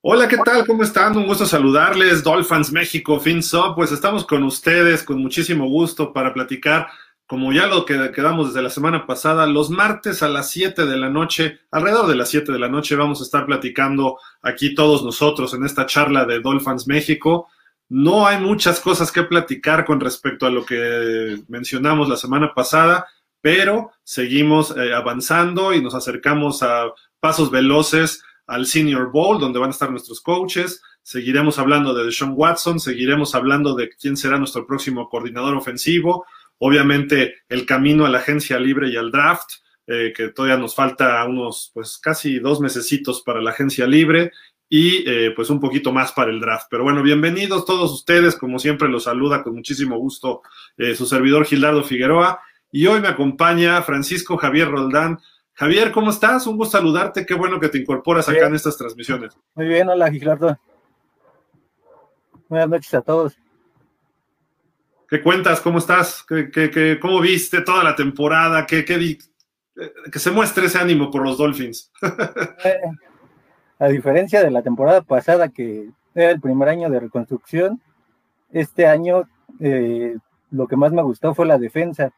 Hola, ¿qué tal? ¿Cómo están? Un gusto saludarles, Dolphins México, FinSop. Pues estamos con ustedes con muchísimo gusto para platicar, como ya lo que quedamos desde la semana pasada, los martes a las 7 de la noche, alrededor de las 7 de la noche, vamos a estar platicando aquí todos nosotros en esta charla de Dolphins México. No hay muchas cosas que platicar con respecto a lo que mencionamos la semana pasada, pero seguimos eh, avanzando y nos acercamos a pasos veloces al Senior Bowl, donde van a estar nuestros coaches. Seguiremos hablando de Deshaun Watson, seguiremos hablando de quién será nuestro próximo coordinador ofensivo. Obviamente, el camino a la agencia libre y al draft, eh, que todavía nos falta unos, pues casi dos mesecitos para la agencia libre y eh, pues un poquito más para el draft. Pero bueno, bienvenidos todos ustedes, como siempre los saluda con muchísimo gusto eh, su servidor Gildardo Figueroa. Y hoy me acompaña Francisco Javier Roldán, Javier, ¿cómo estás? Un gusto saludarte. Qué bueno que te incorporas acá en estas transmisiones. Muy bien, hola Gilardo. Buenas noches a todos. ¿Qué cuentas? ¿Cómo estás? ¿Qué, cómo viste toda la temporada? ¿Qué, qué, que se muestre ese ánimo por los Dolphins. Eh, a diferencia de la temporada pasada, que era el primer año de reconstrucción, este año eh, lo que más me gustó fue la defensa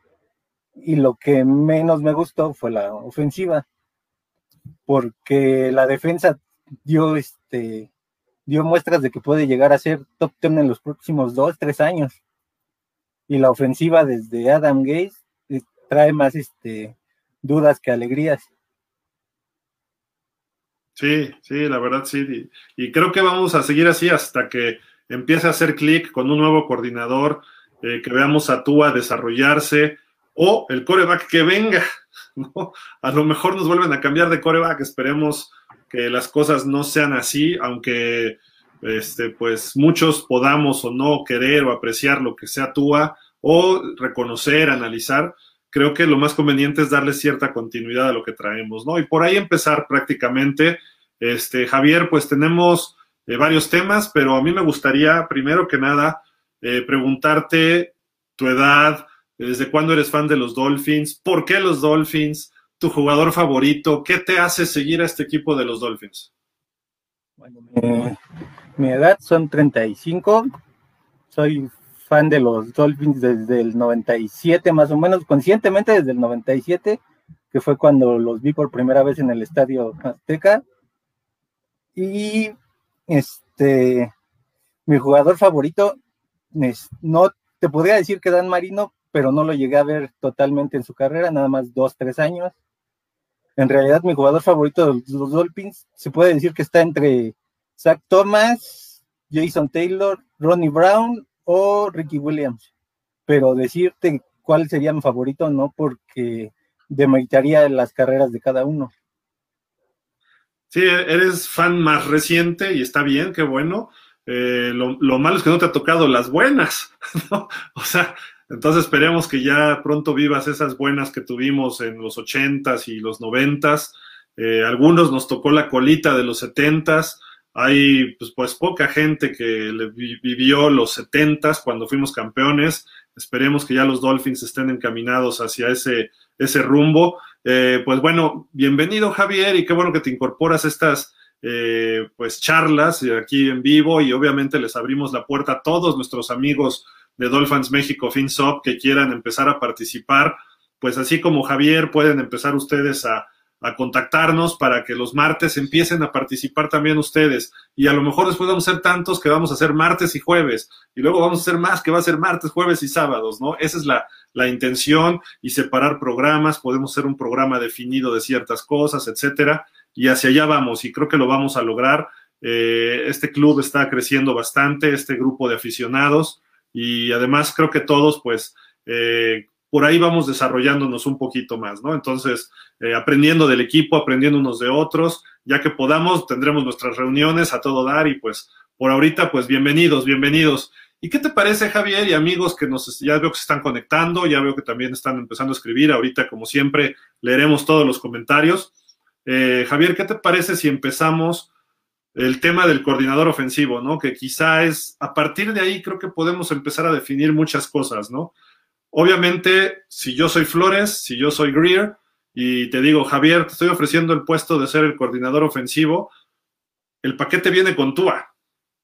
y lo que menos me gustó fue la ofensiva, porque la defensa dio, este, dio muestras de que puede llegar a ser top ten en los próximos dos, tres años. Y la ofensiva desde Adam Gates eh, trae más este, dudas que alegrías. Sí, sí, la verdad sí. Y, creo que vamos a seguir así hasta que empiece a hacer clic con un nuevo coordinador, eh, que veamos a Tua desarrollarse, o el coreback que venga, ¿no? A lo mejor nos vuelven a cambiar de coreback, esperemos que las cosas no sean así, aunque este, pues muchos podamos o no querer o apreciar lo que sea Tua o reconocer, analizar, creo que lo más conveniente es darle cierta continuidad a lo que traemos, ¿no? Y por ahí empezar prácticamente, este, Javier, pues tenemos eh, varios temas, pero a mí me gustaría, primero que nada, eh, preguntarte tu edad, ¿Desde cuándo eres fan de los Dolphins? ¿Por qué los Dolphins? ¿Tu jugador favorito? ¿Qué te hace seguir a este equipo de los Dolphins? Bueno, mi, edad son 35. Soy fan de los Dolphins desde el 97, más o menos, conscientemente desde el 97, que fue cuando los vi por primera vez en el Estadio Azteca. Y este, mi jugador favorito, no te podría decir que Dan Marino, pero no lo llegué a ver totalmente en su carrera, nada más dos, tres años. En realidad, mi jugador favorito de los Dolphins se puede decir que está entre Zach Thomas, Jason Taylor, Ronnie Brown o Ricky Williams. Pero decirte cuál sería mi favorito, no, porque demeritaría las carreras de cada uno. Sí, eres fan más reciente y está bien, qué bueno. Eh, lo, lo, malo es que no te ha tocado las buenas, ¿no? O sea, entonces esperemos que ya pronto vivas esas buenas que tuvimos en los ochentas y los noventas. Eh, algunos nos tocó la colita de los setentas. Hay pues, pues poca gente que vivió los setentas cuando fuimos campeones. Esperemos que ya los Dolphins estén encaminados hacia ese, ese rumbo. Eh, pues bueno, bienvenido Javier y qué bueno que te incorporas a estas eh, pues charlas aquí en vivo y obviamente les abrimos la puerta a todos nuestros amigos de Dolphins México FinSop que quieran empezar a participar, pues así como Javier, pueden empezar ustedes a, contactarnos para que los martes empiecen a participar también ustedes. Y a lo mejor después vamos a ser tantos que vamos a hacer martes y jueves. Y luego vamos a hacer más que va a ser martes, jueves y sábados, ¿no? Esa es la, intención y separar programas. Podemos hacer un programa definido de ciertas cosas, etcétera. Y hacia allá vamos y creo que lo vamos a lograr. Eh, este club está creciendo bastante, este grupo de aficionados y además creo que todos, pues, eh, por ahí vamos desarrollándonos un poquito más, ¿no? Entonces, eh, aprendiendo del equipo, aprendiendo unos de otros, ya que podamos, tendremos nuestras reuniones a todo dar y pues, por ahorita, pues, bienvenidos, bienvenidos. ¿Y qué te parece, Javier y amigos que nos, ya veo que se están conectando, ya veo que también están empezando a escribir, ahorita, como siempre, leeremos todos los comentarios. Eh, Javier, ¿qué te parece si empezamos el tema del coordinador ofensivo, ¿no? Que quizá es, a partir de ahí creo que podemos empezar a definir muchas cosas, ¿no? Obviamente, si yo soy Flores, si yo soy Greer, y te digo, Javier, te estoy ofreciendo el puesto de ser el coordinador ofensivo, el paquete viene con Tua.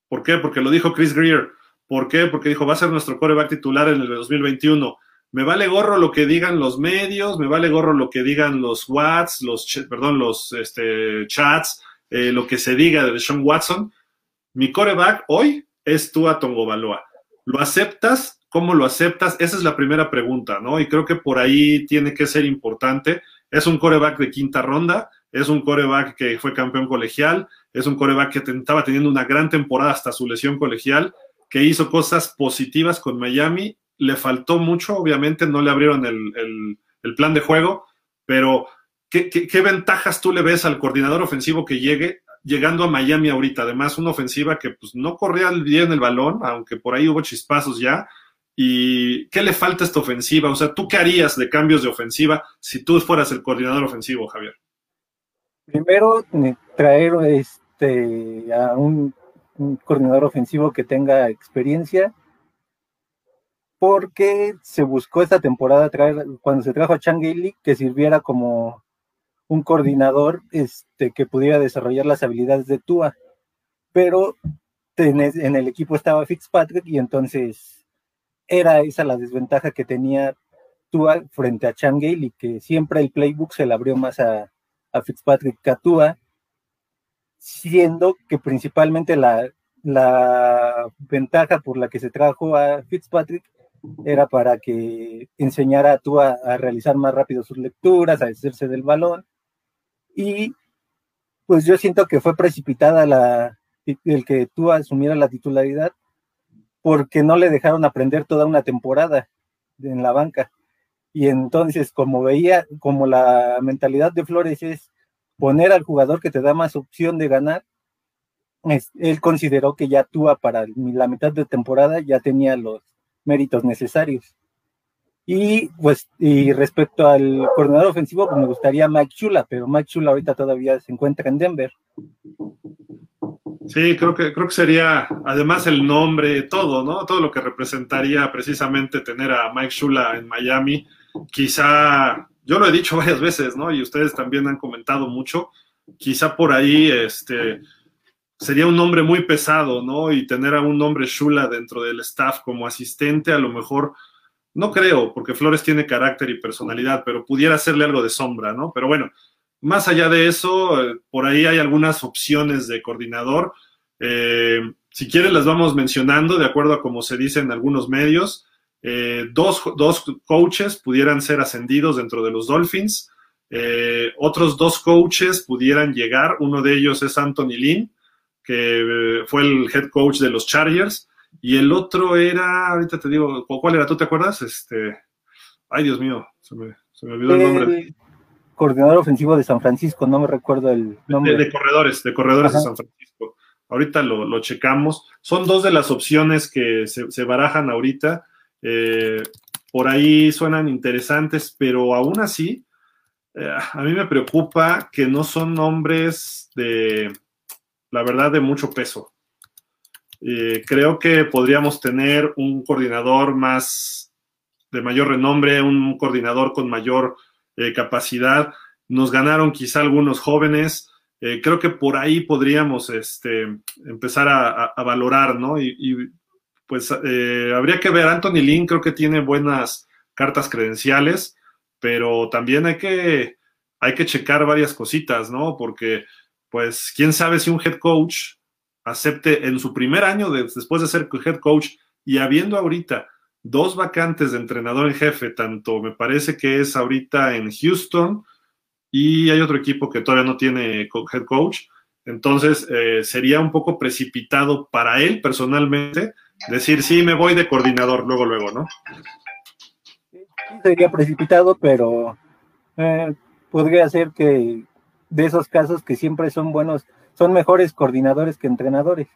¿Por qué? Porque lo dijo Chris Greer. ¿Por qué? Porque dijo, va a ser nuestro coreback titular en el 2021. Me vale gorro lo que digan los medios, me vale gorro lo que digan los Whats, los, perdón, los este, chats, eh, lo que se diga de Sean Watson. Mi coreback hoy es Tua Tongobaloa. ¿Lo aceptas? ¿Cómo lo aceptas? Esa es la primera pregunta, ¿no? Y creo que por ahí tiene que ser importante. Es un coreback de quinta ronda, es un coreback que fue campeón colegial, es un coreback que estaba teniendo una gran temporada hasta su lesión colegial, que hizo cosas positivas con Miami. Le faltó mucho, obviamente, no le abrieron el, plan de juego, pero ¿qué, ¿qué, ventajas tú le ves al coordinador ofensivo que llegue llegando a Miami ahorita? Además, una ofensiva que pues, no corría bien el balón, aunque por ahí hubo chispazos ya. ¿Y qué le falta a esta ofensiva? O sea, ¿tú qué harías de cambios de ofensiva si tú fueras el coordinador ofensivo, Javier? Primero, eh, traer este, a un, coordinador ofensivo que tenga experiencia, porque se buscó esta temporada traer, cuando se trajo a Changeli, que sirviera como un coordinador este, que pudiera desarrollar las habilidades de Tua, pero en el equipo estaba Fitzpatrick y entonces era esa la desventaja que tenía Tua frente a Changeli, que siempre el playbook se le abrió más a, a Fitzpatrick Catua, siendo que principalmente la, la ventaja por la que se trajo a Fitzpatrick era para que enseñara a Tua a realizar más rápido sus lecturas, a hacerse del balón. Y pues yo siento que fue precipitada la, el que Tua asumiera la titularidad porque no le dejaron aprender toda una temporada en la banca. Y entonces, como veía, como la mentalidad de Flores es poner al jugador que te da más opción de ganar, él consideró que ya Tua para la mitad de temporada ya tenía los méritos necesarios. Y pues, y respecto al coordinador ofensivo, pues me gustaría Mike Chula, pero Mike Chula ahorita todavía se encuentra en Denver. Sí, creo que, creo que sería, además el nombre, todo, ¿no? Todo lo que representaría precisamente tener a Mike Shula en Miami, quizá, yo lo he dicho varias veces, ¿no? Y ustedes también han comentado mucho, quizá por ahí este, sería un nombre muy pesado, ¿no? Y tener a un nombre Shula dentro del staff como asistente, a lo mejor, no creo, porque Flores tiene carácter y personalidad, pero pudiera hacerle algo de sombra, ¿no? Pero bueno, más allá de eso, eh, por ahí hay algunas opciones de coordinador. Eh, si quieren, las vamos mencionando de acuerdo a como se dice en algunos medios. Eh, dos, coaches pudieran ser ascendidos dentro de los Dolphins. Otros dos coaches pudieran llegar. Uno de ellos es Anthony Lynn, que fue el head coach de los Chargers. Y el otro era, ahorita te digo, ¿cuál era? ¿Tú te acuerdas? Este, ay, Dios mío, se me, olvidó el nombre. coordinador ofensivo de San Francisco, no me recuerdo el nombre. De, corredores, de corredores de San Francisco. Ahorita lo, checamos. Son dos de las opciones que se, se barajan ahorita. Eh, por ahí suenan interesantes, pero aún así, eh, a mí me preocupa que no son nombres de, la verdad, de mucho peso. Eh, creo que podríamos tener un coordinador más de mayor renombre, un coordinador con mayor capacidad. Nos ganaron quizá algunos jóvenes. creo que por ahí podríamos este, empezar a, valorar, ¿no? y, pues eh, habría que ver, Anthony Lynn creo que tiene buenas cartas credenciales, pero también hay que, hay que checar varias cositas, ¿no? Porque, pues, quién sabe si un head coach acepte en su primer año después de ser head coach y habiendo ahorita dos vacantes de entrenador en jefe, tanto me parece que es ahorita en Houston y hay otro equipo que todavía no tiene head coach, entonces eh, sería un poco precipitado para él personalmente decir, sí, me voy de coordinador, luego, luego, ¿no? Sería precipitado, pero eh, podría ser que de esos casos que siempre son buenos, son mejores coordinadores que entrenadores.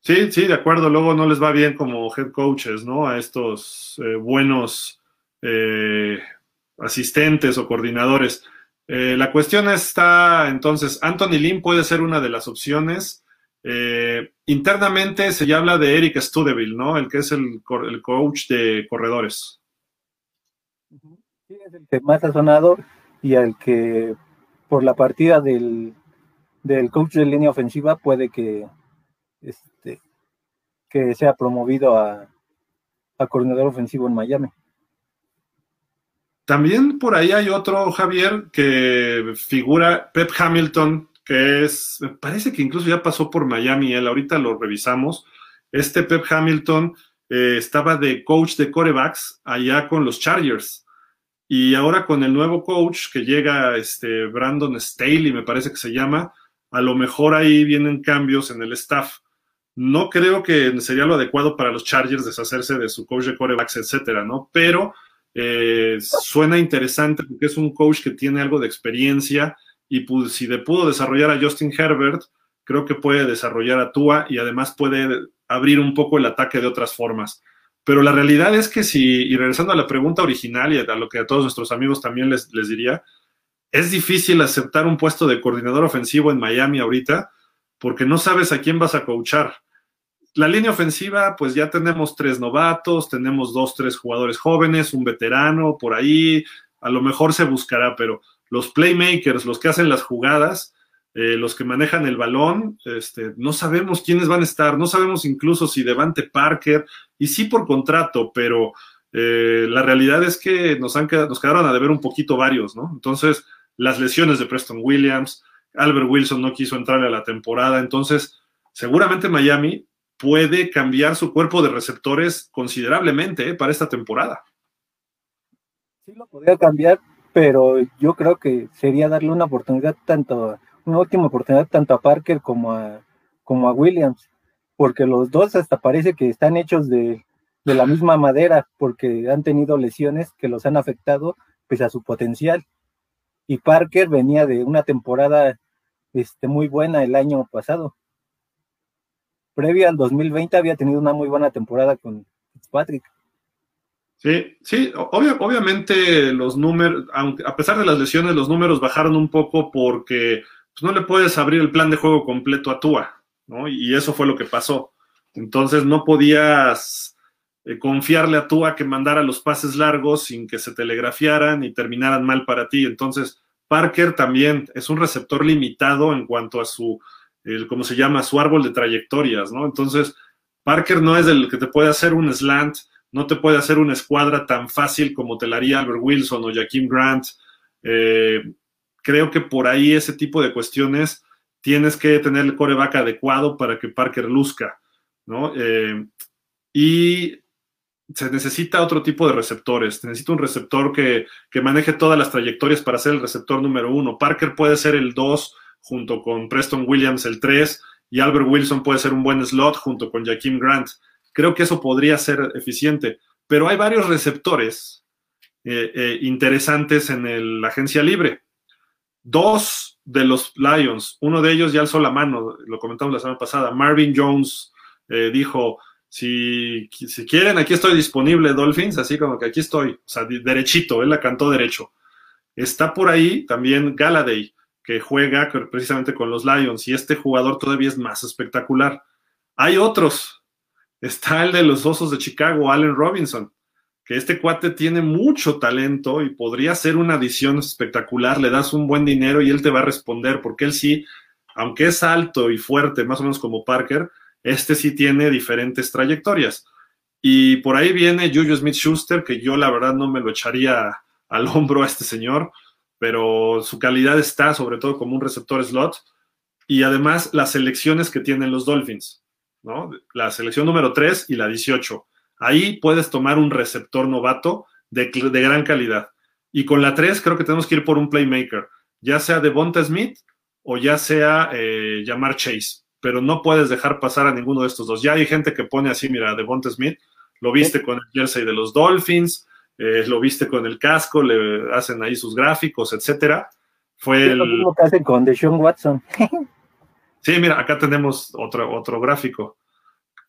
Sí, sí, de acuerdo. Luego no les va bien como head coaches, ¿no? A estos eh, buenos eh, asistentes o coordinadores. la cuestión está, entonces, Anthony Lynn puede ser una de las opciones. Eh, internamente se ya habla de Eric Studeville, ¿no? El que es el, el coach de corredores. Sí, es el que más ha sonado y al que por la partida del, del coach de línea ofensiva puede que, este, que sea promovido a, a coordinador ofensivo en Miami. También por ahí hay otro, Javier, que figura Pep Hamilton, que es, me parece que incluso ya pasó por Miami, él ahorita lo revisamos. Este Pep Hamilton eh, estaba de coach de corebacks allá con los Chargers. Y ahora con el nuevo coach que llega, este Brandon Staley, me parece que se llama, a lo mejor ahí vienen cambios en el staff. No creo que sería lo adecuado para los Chargers deshacerse de su coach de corebacks, etcétera, ¿no? Pero eh, suena interesante porque es un coach que tiene algo de experiencia y pues, si de pudo desarrollar a Justin Herbert, creo que puede desarrollar a Tua y además puede abrir un poco el ataque de otras formas. Pero la realidad es que si, y regresando a la pregunta original y a lo que a todos nuestros amigos también les, les diría, es difícil aceptar un puesto de coordinador ofensivo en Miami ahorita porque no sabes a quién vas a coachar. La línea ofensiva, pues ya tenemos tres novatos, tenemos dos, tres jugadores jóvenes, un veterano por ahí, a lo mejor se buscará, pero los playmakers, los que hacen las jugadas, eh, los que manejan el balón, este, no sabemos quiénes van a estar, no sabemos incluso si Devante Parker, y sí por contrato, pero eh, la realidad es que nos, han nos quedaron a deber un poquito varios, ¿no? Entonces, las lesiones de Preston Williams, Albert Wilson no quiso entrar a la temporada, entonces, seguramente Miami puede cambiar su cuerpo de receptores considerablemente ¿eh? para esta temporada. Sí, lo podría cambiar, pero yo creo que sería darle una oportunidad tanto una última oportunidad tanto a Parker como a, como a Williams, porque los dos hasta parece que están hechos de, la misma madera, porque han tenido lesiones que los han afectado pese a su potencial. Y Parker venía de una temporada este, muy buena el año pasado. Previa al 2020 había tenido una muy buena temporada con Fitzpatrick. Sí, sí, obviamente los números, a pesar de las lesiones, los números bajaron un poco porque pues no le puedes abrir el plan de juego completo a Tua, ¿no? Y eso fue lo que pasó. Entonces no podías eh, confiarle a Tua que mandara los pases largos sin que se telegrafiaran y terminaran mal para ti. Entonces, Parker también es un receptor limitado en cuanto a su, el, ¿cómo se llama? Su árbol de trayectorias, ¿no? Entonces, Parker no es el que te puede hacer un slant, no te puede hacer una escuadra tan fácil como te la haría Albert Wilson o Jaquim Grant. Eh, creo que por ahí ese tipo de cuestiones tienes que tener el coreback adecuado para que Parker luzca, ¿no? Eh, y se necesita otro tipo de receptores. Se necesita un receptor que, que, maneje todas las trayectorias para ser el receptor número uno. Parker puede ser el dos junto con Preston Williams el tres y Albert Wilson puede ser un buen slot junto con Jaquim Grant. Creo que eso podría ser eficiente, pero hay varios receptores eh, eh, interesantes en la agencia libre dos de los Lions, uno de ellos ya alzó la mano, lo comentamos la semana pasada, Marvin Jones eh, dijo, si, si, quieren, aquí estoy disponible, Dolphins, así como que aquí estoy, o sea, derechito, él la cantó derecho. Está por ahí también Galladay, que juega precisamente con los Lions, y este jugador todavía es más espectacular. Hay otros, está el de los Osos de Chicago, Allen Robinson, que este cuate tiene mucho talento y podría ser una adición espectacular, le das un buen dinero y él te va a responder, porque él sí, aunque es alto y fuerte, más o menos como Parker, este sí tiene diferentes trayectorias. Y por ahí viene Juju Smith Schuster, que yo la verdad no me lo echaría al hombro a este señor, pero su calidad está sobre todo como un receptor slot y además las selecciones que tienen los Dolphins, ¿no? La selección número 3 y la 18 Ahí puedes tomar un receptor novato de, gran calidad. Y con la 3 creo que tenemos que ir por un playmaker, ya sea Devonta Smith o ya sea eh, llamar Chase, pero no puedes dejar pasar a ninguno de estos dos. Ya hay gente que pone así, mira, Devonta Smith, lo viste con el jersey de los Dolphins, eh, lo viste con el casco, le hacen ahí sus gráficos, etcétera. Fue el... lo mismo que hacen con Deshaun Watson. sí, mira, acá tenemos otro, otro gráfico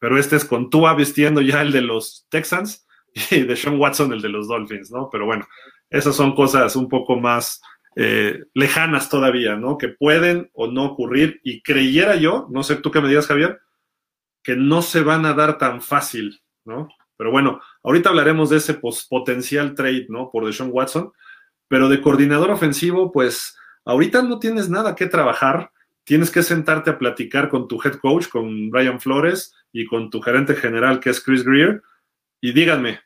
pero este es con Tua vistiendo ya el de los Texans y de Sean Watson el de los Dolphins, ¿no? Pero bueno, esas son cosas un poco más eh, lejanas todavía, ¿no? Que pueden o no ocurrir y creyera yo, no sé tú qué me digas, Javier, que no se van a dar tan fácil, ¿no? Pero bueno, ahorita hablaremos de ese potencial trade, ¿no? Por Deshaun Watson, pero de coordinador ofensivo, pues ahorita no tienes nada que trabajar, tienes que sentarte a platicar con tu head coach, con Brian Flores y con tu gerente general, que es Chris Greer, y díganme,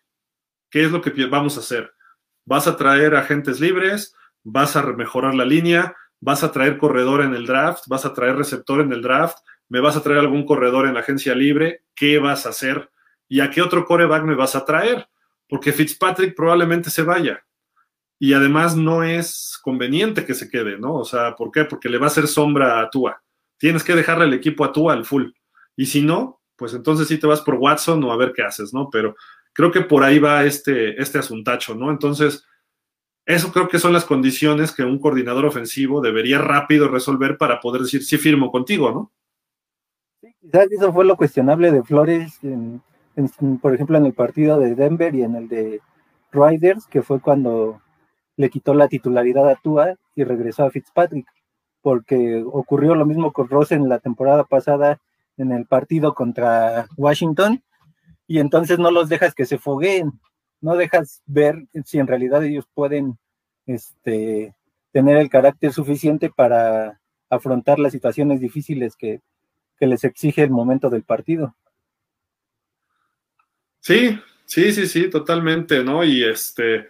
¿qué es lo que vamos a hacer? ¿Vas a traer agentes libres? ¿Vas a mejorar la línea? ¿Vas a traer corredor en el draft? ¿Vas a traer receptor en el draft? ¿Me vas a traer algún corredor en la agencia libre? ¿Qué vas a hacer? ¿Y a qué otro coreback me vas a traer? Porque Fitzpatrick probablemente se vaya. Y además no es conveniente que se quede, ¿no? O sea, ¿por qué? Porque le va a hacer sombra a Tua. Tienes que dejarle el equipo a Tua al full. Y si no, pues entonces sí te vas por Watson o a ver qué haces, ¿no? Pero creo que por ahí va este, este asuntacho, ¿no? Entonces, eso creo que son las condiciones que un coordinador ofensivo debería rápido resolver para poder decir, sí firmo contigo, ¿no? Sí, quizás eso fue lo cuestionable de Flores, por ejemplo, en el partido de Denver y en el de Riders, que fue cuando le quitó la titularidad a Tua y regresó a Fitzpatrick, porque ocurrió lo mismo con Ross en la temporada pasada en el partido contra Washington, y entonces no los dejas que se fogueen no dejas ver si en realidad ellos pueden este, tener el carácter suficiente para afrontar las situaciones difíciles que, les exige el momento del partido. Sí, sí, sí, sí, totalmente, ¿no? Y este,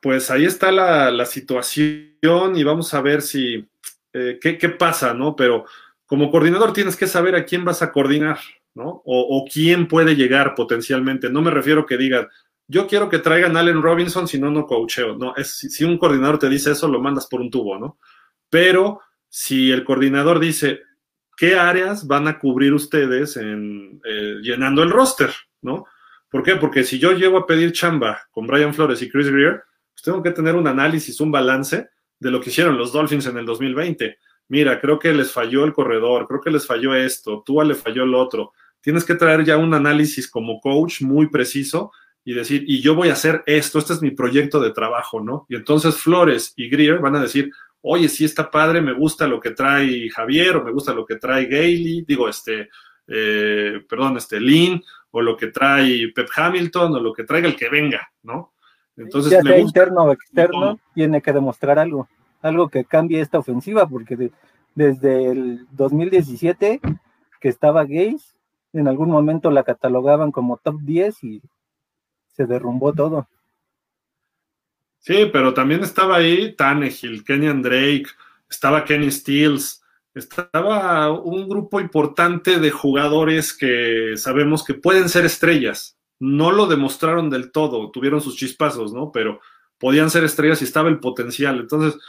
pues ahí está la, situación y vamos a ver si, eh, qué, qué, pasa, ¿no? Pero como coordinador tienes que saber a quién vas a coordinar, ¿no? O, o quién puede llegar potencialmente. No me refiero que digas, yo quiero que traigan a Allen Robinson, si no, no coacheo. No, es, si un coordinador te dice eso, lo mandas por un tubo, ¿no? Pero si el coordinador dice, ¿qué áreas van a cubrir ustedes en, eh, llenando el roster, ¿no? ¿Por qué? Porque si yo llego a pedir chamba con Brian Flores y Chris Greer, pues tengo que tener un análisis, un balance de lo que hicieron los Dolphins en el 2020. Mira, creo que les falló el corredor, creo que les falló esto, Tua le falló el otro. Tienes que traer ya un análisis como coach muy preciso y decir, y yo voy a hacer esto, este es mi proyecto de trabajo, ¿no? Y entonces Flores y Greer van a decir, oye, sí está padre, me gusta lo que trae Javier, o me gusta lo que trae Gailey, digo, este, eh, perdón, este, Lynn, o lo que trae Pep Hamilton, o lo que traiga el que venga, ¿no? Entonces, ya sea interno o externo, tiene que demostrar algo, algo que cambie esta ofensiva, porque desde el 2017 que estaba Gaze, en algún momento la catalogaban como top 10 y se derrumbó todo. Sí, pero también estaba ahí Tannehill, Kenyan Drake, estaba Kenny Stills, estaba un grupo importante de jugadores que sabemos que pueden ser estrellas. No lo demostraron del todo, tuvieron sus chispazos, ¿no? Pero podían ser estrellas y estaba el potencial. Entonces,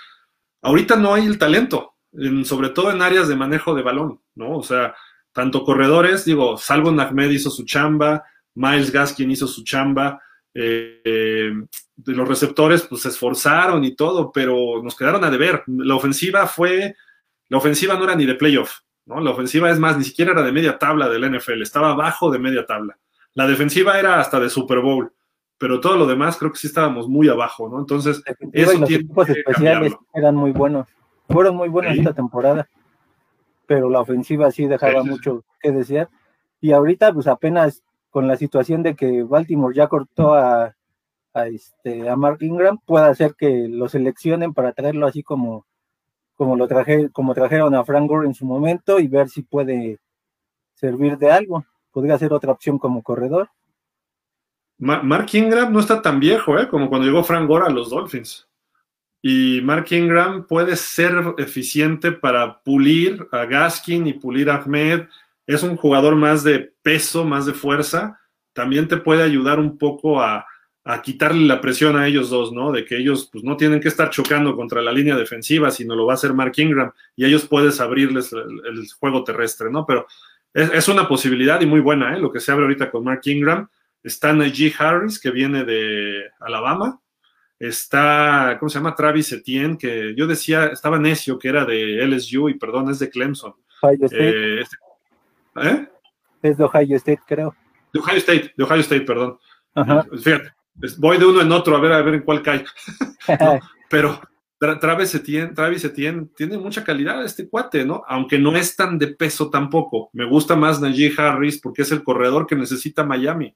ahorita no hay el talento, sobre todo en áreas de manejo de balón, ¿no? O sea, tanto corredores, digo, Salvo Ahmed hizo su chamba, Miles Gaskin hizo su chamba. Eh, de los receptores, pues se esforzaron y todo, pero nos quedaron a deber. La ofensiva fue, la ofensiva no era ni de playoff, ¿no? La ofensiva es más, ni siquiera era de media tabla del NFL, estaba abajo de media tabla. La defensiva era hasta de Super Bowl, pero todo lo demás creo que sí estábamos muy abajo, ¿no? Entonces, eso los equipos especiales eran muy buenos, fueron muy buenos esta temporada, pero la ofensiva sí dejaba mucho que desear. Y ahorita, pues apenas con la situación de que Baltimore ya cortó a, este, a Mark Ingram, puede hacer que lo seleccionen para traerlo así como, como lo traje, como trajeron a Frank Gore en su momento y ver si puede servir de algo. Podría ser otra opción como corredor. Mark Ingram no está tan viejo, ¿eh? Como cuando llegó Frank Gore a los Dolphins. Y Mark Ingram puede ser eficiente para pulir a Gaskin y pulir a Ahmed es un jugador más de peso, más de fuerza, también te puede ayudar un poco a, quitarle la presión a ellos dos, ¿no? De que ellos pues, no tienen que estar chocando contra la línea defensiva, sino lo va a hacer Mark Ingram y ellos puedes abrirles el, juego terrestre, ¿no? Pero es, una posibilidad y muy buena, ¿eh? Lo que se abre ahorita con Mark Ingram. Está Najee Harris, que viene de Alabama. Está, ¿cómo se llama? Travis Etienne, que yo decía, estaba necio, que era de LSU y perdón, es de Clemson. Eh, este ¿Eh? Es de Ohio State, creo. De Ohio State, de Ohio State, perdón. Fíjate, voy de uno en otro a ver a ver en cuál cae. Pero Travis Etienne, Travis Etienne tiene mucha calidad este cuate, ¿no? Aunque no es tan de peso tampoco. Me gusta más Najee Harris porque es el corredor que necesita Miami.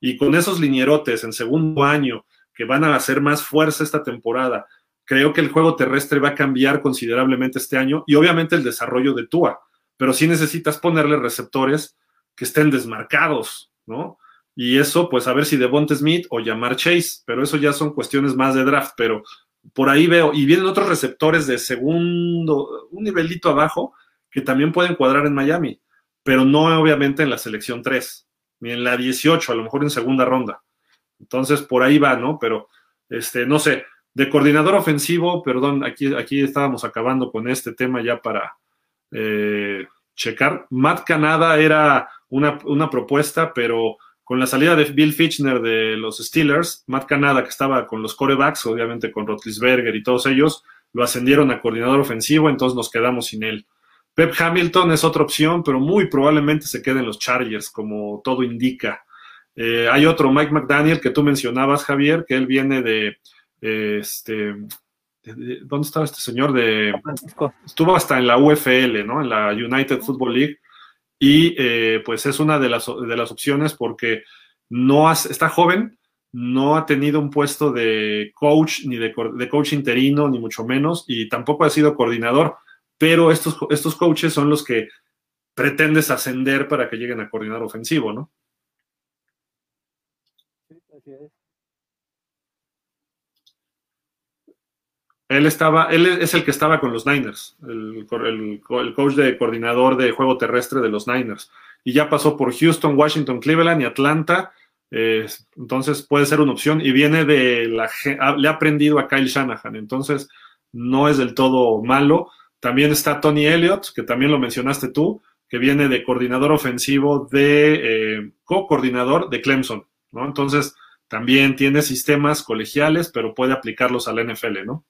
Y con esos linierotes en segundo año que van a hacer más fuerza esta temporada, creo que el juego terrestre va a cambiar considerablemente este año y obviamente el desarrollo de Tua, pero sí necesitas ponerle receptores que estén desmarcados, ¿no? Y eso, pues a ver si Devonta Smith o llamar Chase, pero eso ya son cuestiones más de draft, pero por ahí veo, y vienen otros receptores de segundo, un nivelito abajo, que también pueden cuadrar en Miami, pero no obviamente en la selección 3, ni en la 18, a lo mejor en segunda ronda. Entonces, por ahí va, ¿no? Pero, este, no sé, de coordinador ofensivo, perdón, aquí, aquí estábamos acabando con este tema ya para eh, checar. Matt Canada era una, una propuesta, pero con la salida de Bill Fitchner de los Steelers, Matt Canada, que estaba con los corebacks, obviamente con Rotlisberger y todos ellos, lo ascendieron a coordinador ofensivo, entonces nos quedamos sin él. Pep Hamilton es otra opción, pero muy probablemente se quede en los Chargers, como todo indica. Eh, hay otro, Mike McDaniel, que tú mencionabas, Javier, que él viene de, este, ¿dónde estaba este señor? De, estuvo hasta en la UFL, ¿no? En la United Football League y eh, pues es una de las, de las opciones porque no está joven, no ha tenido un puesto de coach, ni de, coach interino, ni mucho menos, y tampoco ha sido coordinador, pero estos, estos coaches son los que pretendes ascender para que lleguen a coordinar ofensivo, ¿no? Sí, así es. Él estaba, él es el que estaba con los Niners, el, coach de coordinador de juego terrestre de los Niners. Y ya pasó por Houston, Washington, Cleveland y Atlanta. Entonces puede ser una opción. Y viene de la. Le ha aprendido a Kyle Shanahan. Entonces no es del todo malo. También está Tony Elliott, que también lo mencionaste tú, que viene de coordinador ofensivo de eh, co-coordinador de Clemson. ¿no? Entonces también tiene sistemas colegiales, pero puede aplicarlos a la NFL, ¿no?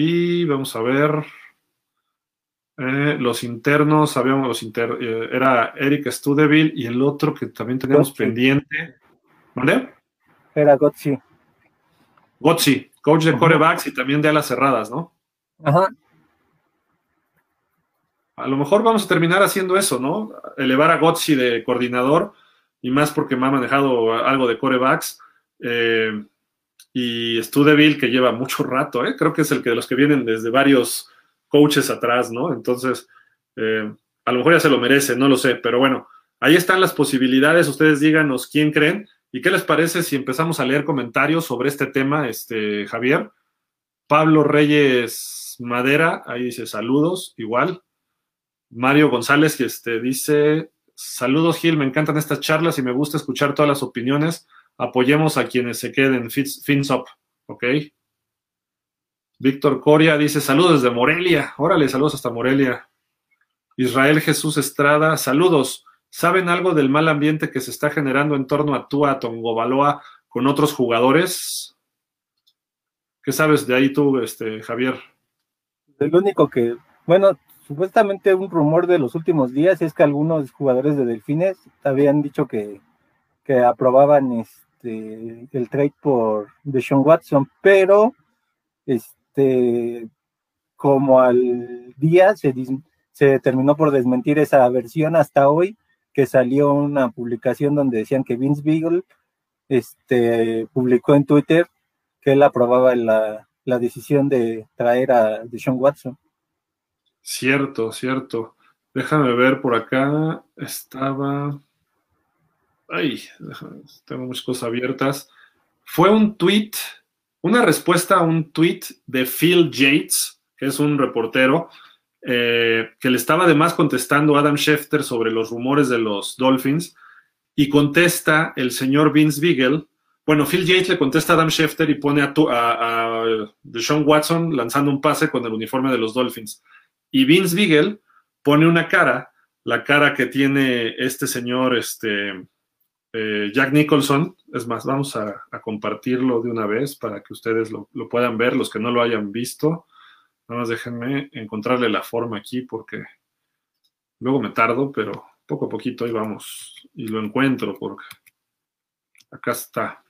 Y vamos a ver. Eh, los internos, sabíamos los inter, eh, era Eric Studeville y el otro que también teníamos pendiente. ¿Vale? Era Gotzi. Gotzi, coach de corebacks y también de alas cerradas, ¿no? Ajá. A lo mejor vamos a terminar haciendo eso, ¿no? Elevar a Gotzi de coordinador y más porque me ha manejado algo de corebacks. Eh, y Studeville, que lleva mucho rato, ¿eh? creo que es el que de los que vienen desde varios coaches atrás, ¿no? Entonces, eh, a lo mejor ya se lo merece, no lo sé, pero bueno, ahí están las posibilidades, ustedes díganos quién creen y qué les parece si empezamos a leer comentarios sobre este tema, este, Javier. Pablo Reyes Madera, ahí dice saludos, igual. Mario González, que este, dice, saludos Gil, me encantan estas charlas y me gusta escuchar todas las opiniones apoyemos a quienes se queden, fins up, ¿ok? Víctor Coria dice, saludos desde Morelia, órale, saludos hasta Morelia. Israel Jesús Estrada, saludos. ¿Saben algo del mal ambiente que se está generando en torno a Tua Tongobaloa con otros jugadores? ¿Qué sabes de ahí tú, este, Javier? El único que, bueno, supuestamente un rumor de los últimos días es que algunos jugadores de Delfines habían dicho que, que aprobaban este este, el trade por Deshaun Watson, pero este, como al día se, se terminó por desmentir esa versión hasta hoy, que salió una publicación donde decían que Vince Beagle este, publicó en Twitter que él aprobaba la, la decisión de traer a Deshaun Watson. Cierto, cierto. Déjame ver por acá. Estaba. Ay, tengo muchas cosas abiertas. Fue un tweet, una respuesta a un tweet de Phil Yates, que es un reportero, eh, que le estaba además contestando a Adam Schefter sobre los rumores de los Dolphins, y contesta el señor Vince Beagle. Bueno, Phil Yates le contesta a Adam Schefter y pone a, a, a Deshaun Watson lanzando un pase con el uniforme de los Dolphins. Y Vince Beagle pone una cara, la cara que tiene este señor, este, eh, Jack Nicholson. Es más, vamos a, compartirlo de una vez para que ustedes lo, puedan ver, los que no lo hayan visto. Nada más déjenme encontrarle la forma aquí porque luego me tardo, pero poco a poquito ahí vamos y lo encuentro porque acá está.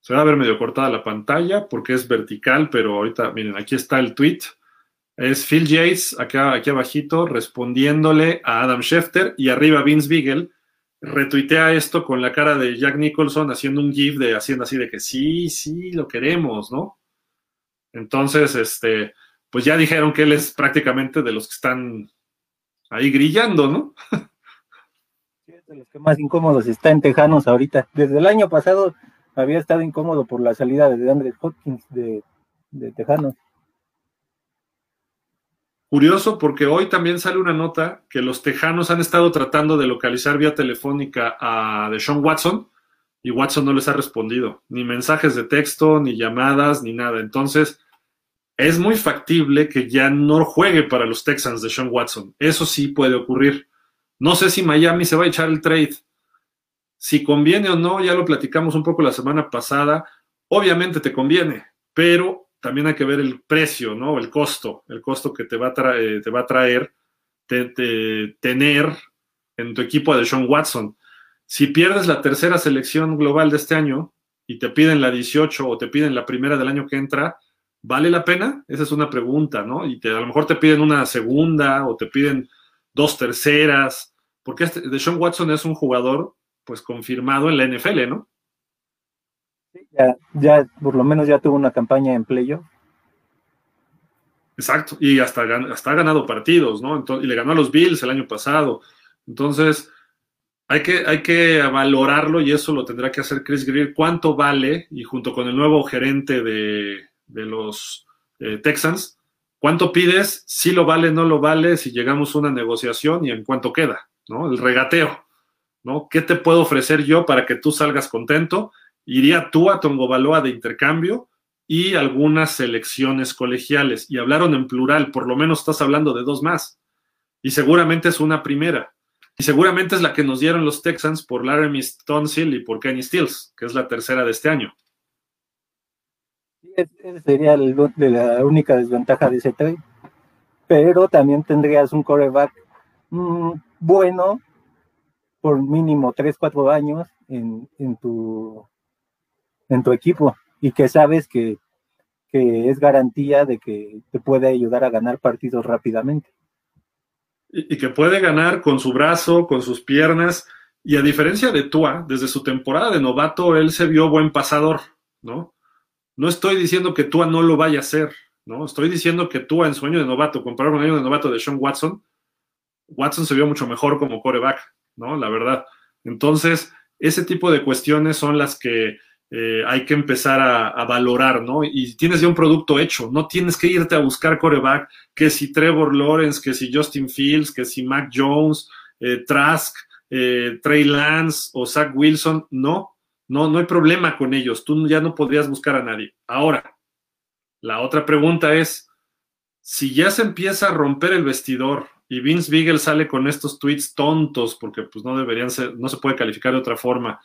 Se va a ver medio cortada la pantalla porque es vertical, pero ahorita, miren, aquí está el tweet. Es Phil Yates, acá, aquí abajito, respondiéndole a Adam Schefter y arriba Vince Beagle retuitea esto con la cara de Jack Nicholson haciendo un GIF de haciendo así de que sí, sí, lo queremos, ¿no? Entonces, este, pues ya dijeron que él es prácticamente de los que están ahí grillando, ¿no? Es de los que más incómodos está en Tejanos ahorita. Desde el año pasado había estado incómodo por la salida de Andrew Hopkins de, de Tejanos. Curioso porque hoy también sale una nota que los tejanos han estado tratando de localizar vía telefónica a Deshaun Watson y Watson no les ha respondido, ni mensajes de texto, ni llamadas, ni nada. Entonces, es muy factible que ya no juegue para los Texans de Sean Watson. Eso sí puede ocurrir. No sé si Miami se va a echar el trade. Si conviene o no, ya lo platicamos un poco la semana pasada. Obviamente te conviene, pero también hay que ver el precio, ¿no? El costo, el costo que te va a, traer, te va a traer tener en tu equipo a Deshaun Watson. Si pierdes la tercera selección global de este año y te piden la 18 o te piden la primera del año que entra, ¿vale la pena? Esa es una pregunta, ¿no? Y te, a lo mejor te piden una segunda o te piden dos terceras, porque este, Deshaun Watson es un jugador pues confirmado en la NFL, ¿no? Ya, ya, por lo menos ya tuvo una campaña en playoff. Exacto, y hasta, hasta ha ganado partidos, ¿no? y le ganó a los Bills el año pasado. Entonces, hay que, hay que valorarlo y eso lo tendrá que hacer Chris Greer. ¿Cuánto vale? Y junto con el nuevo gerente de, los eh, Texans, ¿cuánto pides? Si lo vale, no lo vale, si llegamos a una negociación y en cuánto queda, ¿no? El regateo, ¿no? ¿Qué te puedo ofrecer yo para que tú salgas contento? Iría tú a Tongobaloa de intercambio y algunas selecciones colegiales. Y hablaron en plural, por lo menos estás hablando de dos más. Y seguramente es una primera. Y seguramente es la que nos dieron los Texans por Laramie Tonsil y por Kenny Stills, que es la tercera de este año. Esa sería la única desventaja de ese trade. Pero también tendrías un coreback mm, bueno por mínimo 3, 4 años en, en, tu, en tu equipo y que sabes que, es garantía de que te puede ayudar a ganar partidos rápidamente. Y, que puede ganar con su brazo, con sus piernas, y a diferencia de Tua, desde su temporada de novato, él se vio buen pasador, ¿no? No estoy diciendo que Tua no lo vaya a hacer, ¿no? Estoy diciendo que Tua en su año de novato, comparado con el año de novato de Sean Watson, Watson se vio mucho mejor como coreback, ¿no? La verdad. Entonces, ese tipo de cuestiones son las que eh, hay que empezar a, valorar, ¿no? Y tienes ya un producto hecho, no tienes que irte a buscar coreback, que si Trevor Lawrence, que si Justin Fields, que si Mac Jones, eh, Trask, eh, Trey Lance o Zach Wilson, no, no, no hay problema con ellos, tú ya no podrías buscar a nadie. Ahora, la otra pregunta es, si ya se empieza a romper el vestidor y Vince Beagle sale con estos tweets tontos, porque pues no deberían ser, no se puede calificar de otra forma,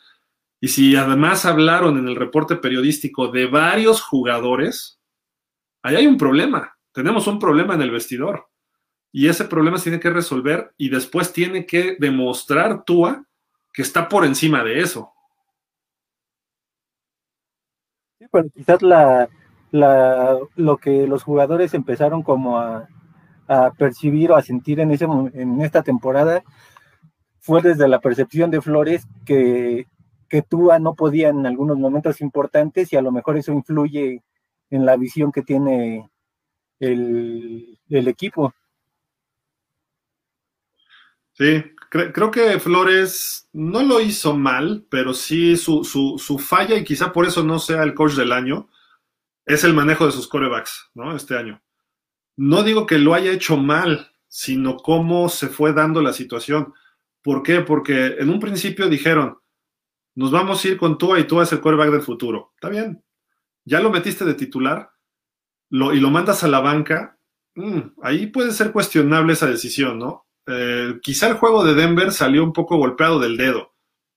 y si además hablaron en el reporte periodístico de varios jugadores, ahí hay un problema. Tenemos un problema en el vestidor. Y ese problema se tiene que resolver y después tiene que demostrar Tua que está por encima de eso. Sí, pero quizás la, lo que los jugadores empezaron como a, a percibir o a sentir en, ese, en esta temporada fue desde la percepción de Flores que que Tua no podía en algunos momentos importantes y a lo mejor eso influye en la visión que tiene el, equipo. Sí, creo que Flores no lo hizo mal, pero sí su, su, falla, y quizá por eso no sea el coach del año, es el manejo de sus corebacks, ¿no? Este año. No digo que lo haya hecho mal, sino cómo se fue dando la situación. ¿Por qué? Porque en un principio dijeron, nos vamos a ir con Tua y tú es el quarterback del futuro. Está bien. Ya lo metiste de titular lo, y lo mandas a la banca. Mm, ahí puede ser cuestionable esa decisión, ¿no? Eh, quizá el juego de Denver salió un poco golpeado del dedo.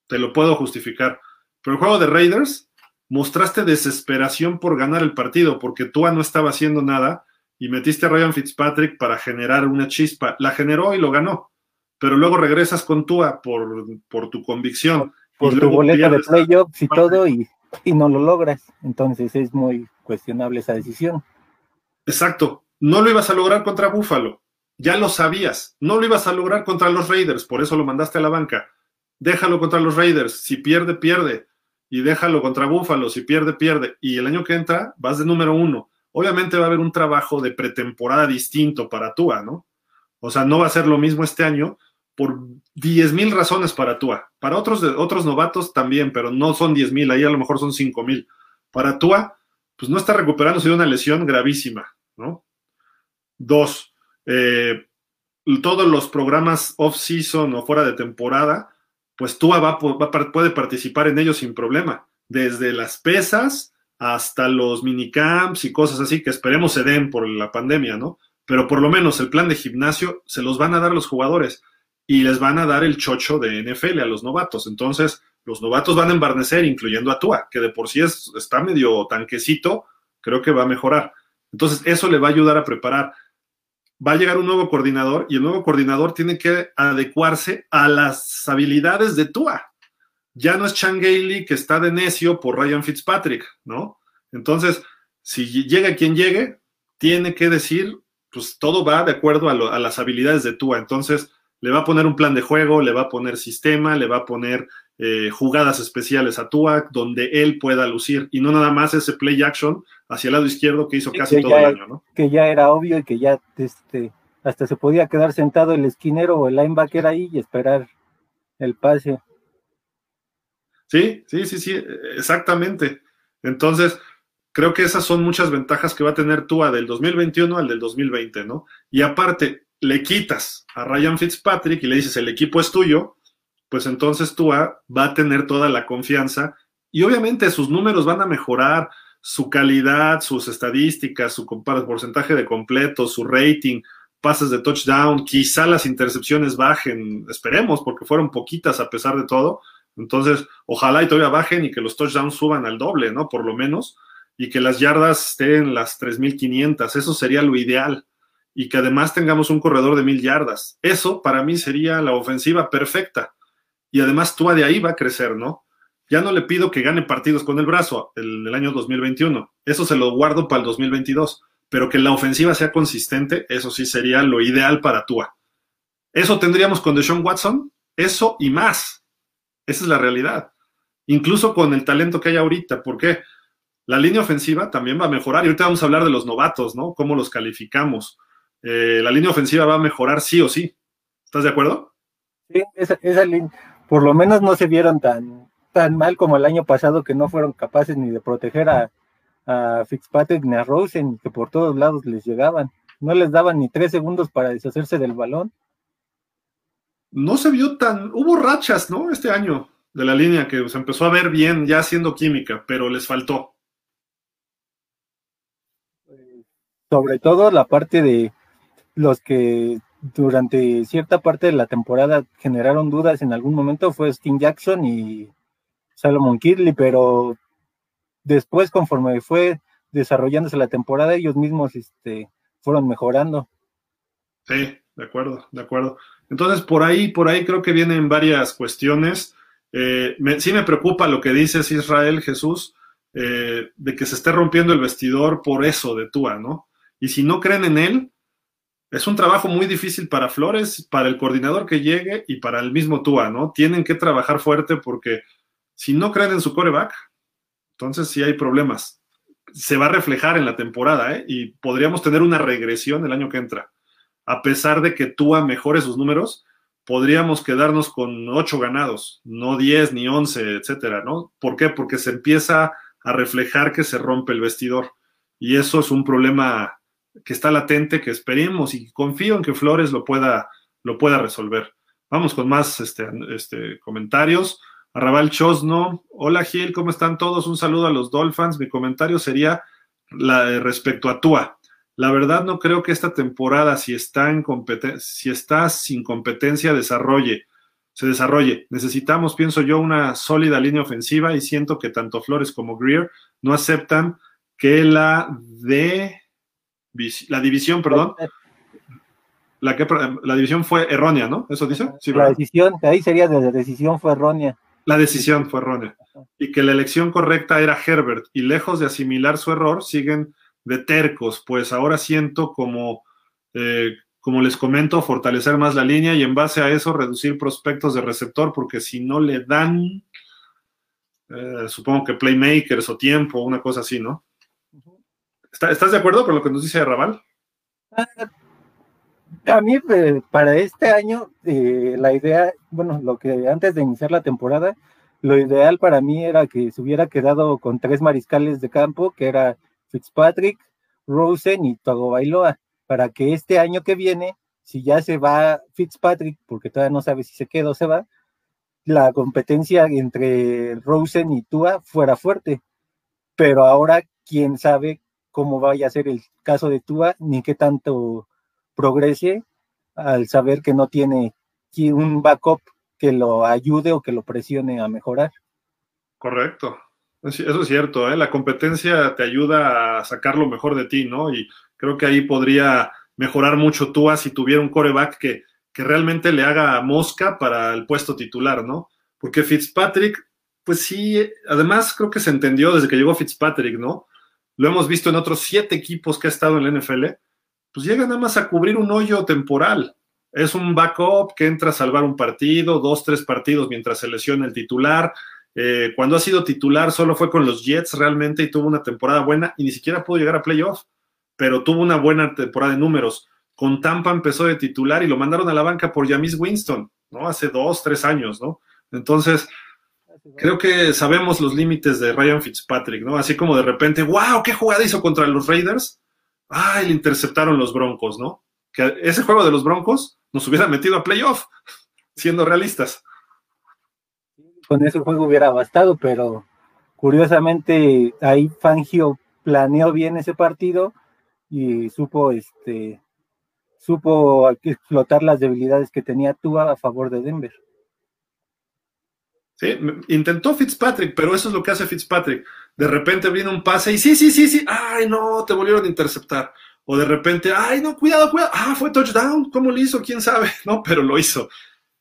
Te lo puedo justificar. Pero el juego de Raiders mostraste desesperación por ganar el partido porque Tua no estaba haciendo nada y metiste a Ryan Fitzpatrick para generar una chispa. La generó y lo ganó. Pero luego regresas con Tua por, por tu convicción por tu boleta de playoffs y todo y, no lo logras. Entonces es muy cuestionable esa decisión. Exacto. No lo ibas a lograr contra Buffalo. Ya lo sabías. No lo ibas a lograr contra los Raiders. Por eso lo mandaste a la banca. déjalo contra los Raiders, si pierde, pierde, y déjalo contra Buffalo, si pierde, pierde, y el año que entra vas de número uno. Obviamente va a haber un trabajo de pretemporada distinto para Tua, ¿no? O sea, no va a ser lo mismo este año por 10 mil razones para Tua. Para otros, otros novatos también, pero no son 10 mil, ahí a lo mejor son 5 mil. Para Tua, pues no está recuperándose de una lesión gravísima, ¿no? Dos, eh, todos los programas off-season o fuera de temporada, pues Tua va, puede participar en ellos sin problema, desde las pesas hasta los minicamps y cosas así que esperemos se den por la pandemia, ¿no? Pero por lo menos el plan de gimnasio se los van a dar los jugadores y les van a dar el chocho de NFL a los novatos. Entonces, los novatos van a embarnecer, incluyendo a Tua, que de por sí es, está medio tanquecito, creo que va a mejorar. Entonces, eso le va a ayudar a preparar va a llegar un nuevo coordinador y el nuevo coordinador tiene que adecuarse a las habilidades de Tua. Ya no es Chan Gailey que está de necio por Ryan Fitzpatrick, ¿no? Entonces, si llega quien llegue, tiene que decir, pues todo va de acuerdo a las habilidades de Tua. Entonces, le va a poner un plan de juego, le va a poner sistema, le va a poner eh, jugadas especiales a Tua donde él pueda lucir y no nada más ese play action hacia el lado izquierdo que hizo casi todo el año, ¿no? Que ya era obvio y que ya este, hasta se podía quedar sentado el esquinero o el linebacker ahí y esperar el pase. Sí, sí, sí, sí, exactamente. Entonces, creo que esas son muchas ventajas que va a tener Tua del 2021 al del 2020, ¿no? Y aparte, le quitas a Ryan Fitzpatrick y le dices, el equipo es tuyo, pues entonces Tua va a tener toda la confianza y obviamente sus números van a mejorar, su calidad, sus estadísticas, su porcentaje de completo, su rating, pases de touchdown, quizá las intercepciones bajen, esperemos, porque fueron poquitas a pesar de todo. Entonces, ojalá y todavía bajen y que los touchdowns suban al doble, ¿no? Por lo menos, y que las yardas estén las 3.500, eso sería lo ideal. Y que además tengamos un corredor de mil yardas. Eso para mí sería la ofensiva perfecta y además Tua de ahí va a crecer, ¿no? Ya no le pido que gane partidos con el brazo el, el año 2021, eso se lo guardo para el 2022, pero que la ofensiva sea consistente, eso sí sería lo ideal para Tua. Eso tendríamos con Deshaun Watson, eso y más. Esa es la realidad. Incluso con el talento que hay ahorita, porque la línea ofensiva también va a mejorar. Y ahorita vamos a hablar de los novatos, ¿no? Cómo los calificamos. Eh, la línea ofensiva va a mejorar sí o sí. ¿Estás de acuerdo? Sí, esa, esa línea por lo menos no se vieron tan, tan mal como el año pasado que no fueron capaces ni de proteger a, a Fitzpatrick ni a Rosen, que por todos lados les llegaban. No les daban ni tres segundos para deshacerse del balón. No se vio tan. Hubo rachas, ¿no? Este año de la línea que se empezó a ver bien ya haciendo química, pero les faltó. Sobre todo la parte de los que durante cierta parte de la temporada generaron dudas en algún momento fue Sting Jackson y Salomon Kidley, pero después conforme fue desarrollándose la temporada ellos mismos este, fueron mejorando. Sí, de acuerdo, de acuerdo. Entonces por ahí, por ahí creo que vienen varias cuestiones. Eh, sí me preocupa lo que dices Israel Jesús, eh, de que se esté rompiendo el vestidor por eso de Tua, ¿no? Y si no creen en él, es un trabajo muy difícil para Flores, para el coordinador que llegue y para el mismo Tua, ¿no? Tienen que trabajar fuerte porque si no creen en su coreback, entonces sí hay problemas. Se va a reflejar en la temporada, ¿eh? Y podríamos tener una regresión el año que entra. A pesar de que Tua mejore sus números, podríamos quedarnos con ocho ganados, no diez ni once, etcétera, ¿no? ¿Por qué? Porque se empieza a reflejar que se rompe el vestidor. Y eso es un problema que está latente, que esperemos y confío en que Flores lo pueda, lo pueda resolver. Vamos con más este, este, comentarios. Arrabal Chosno, hola Gil, ¿cómo están todos? Un saludo a los Dolphins. Mi comentario sería la, respecto a Tua. La verdad no creo que esta temporada, si está, en si está sin competencia, desarrolle, se desarrolle. Necesitamos, pienso yo, una sólida línea ofensiva y siento que tanto Flores como Greer no aceptan que la de la división, perdón, la, que, la división fue errónea, ¿no? ¿Eso dice? Sí, la decisión, ahí sería de la decisión fue errónea. La decisión fue errónea. Y que la elección correcta era Herbert. Y lejos de asimilar su error, siguen de tercos. Pues ahora siento como, eh, como les comento, fortalecer más la línea y en base a eso reducir prospectos de receptor, porque si no le dan, eh, supongo que playmakers o tiempo, una cosa así, ¿no? ¿Estás de acuerdo con lo que nos dice Raval? Ah, a mí, eh, para este año, eh, la idea, bueno, lo que antes de iniciar la temporada, lo ideal para mí era que se hubiera quedado con tres mariscales de campo, que era Fitzpatrick, Rosen y Togo Bailoa, para que este año que viene, si ya se va Fitzpatrick, porque todavía no sabe si se queda o se va, la competencia entre Rosen y Tua fuera fuerte. Pero ahora, quién sabe cómo vaya a ser el caso de Tua, ni qué tanto progrese al saber que no tiene un backup que lo ayude o que lo presione a mejorar. Correcto. Eso es cierto, ¿eh? la competencia te ayuda a sacar lo mejor de ti, ¿no? Y creo que ahí podría mejorar mucho Tua si tuviera un coreback que, que realmente le haga mosca para el puesto titular, ¿no? Porque Fitzpatrick, pues sí, además creo que se entendió desde que llegó Fitzpatrick, ¿no? Lo hemos visto en otros siete equipos que ha estado en la NFL, pues llega nada más a cubrir un hoyo temporal. Es un backup que entra a salvar un partido, dos, tres partidos mientras se lesiona el titular. Eh, cuando ha sido titular solo fue con los Jets realmente y tuvo una temporada buena y ni siquiera pudo llegar a playoff, pero tuvo una buena temporada de números. Con Tampa empezó de titular y lo mandaron a la banca por Jamis Winston, ¿no? Hace dos, tres años, ¿no? Entonces, creo que sabemos los límites de Ryan Fitzpatrick, ¿no? Así como de repente, wow, qué jugada hizo contra los Raiders. Ay, le interceptaron los Broncos, ¿no? Que ese juego de los Broncos nos hubiera metido a playoff, siendo realistas. Con ese juego hubiera bastado, pero curiosamente ahí Fangio planeó bien ese partido y supo este supo explotar las debilidades que tenía Tua a favor de Denver. Sí, intentó Fitzpatrick, pero eso es lo que hace Fitzpatrick. De repente viene un pase y sí, sí, sí, sí, ay, no, te volvieron a interceptar. O de repente, ay, no, cuidado, cuidado, ah, fue touchdown, ¿cómo lo hizo? ¿Quién sabe? No, pero lo hizo.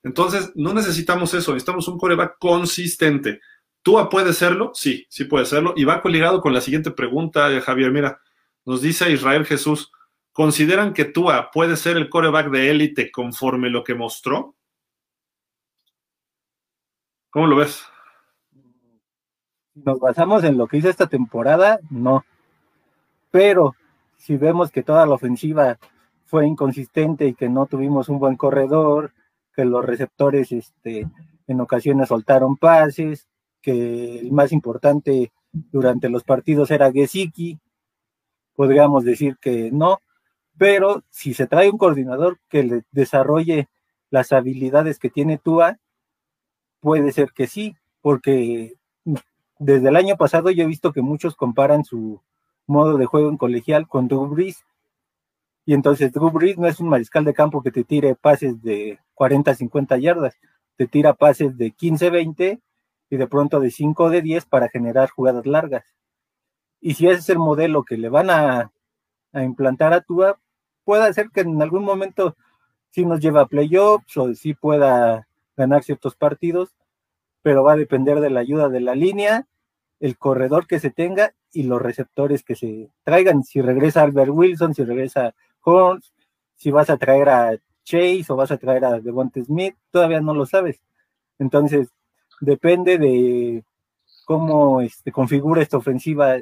Entonces, no necesitamos eso, necesitamos un coreback consistente. ¿Tua puede serlo? Sí, sí puede serlo. Y va coligado con la siguiente pregunta, de Javier. Mira, nos dice Israel Jesús, ¿consideran que Tua puede ser el coreback de élite conforme lo que mostró? ¿Cómo lo ves? Nos basamos en lo que hizo esta temporada, no. Pero si vemos que toda la ofensiva fue inconsistente y que no tuvimos un buen corredor, que los receptores este, en ocasiones soltaron pases, que el más importante durante los partidos era Gesicki, podríamos decir que no, pero si se trae un coordinador que le desarrolle las habilidades que tiene Tua, Puede ser que sí, porque desde el año pasado yo he visto que muchos comparan su modo de juego en colegial con Drew Brees. Y entonces Drew Brees no es un mariscal de campo que te tire pases de 40, 50 yardas, te tira pases de 15, 20 y de pronto de 5 de 10 para generar jugadas largas. Y si ese es el modelo que le van a, implantar a Tua, puede ser que en algún momento sí nos lleve a playoffs o sí pueda ganar ciertos partidos, pero va a depender de la ayuda de la línea, el corredor que se tenga y los receptores que se traigan. Si regresa Albert Wilson, si regresa Horns, si vas a traer a Chase o vas a traer a Devonte Smith, todavía no lo sabes. Entonces, depende de cómo este, configura esta ofensiva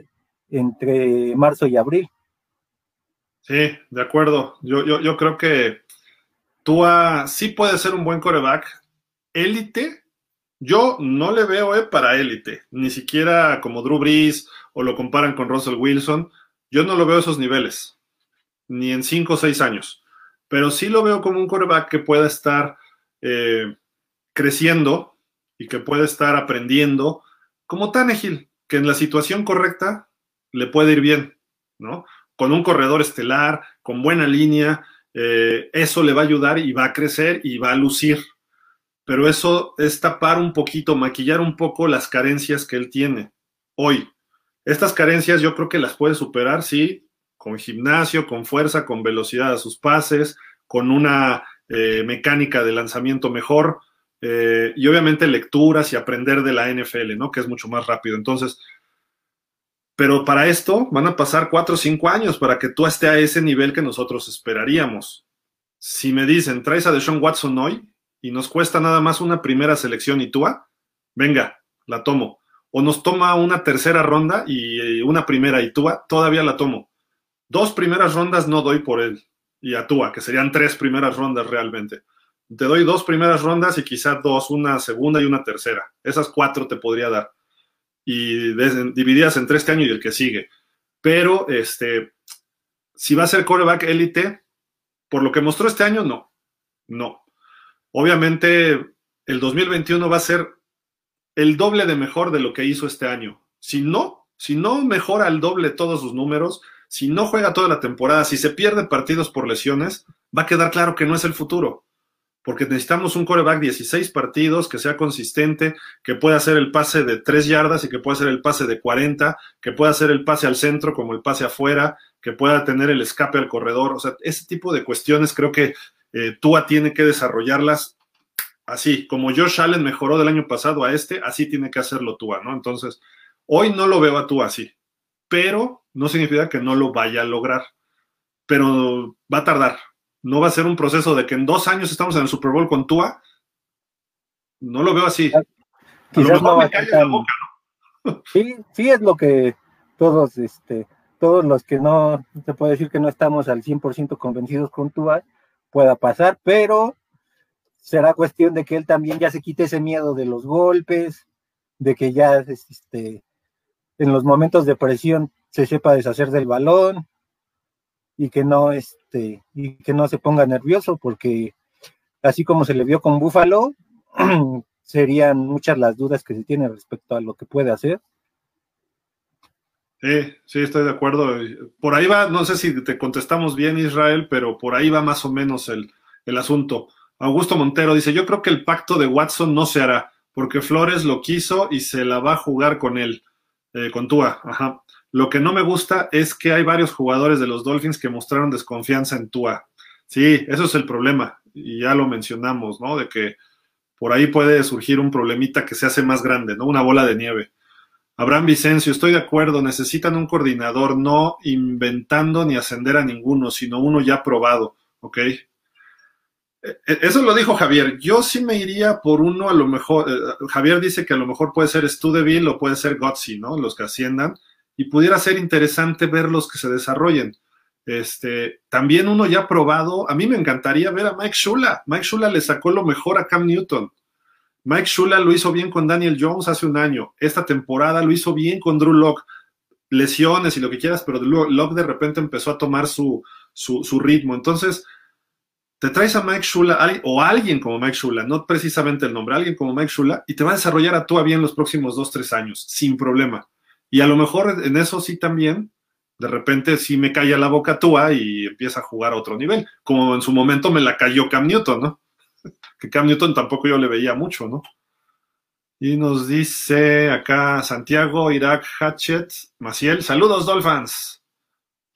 entre marzo y abril. Sí, de acuerdo. Yo, yo, yo creo que Tua sí puede ser un buen coreback, élite, yo no le veo eh, para élite, ni siquiera como Drew Brees o lo comparan con Russell Wilson. Yo no lo veo a esos niveles, ni en cinco o seis años. Pero sí lo veo como un coreback que pueda estar eh, creciendo y que puede estar aprendiendo, como Tannehill, que en la situación correcta le puede ir bien, ¿no? Con un corredor estelar, con buena línea, eh, eso le va a ayudar y va a crecer y va a lucir pero eso es tapar un poquito, maquillar un poco las carencias que él tiene hoy. Estas carencias yo creo que las puede superar, sí, con gimnasio, con fuerza, con velocidad a sus pases, con una eh, mecánica de lanzamiento mejor eh, y obviamente lecturas y aprender de la NFL, ¿no? Que es mucho más rápido. Entonces, pero para esto van a pasar cuatro o cinco años para que tú estés a ese nivel que nosotros esperaríamos. si me dicen, traes a Deshaun Watson hoy y nos cuesta nada más una primera selección y Tua, venga, la tomo. O nos toma una tercera ronda y una primera y Tua, todavía la tomo. Dos primeras rondas no doy por él y a que serían tres primeras rondas realmente. Te doy dos primeras rondas y quizás dos, una segunda y una tercera. Esas cuatro te podría dar. Y divididas entre este año y el que sigue. Pero este, si va a ser coreback élite, por lo que mostró este año, no. No. Obviamente, el 2021 va a ser el doble de mejor de lo que hizo este año. Si no, si no mejora el doble todos sus números, si no juega toda la temporada, si se pierde partidos por lesiones, va a quedar claro que no es el futuro. Porque necesitamos un coreback 16 partidos, que sea consistente, que pueda hacer el pase de 3 yardas y que pueda hacer el pase de 40, que pueda hacer el pase al centro como el pase afuera, que pueda tener el escape al corredor. O sea, ese tipo de cuestiones creo que eh, Tua tiene que desarrollarlas así. Como Josh Allen mejoró del año pasado a este, así tiene que hacerlo Tua, ¿no? Entonces, hoy no lo veo a Tua así, pero no significa que no lo vaya a lograr. Pero va a tardar. No va a ser un proceso de que en dos años estamos en el Super Bowl con Tua. No lo veo así. Quizás no. Sí, sí es lo que todos, este, todos los que no, se puede decir que no estamos al 100% convencidos con Tua, pueda pasar, pero será cuestión de que él también ya se quite ese miedo de los golpes, de que ya este, en los momentos de presión se sepa deshacer del balón y que no este y que no se ponga nervioso porque así como se le vio con Búfalo serían muchas las dudas que se tienen respecto a lo que puede hacer. Sí, sí, estoy de acuerdo. Por ahí va, no sé si te contestamos bien, Israel, pero por ahí va más o menos el, el asunto. Augusto Montero dice, yo creo que el pacto de Watson no se hará, porque Flores lo quiso y se la va a jugar con él, eh, con Tua. Ajá. Lo que no me gusta es que hay varios jugadores de los Dolphins que mostraron desconfianza en Tua. Sí, eso es el problema. Y ya lo mencionamos, ¿no? De que por ahí puede surgir un problemita que se hace más grande, ¿no? Una bola de nieve. Abraham Vicencio, estoy de acuerdo, necesitan un coordinador, no inventando ni ascender a ninguno, sino uno ya probado, ¿ok? E, e, eso lo dijo Javier. Yo sí me iría por uno, a lo mejor. Eh, Javier dice que a lo mejor puede ser Studeville o puede ser Gotzi, ¿no? Los que asciendan y pudiera ser interesante ver los que se desarrollen. Este, también uno ya probado, a mí me encantaría ver a Mike Shula. Mike Shula le sacó lo mejor a Cam Newton. Mike Shula lo hizo bien con Daniel Jones hace un año. Esta temporada lo hizo bien con Drew Locke. Lesiones y lo que quieras, pero Locke de repente empezó a tomar su, ritmo. Entonces, te traes a Mike Shula o alguien como Mike Shula, no precisamente el nombre, alguien como Mike Shula, y te va a desarrollar a tú a bien los próximos dos, tres años, sin problema. Y a lo mejor en eso sí también, de repente sí me calla la boca Tua y empieza a jugar a otro nivel, como en su momento me la cayó Cam Newton, ¿no? Que Cam Newton tampoco yo le veía mucho, ¿no? Y nos dice acá Santiago, Irak, Hatchet, Maciel, saludos Dolphins.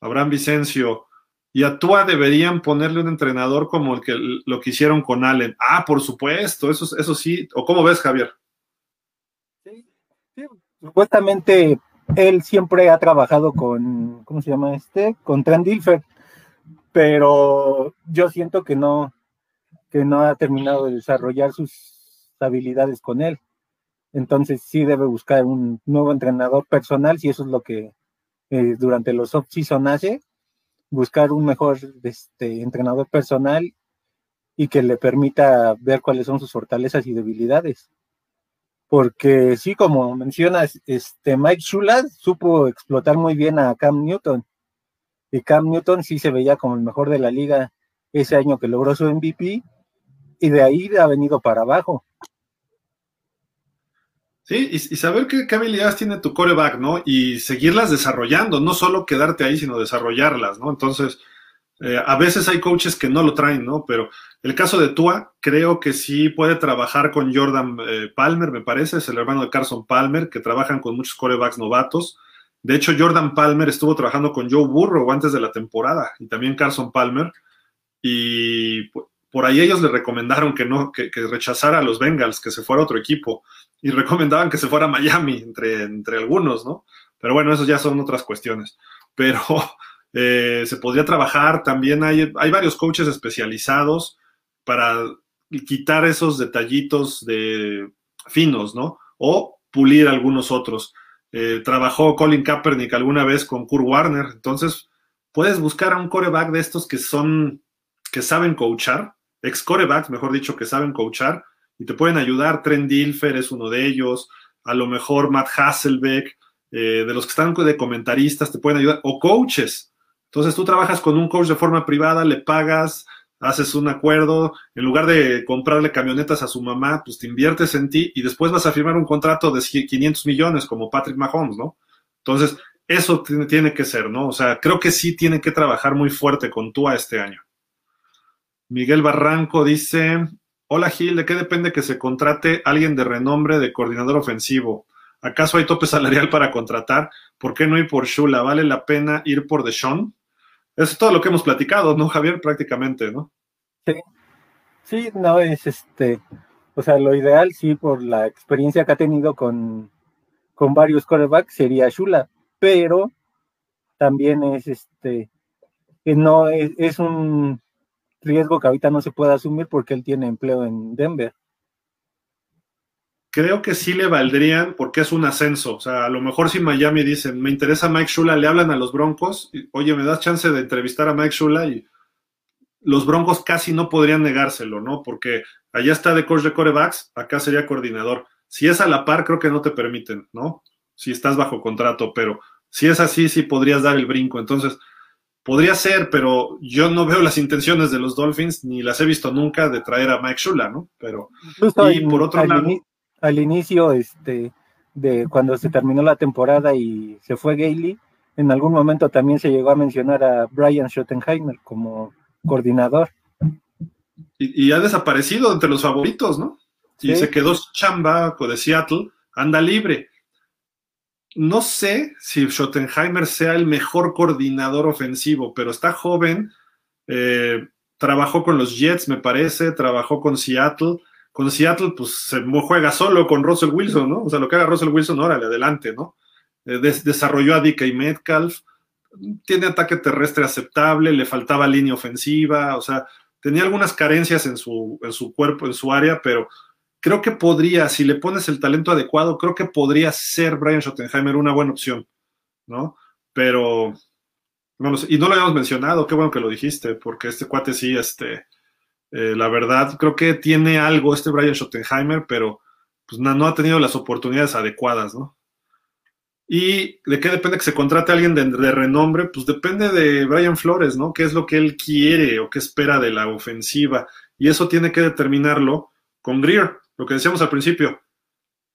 Abraham Vicencio, y a Tua deberían ponerle un entrenador como el que lo que hicieron con Allen. Ah, por supuesto, eso, eso sí. ¿O cómo ves, Javier? Sí, supuestamente él siempre ha trabajado con, ¿cómo se llama este? Con Trent Dilfer, pero yo siento que no, que no ha terminado de desarrollar sus habilidades con él. Entonces sí debe buscar un nuevo entrenador personal, si eso es lo que eh, durante los off-season hace, buscar un mejor este, entrenador personal y que le permita ver cuáles son sus fortalezas y debilidades porque sí, como mencionas, este Mike Shula supo explotar muy bien a Cam Newton. Y Cam Newton sí se veía como el mejor de la liga ese año que logró su MVP, y de ahí ha venido para abajo. Sí, y, saber qué, habilidades tiene tu coreback, ¿no? Y seguirlas desarrollando, no solo quedarte ahí, sino desarrollarlas, ¿no? Entonces, eh, a veces hay coaches que no lo traen, ¿no? Pero el caso de Tua, creo que sí puede trabajar con Jordan eh, Palmer, me parece, es el hermano de Carson Palmer, que trabajan con muchos corebacks novatos. De hecho, Jordan Palmer estuvo trabajando con Joe Burrow antes de la temporada y también Carson Palmer. Y por ahí ellos le recomendaron que no, que, rechazara a los Bengals, que se fuera a otro equipo. Y recomendaban que se fuera a Miami, entre, entre algunos, ¿no? Pero bueno, eso ya son otras cuestiones. Pero eh, se podría trabajar. También hay, hay varios coaches especializados para quitar esos detallitos de finos, ¿no? O pulir algunos otros. Eh, trabajó Colin Kaepernick alguna vez con Kurt Warner, entonces puedes buscar a un coreback de estos que son, que saben coachar, ex corebacks, mejor dicho, que saben coachar y te pueden ayudar. Trent Dilfer es uno de ellos, a lo mejor Matt Hasselbeck, eh, de los que están de comentaristas, te pueden ayudar, o coaches. Entonces tú trabajas con un coach de forma privada, le pagas, haces un acuerdo, en lugar de comprarle camionetas a su mamá, pues te inviertes en ti y después vas a firmar un contrato de 500 millones como Patrick Mahomes, ¿no? Entonces, eso tiene que ser, ¿no? O sea, creo que sí tiene que trabajar muy fuerte con Tua este año. Miguel Barranco dice, hola Gil, ¿de qué depende que se contrate alguien de renombre de coordinador ofensivo? ¿Acaso hay tope salarial para contratar? ¿Por qué no ir por Shula? ¿Vale la pena ir por Deshaun? Eso es todo lo que hemos platicado, ¿no, Javier? Prácticamente, ¿no? Sí. Sí, no, es este, o sea, lo ideal, sí, por la experiencia que ha tenido con, con varios quarterbacks, sería Shula, pero también es este, no es, es un riesgo que ahorita no se puede asumir porque él tiene empleo en Denver creo que sí le valdrían porque es un ascenso. O sea, a lo mejor si Miami dicen, me interesa Mike Shula, le hablan a los Broncos, oye, me das chance de entrevistar a Mike Shula y los Broncos casi no podrían negárselo, ¿no? Porque allá está de coach de corebacks, acá sería coordinador. Si es a la par, creo que no te permiten, ¿no? Si estás bajo contrato, pero si es así, sí podrías dar el brinco. Entonces, podría ser, pero yo no veo las intenciones de los Dolphins, ni las he visto nunca de traer a Mike Shula, ¿no? Pero, y por otro lado al inicio este, de cuando se terminó la temporada y se fue Gailey, en algún momento también se llegó a mencionar a Brian Schottenheimer como coordinador. Y, ha desaparecido entre los favoritos, ¿no? Y se quedó Chamba de Seattle, anda libre. No sé si Schottenheimer sea el mejor coordinador ofensivo, pero está joven. Eh, trabajó con los Jets, me parece, trabajó con Seattle con Seattle, pues se juega solo con Russell Wilson, ¿no? O sea, lo que haga Russell Wilson, órale, adelante, ¿no? Eh, desarrolló a DK Metcalf, tiene ataque terrestre aceptable, le faltaba línea ofensiva, o sea, tenía algunas carencias en su, en su cuerpo, en su área, pero creo que podría, si le pones el talento adecuado, creo que podría ser Brian Schottenheimer una buena opción, ¿no? Pero, no y no lo habíamos mencionado, qué bueno que lo dijiste, porque este cuate sí, este, eh, la verdad, creo que tiene algo este Brian Schottenheimer, pero pues no, ha tenido las oportunidades adecuadas, ¿no? ¿Y de qué depende que se contrate a alguien de, renombre? Pues depende de Brian Flores, ¿no? ¿Qué es lo que él quiere o qué espera de la ofensiva? Y eso tiene que determinarlo con Greer, lo que decíamos al principio.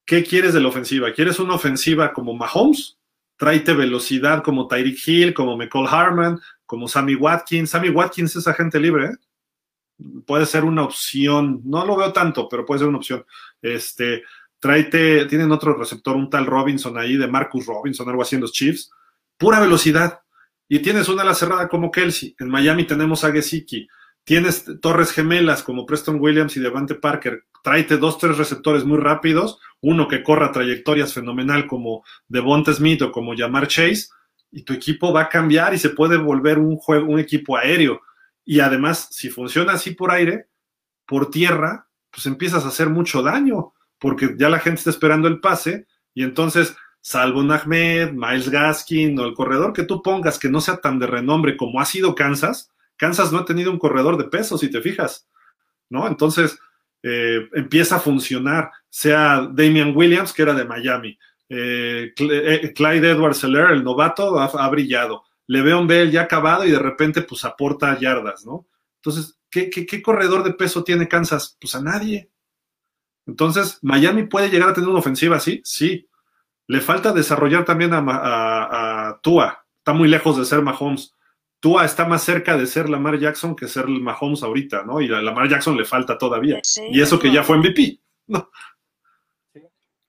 ¿Qué quieres de la ofensiva? ¿Quieres una ofensiva como Mahomes? Tráete velocidad como Tyreek Hill, como McCall Harman, como Sammy Watkins. Sammy Watkins es agente libre, ¿eh? puede ser una opción. No lo veo tanto, pero puede ser una opción. Este, tráete, tienen otro receptor, un tal Robinson ahí, de Marcus Robinson, algo así en los Chiefs. Pura velocidad. Y tienes una ala cerrada como Kelsey. En Miami tenemos a Gesicki. Tienes torres gemelas como Preston Williams y Devante Parker. Tráete dos, tres receptores muy rápidos. Uno que corra trayectorias fenomenal como Devonta Smith o como Jamar Chase. Y tu equipo va a cambiar y se puede volver un, juego, un equipo aéreo y además, si funciona así por aire, por tierra, pues empiezas a hacer mucho daño, porque ya la gente está esperando el pase y entonces, salvo Ahmed, Miles Gaskin o el corredor que tú pongas que no sea tan de renombre como ha sido Kansas, Kansas no ha tenido un corredor de peso, si te fijas, ¿no? Entonces, eh, empieza a funcionar, sea Damian Williams, que era de Miami, eh, eh, Clyde Edwards Seller, el novato, ha brillado. Le'Veon Bell ya acabado y de repente pues aporta yardas, ¿no? Entonces, ¿qué, qué, corredor de peso tiene Kansas? Pues a nadie. Entonces, Miami puede llegar a tener una ofensiva así, sí. Le falta desarrollar también a, a, Tua. Está muy lejos de ser Mahomes. Tua está más cerca de ser Lamar Jackson que ser Mahomes ahorita, ¿no? Y a Lamar Jackson le falta todavía. y eso que ya fue MVP, ¿no?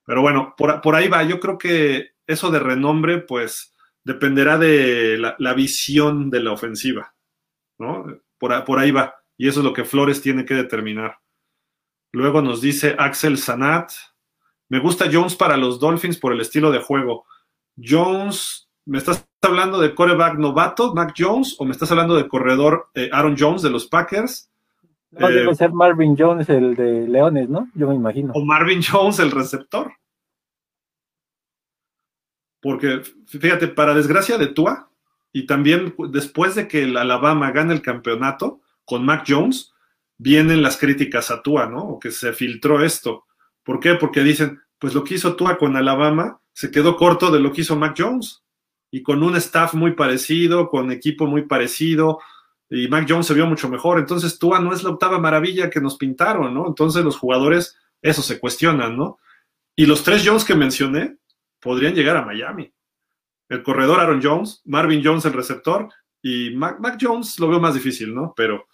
Pero bueno, por, por ahí va. Yo creo que eso de renombre, pues dependerá de la, visión de la ofensiva, ¿no? Por, por, ahí va. Y eso es lo que Flores tiene que determinar. Luego nos dice Axel Sanat, me gusta Jones para los Dolphins por el estilo de juego. Jones ¿Me estás hablando de coreback novato, Mac Jones, o me estás hablando de corredor eh, Aaron Jones de los Packers? No, debe ser Marvin Jones, el de Leones, ¿no? Yo me imagino. O Marvin Jones, el receptor. Porque, fíjate, para desgracia de Tua, y también después de que el Alabama gane el campeonato con Mac Jones, vienen las críticas a Tua, ¿no? O que se filtró esto. ¿Por qué? Porque dicen, pues lo que hizo Tua con Alabama se quedó corto de lo que hizo Mac Jones. Y con un staff muy parecido, con equipo muy parecido, y Mac Jones se vio mucho mejor. Entonces Tua no es la octava maravilla que nos pintaron, ¿no? Entonces los jugadores, eso se cuestionan, ¿no? Y los tres Jones que mencioné podrían llegar a Miami. El corredor Aaron Jones, Marvin Jones el receptor, y Mac, Mac Jones lo veo más difícil, ¿no? Pero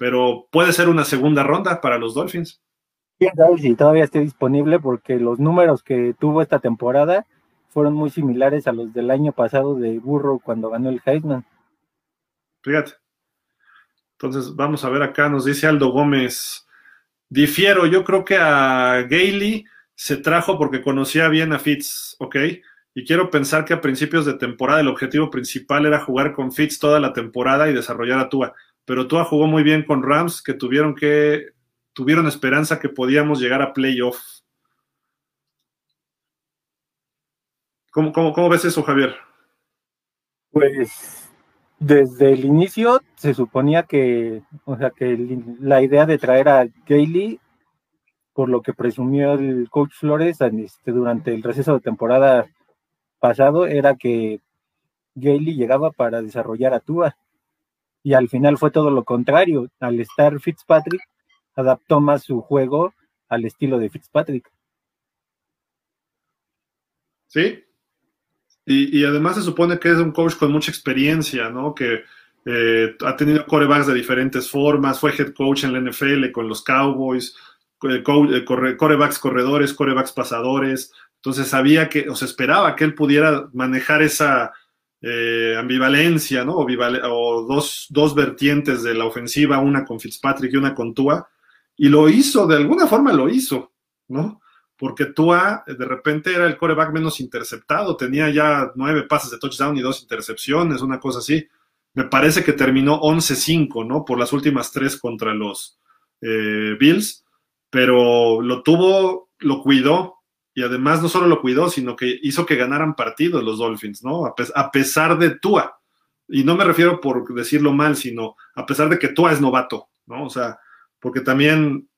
pero puede ser una segunda ronda para los Dolphins. Si todavía esté disponible porque los números que tuvo esta temporada fueron muy similares a los del año pasado de Burro cuando ganó el Heisman. Fíjate. Entonces, vamos a ver acá, nos dice Aldo Gómez. Difiero, yo creo que a Gailey se trajo porque conocía bien a Fitz, ¿ok? Y quiero pensar que a principios de temporada el objetivo principal era jugar con Fitz toda la temporada y desarrollar a Tua pero Tua jugó muy bien con Rams, que tuvieron que tuvieron esperanza que podíamos llegar a playoff. ¿Cómo, cómo, ves eso, Javier? Pues desde el inicio se suponía que, o sea, que la idea de traer a Gailey, por lo que presumió el coach Flores este, durante el receso de temporada pasado, era que Gailey llegaba para desarrollar a Tua y al final fue todo lo contrario. Al estar Fitzpatrick, adaptó más su juego al estilo de Fitzpatrick. Sí. Y, además se supone que es un coach con mucha experiencia, ¿no? Que eh, ha tenido corebacks de diferentes formas, fue head coach en la NFL con los Cowboys, eh, eh, corebacks corredores, corebacks pasadores. Entonces sabía que, o se esperaba que él pudiera manejar esa, ambivalencia, ¿no? O, dos, dos, vertientes de la ofensiva, una con Fitzpatrick y una con Tua, y lo hizo, de alguna forma lo hizo, ¿no? Porque Tua de repente era el coreback menos interceptado, tenía ya nueve pases de touchdown y dos intercepciones, una cosa así. Me parece que terminó 11-5, ¿no? Por las últimas tres contra los eh, Bills, pero lo tuvo, lo cuidó, y además no solo lo cuidó, sino que hizo que ganaran partidos los Dolphins, ¿no? A, pesar de Tua. Y no me refiero por decirlo mal, sino a pesar de que Tua es novato, ¿no? O sea, porque también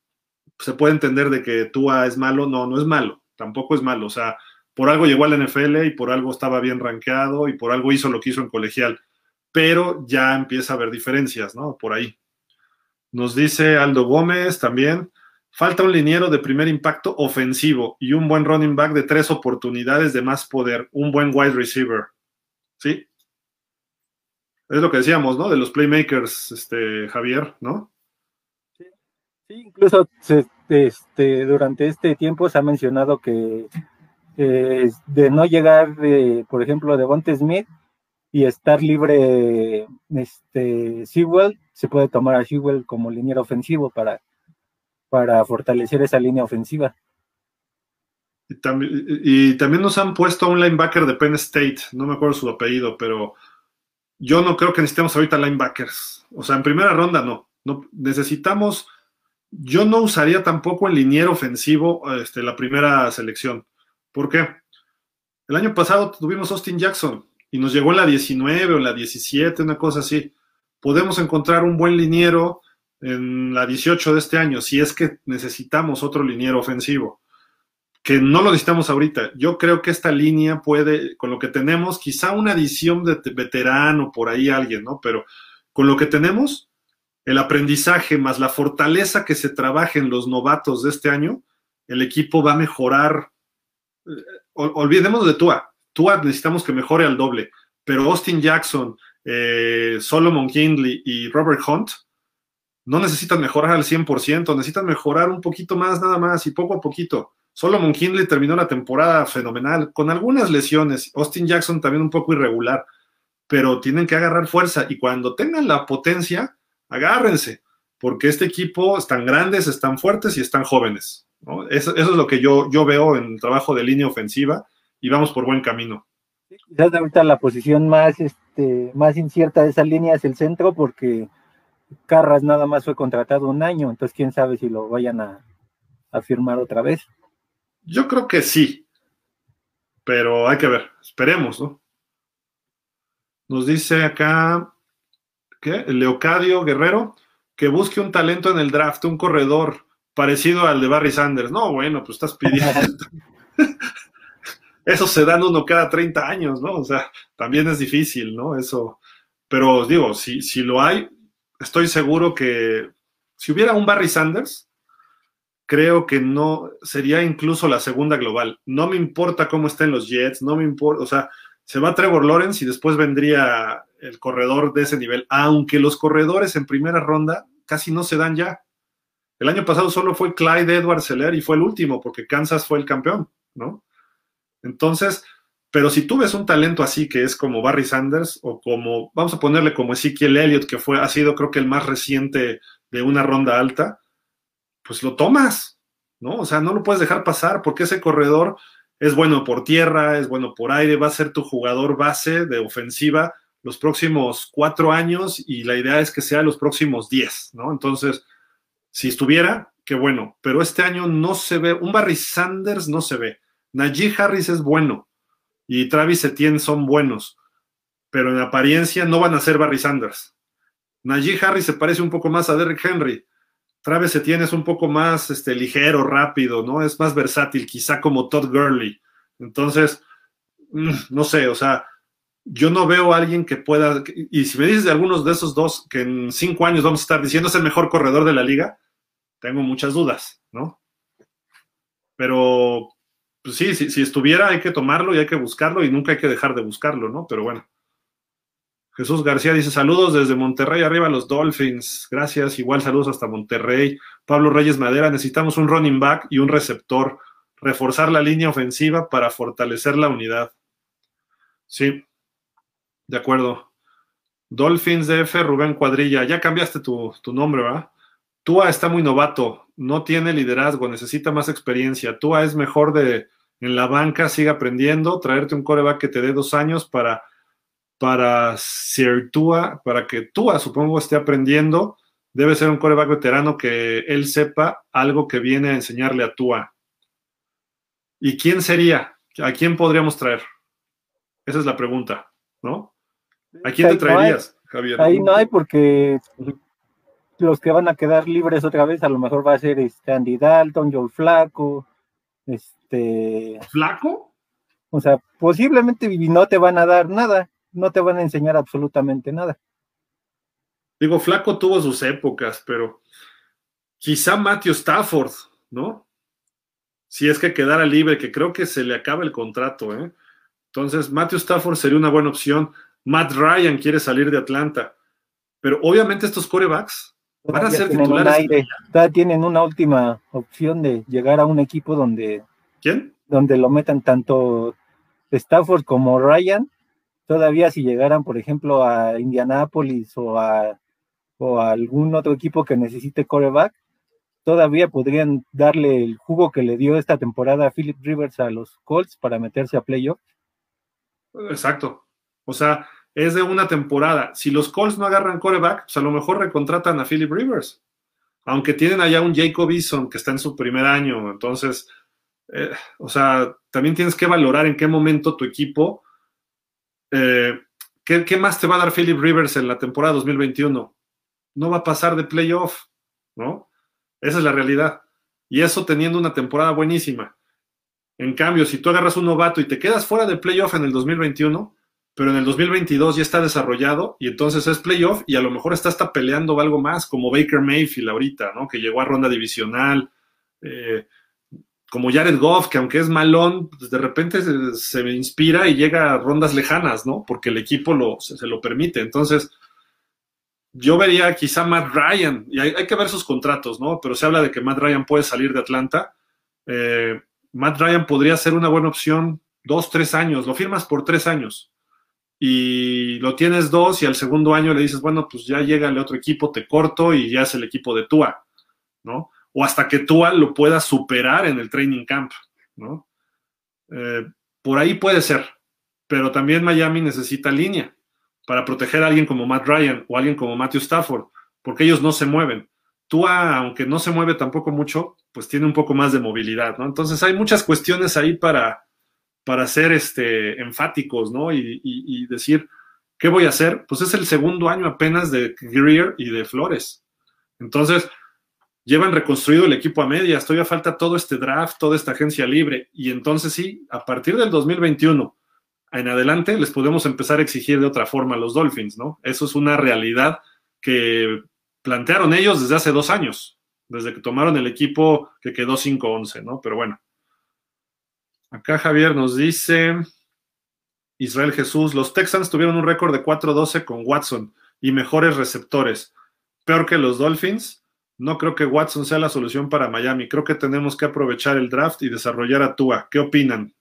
se puede entender de que Tua es malo, no, no es malo, tampoco es malo, o sea, por algo llegó al NFL y por algo estaba bien rankeado y por algo hizo lo que hizo en colegial, pero ya empieza a haber diferencias, ¿no? Por ahí. Nos dice Aldo Gómez también, Falta un liniero de primer impacto ofensivo y un buen running back de tres oportunidades de más poder, un buen wide receiver. ¿Sí? Es lo que decíamos, ¿no? De los playmakers, este, Javier, ¿no? Incluso este, durante este tiempo se ha mencionado que eh, de no llegar, por ejemplo, de Bonte Smith y estar libre este, Sewell, se puede tomar a Sewell como liniero ofensivo para fortalecer esa línea ofensiva. Y también, nos han puesto a un linebacker de Penn State, no me acuerdo su apellido, pero yo no creo que necesitemos ahorita linebackers. O sea, en primera ronda no. no necesitamos, yo no usaría tampoco el liniero ofensivo este, la primera selección. ¿Por qué? El año pasado tuvimos Austin Jackson y nos llegó en la 19 o en la 17, una cosa así. Podemos encontrar un buen liniero en la 18 de este año, si es que necesitamos otro liniero ofensivo, que no lo necesitamos ahorita. Yo creo que esta línea puede, con lo que tenemos, quizá una adición de veterano, por ahí alguien, ¿no? Pero con lo que tenemos, el aprendizaje más la fortaleza que se trabaje en los novatos de este año, el equipo va a mejorar. Eh, olvidemos de Tua. Tua necesitamos que mejore al doble, pero Austin Jackson, eh, Solomon Kindley y Robert Hunt, no necesitan mejorar al 100%, necesitan mejorar un poquito más nada más y poco a poquito. Solo McKinley terminó la temporada fenomenal, con algunas lesiones. Austin Jackson también un poco irregular, pero tienen que agarrar fuerza y cuando tengan la potencia, agárrense, porque este equipo están grandes, están fuertes y están jóvenes. Eso, es lo que yo, yo veo en el trabajo de línea ofensiva y vamos por buen camino. quizás ahorita la posición más, este, más incierta de esa línea es el centro porque Carras nada más fue contratado un año, entonces quién sabe si lo vayan a, a firmar otra vez. Yo creo que sí, pero hay que ver, esperemos, ¿no? Nos dice acá, ¿qué? Leocadio Guerrero, que busque un talento en el draft, un corredor parecido al de Barry Sanders. No, bueno, pues estás pidiendo. Eso se dan uno cada 30 años, ¿no? O sea, también es difícil, ¿no? Eso. Pero os digo, si, si lo hay, estoy seguro que si hubiera un Barry Sanders, creo que no sería incluso la segunda global. No me importa cómo estén los Jets, no me importa, o sea, se va Trevor Lawrence y después vendría el corredor de ese nivel, aunque los corredores en primera ronda casi no se dan ya. El año pasado solo fue Clyde Edwards Seller y fue el último porque Kansas fue el campeón, ¿no? Entonces, pero si tú ves un talento así que es como Barry Sanders o como, vamos a ponerle como Ezekiel Elliott, que fue, ha sido creo que el más reciente de una ronda alta, pues lo tomas, ¿no? O sea, no lo puedes dejar pasar porque ese corredor es bueno por tierra, es bueno por aire, va a ser tu jugador base de ofensiva los próximos cuatro años y la idea es que sea los próximos diez, ¿no? Entonces, si estuviera, qué bueno, pero este año no se ve, un Barry Sanders no se ve. Najee Harris es bueno y Travis Etienne son buenos, pero en apariencia no van a ser Barry Sanders. Najee Harris se parece un poco más a Derrick Henry. Travis Etienne es un poco más este, ligero, rápido, ¿no? Es más versátil, quizá como Todd Gurley. Entonces, mm, no sé, o sea, yo no veo a alguien que pueda, y si me dices de algunos de esos dos que en cinco años vamos a estar diciendo es el mejor corredor de la liga, tengo muchas dudas, ¿no? Pero pues sí, si, estuviera hay que tomarlo y hay que buscarlo y nunca hay que dejar de buscarlo, ¿no? Pero bueno. Jesús García dice saludos desde Monterrey, arriba los Dolphins. Gracias, igual saludos hasta Monterrey. Pablo Reyes Madera, necesitamos un running back y un receptor. Reforzar la línea ofensiva para fortalecer la unidad. Sí, de acuerdo. Dolphins DF, Rubén Cuadrilla. Ya cambiaste tu, tu nombre, ¿verdad? Tua está muy novato, no tiene liderazgo, necesita más experiencia. Tua es mejor de en la banca, sigue aprendiendo, traerte un coreback que te dé dos años para, para ser Tua, para que Tua, supongo, esté aprendiendo. Debe ser un coreback veterano que él sepa algo que viene a enseñarle a Tua. ¿Y quién sería? ¿A quién podríamos traer? Esa es la pregunta, ¿no? ¿A quién te traerías, Javier? Ahí no hay porque los que van a quedar libres otra vez a lo mejor va a ser este Andy Dalton, Joel Flaco, este... ¿Flaco? O sea, posiblemente no te van a dar nada, no te van a enseñar absolutamente nada. Digo, Flaco tuvo sus épocas, pero quizá Matthew Stafford, ¿no? Si es que quedara libre, que creo que se le acaba el contrato, ¿eh? Entonces, Matthew Stafford sería una buena opción. Matt Ryan quiere salir de Atlanta. Pero obviamente estos corebacks Van a ser titulares. tienen una última opción de llegar a un equipo donde. ¿Quién? Donde lo metan tanto Stafford como Ryan. Todavía si llegaran, por ejemplo, a Indianapolis o a, o a algún otro equipo que necesite coreback, todavía podrían darle el jugo que le dio esta temporada a Philip Rivers a los Colts para meterse a playoffs. Exacto. O sea, es de una temporada. Si los Colts no agarran coreback, pues a lo mejor recontratan a Philip Rivers. Aunque tienen allá un Jacob Eason que está en su primer año. Entonces, eh, o sea, también tienes que valorar en qué momento tu equipo. Eh, ¿qué, ¿Qué más te va a dar Philip Rivers en la temporada 2021? No va a pasar de playoff, ¿no? Esa es la realidad. Y eso teniendo una temporada buenísima. En cambio, si tú agarras un novato y te quedas fuera de playoff en el 2021, pero en el 2022 ya está desarrollado y entonces es playoff y a lo mejor está hasta peleando algo más, como Baker Mayfield ahorita, ¿no? Que llegó a ronda divisional, eh, como Jared Goff, que aunque es malón, pues de repente se, inspira y llega a rondas lejanas, ¿no? Porque el equipo lo, se, lo permite. Entonces, yo vería quizá Matt Ryan, y hay, que ver sus contratos, ¿no? Pero se habla de que Matt Ryan puede salir de Atlanta. Eh, Matt Ryan podría ser una buena opción dos, tres años, lo firmas por tres años y lo tienes dos y al segundo año le dices, bueno, pues ya llega el otro equipo, te corto y ya es el equipo de Tua, ¿no? O hasta que Tua lo pueda superar en el training camp, ¿no? Eh, por ahí puede ser, pero también Miami necesita línea para proteger a alguien como Matt Ryan o alguien como Matthew Stafford, porque ellos no se mueven. Tua, aunque no se mueve tampoco mucho, pues tiene un poco más de movilidad, ¿no? Entonces hay muchas cuestiones ahí para, para ser este, enfáticos, ¿no? Y, y, decir, ¿qué voy a hacer? Pues es el segundo año apenas de Greer y de Flores. Entonces, llevan reconstruido el equipo a medias, todavía falta todo este draft, toda esta agencia libre, y entonces sí, a partir del 2021 en adelante les podemos empezar a exigir de otra forma a los Dolphins, ¿no? Eso es una realidad que plantearon ellos desde hace dos años, desde que tomaron el equipo que quedó 5-11, ¿no? Pero bueno. Acá Javier nos dice, Israel Jesús, los Texans tuvieron un récord de 4-12 con Watson y mejores receptores. Peor que los Dolphins. No creo que Watson sea la solución para Miami. Creo que tenemos que aprovechar el draft y desarrollar a Tua. ¿Qué opinan?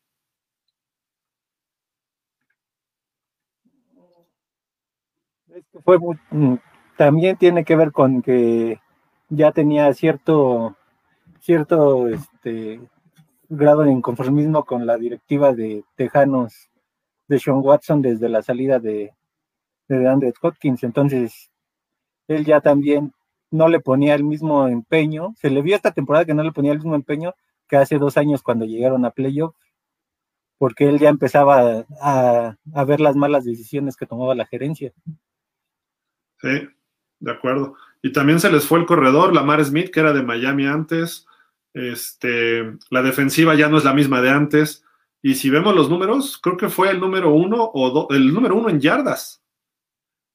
mm, también tiene que ver con que ya tenía cierto cierto este grado de inconformismo con la directiva de Tejanos de Sean Watson desde la salida de, de Andrew Hopkins. Entonces, él ya también no le ponía el mismo empeño. Se le vio esta temporada que no le ponía el mismo empeño que hace dos años cuando llegaron a playoff, porque él ya empezaba a, a ver las malas decisiones que tomaba la gerencia. Sí, de acuerdo. Y también se les fue el corredor, Lamar Smith, que era de Miami antes. Este, la defensiva ya no es la misma de antes. Y si vemos los números, creo que fue el número uno o el número uno en yardas.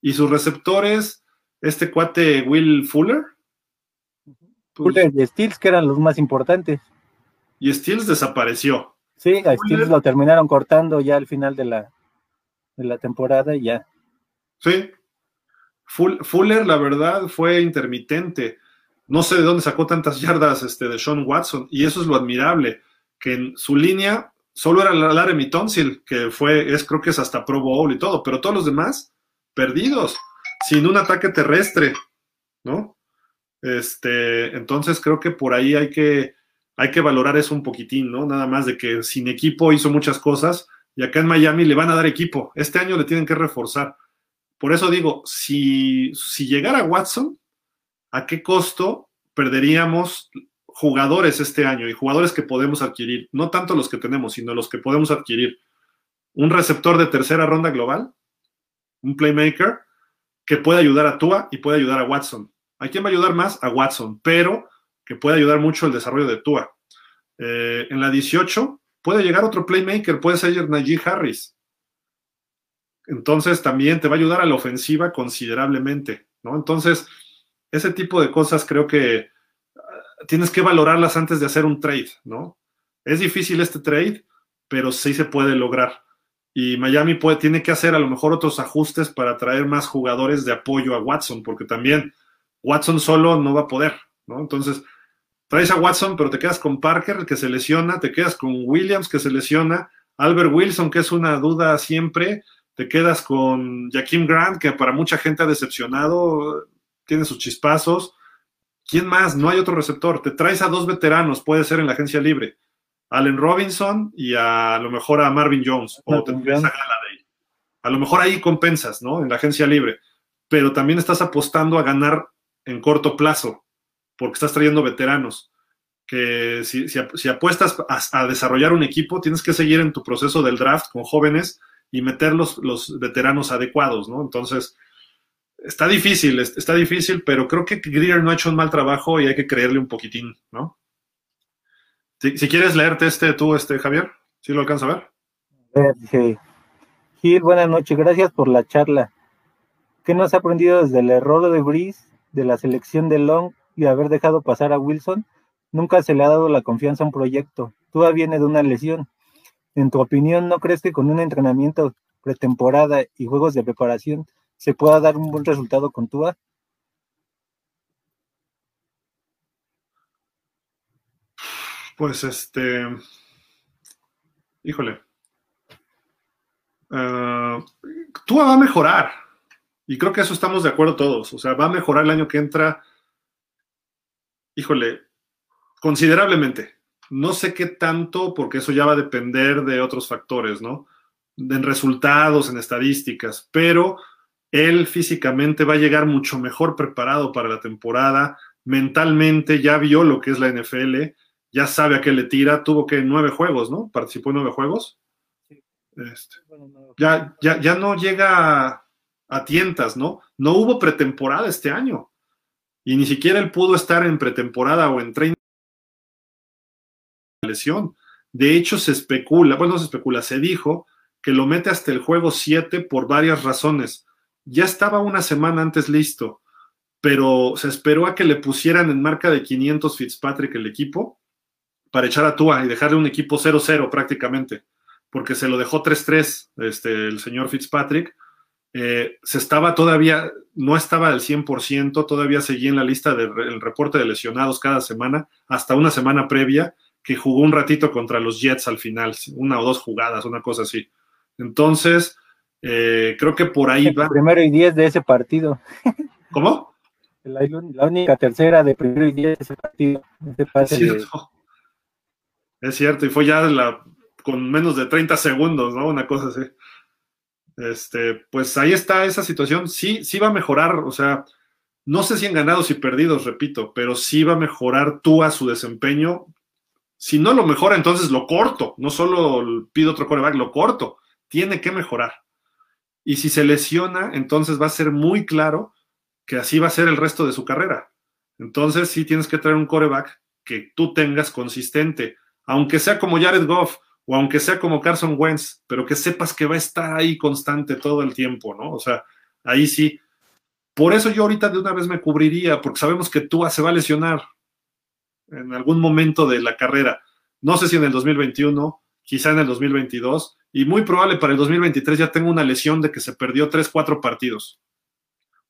Y sus receptores, este cuate Will Fuller. Pues Fuller y Steels, que eran los más importantes. Y Steels desapareció. Sí, a Steels lo terminaron cortando ya al final de la, de la temporada y ya. Sí, Fuller, la verdad, fue intermitente. No sé de dónde sacó tantas yardas este, de Sean Watson, y eso es lo admirable, que en su línea solo era Laremy Tonsil, que fue, es, creo que es hasta Pro Bowl y todo, pero todos los demás perdidos, sin un ataque terrestre, ¿no? Este, entonces creo que por ahí hay que, hay que valorar eso un poquitín, ¿no? Nada más de que sin equipo hizo muchas cosas y acá en Miami le van a dar equipo. Este año le tienen que reforzar. Por eso digo, si, si llegara Watson, ¿a qué costo perderíamos jugadores este año y jugadores que podemos adquirir? No tanto los que tenemos, sino los que podemos adquirir. Un receptor de tercera ronda global, un playmaker que puede ayudar a Tua y puede ayudar a Watson. ¿A quién va a ayudar más? A Watson, pero que puede ayudar mucho el desarrollo de Tua. Eh, en la 18 puede llegar otro playmaker, puede ser Najee Harris. Entonces también te va a ayudar a la ofensiva considerablemente, ¿no? Entonces, ese tipo de cosas creo que ah, tienes que valorarlas antes de hacer un trade, ¿no? Es difícil este trade, pero sí se puede lograr. Y Miami tiene que hacer a lo mejor otros ajustes para traer más jugadores de apoyo a Watson, porque también Watson solo no va a poder, ¿no? Entonces, traes a Watson, pero te quedas con Parker, que se lesiona, te quedas con Williams, que se lesiona, Albert Wilson, que es una duda siempre, te quedas con Jaquim Grant, que para mucha gente ha decepcionado, tiene sus chispazos. ¿Quién más? No hay otro receptor. Te traes a dos veteranos, puede ser en la agencia libre. Allen Robinson y a, lo mejor a Marvin Jones. O te traes a Galladay. A lo mejor ahí compensas, ¿no? En la agencia libre. Pero también estás apostando a ganar en corto plazo, porque estás trayendo veteranos. Que si, apuestas a desarrollar un equipo, tienes que seguir en tu proceso del draft con jóvenes y meter los, veteranos adecuados, ¿no? Entonces, está difícil, está difícil, pero creo que Greer no ha hecho un mal trabajo y hay que creerle un poquitín, ¿no? Si, quieres leerte este tú, este Javier, ¿sí lo alcanza a ver? Gil, buenas noches, gracias por la charla. ¿Qué nos ha aprendido desde el error de Breeze, de la selección de Long y haber dejado pasar a Wilson? Nunca se le ha dado la confianza a un proyecto. Tú viene de una lesión. En tu opinión, ¿no crees que con un entrenamiento pretemporada y juegos de preparación se pueda dar un buen resultado con Tua? Pues este, híjole, uh, Tua va a mejorar y creo que eso estamos de acuerdo todos. O sea, va a mejorar el año que entra, híjole, considerablemente. No sé qué tanto, porque eso ya va a depender de otros factores, ¿no? en resultados, en estadísticas, pero él físicamente va a llegar mucho mejor preparado para la temporada, mentalmente ya vio lo que es la NFL, ya sabe a qué le tira, tuvo que nueve juegos, ¿no? Participó en nueve juegos. Este, ya, ya, ya no llega a, tientas, ¿no? No hubo pretemporada este año. Y ni siquiera él pudo estar en pretemporada o en 30 lesión. De hecho, se especula, bueno, no se especula, se dijo que lo mete hasta el juego 7 por varias razones. Ya estaba una semana antes listo, pero se esperó a que le pusieran en marca de 500 Fitzpatrick el equipo para echar a Tua y dejarle un equipo 0-0 prácticamente porque se lo dejó 3-3 este, el señor Fitzpatrick. Eh, se estaba todavía, no estaba al 100%, todavía seguía en la lista del reporte de lesionados cada semana, hasta una semana previa, que jugó un ratito contra los Jets al final, una o dos jugadas, una cosa así. Entonces, eh, creo que por ahí va. Primero y diez de ese partido. ¿Cómo? La, única tercera de primero y diez de ese partido. es, cierto. es cierto, y fue ya la con menos de 30 segundos, ¿no? Una cosa así. Este, pues ahí está esa situación. Sí, sí va a mejorar, o sea, no sé si en ganados y perdidos, repito, pero sí va a mejorar tú a su desempeño. Si no lo mejora, entonces lo corto. No solo pido otro coreback, lo corto. Tiene que mejorar. Y si se lesiona, entonces va a ser muy claro que así va a ser el resto de su carrera. Entonces sí tienes que traer un coreback que tú tengas consistente, aunque sea como Jared Goff, o aunque sea como Carson Wentz, pero que sepas que va a estar ahí constante todo el tiempo, ¿no? O sea, ahí sí. Por eso yo ahorita de una vez me cubriría, porque sabemos que Tua se va a lesionar en algún momento de la carrera. No sé si en el 2021, quizá en el 2022, y muy probable para el 2023 ya tengo una lesión de que se perdió 3, 4 partidos.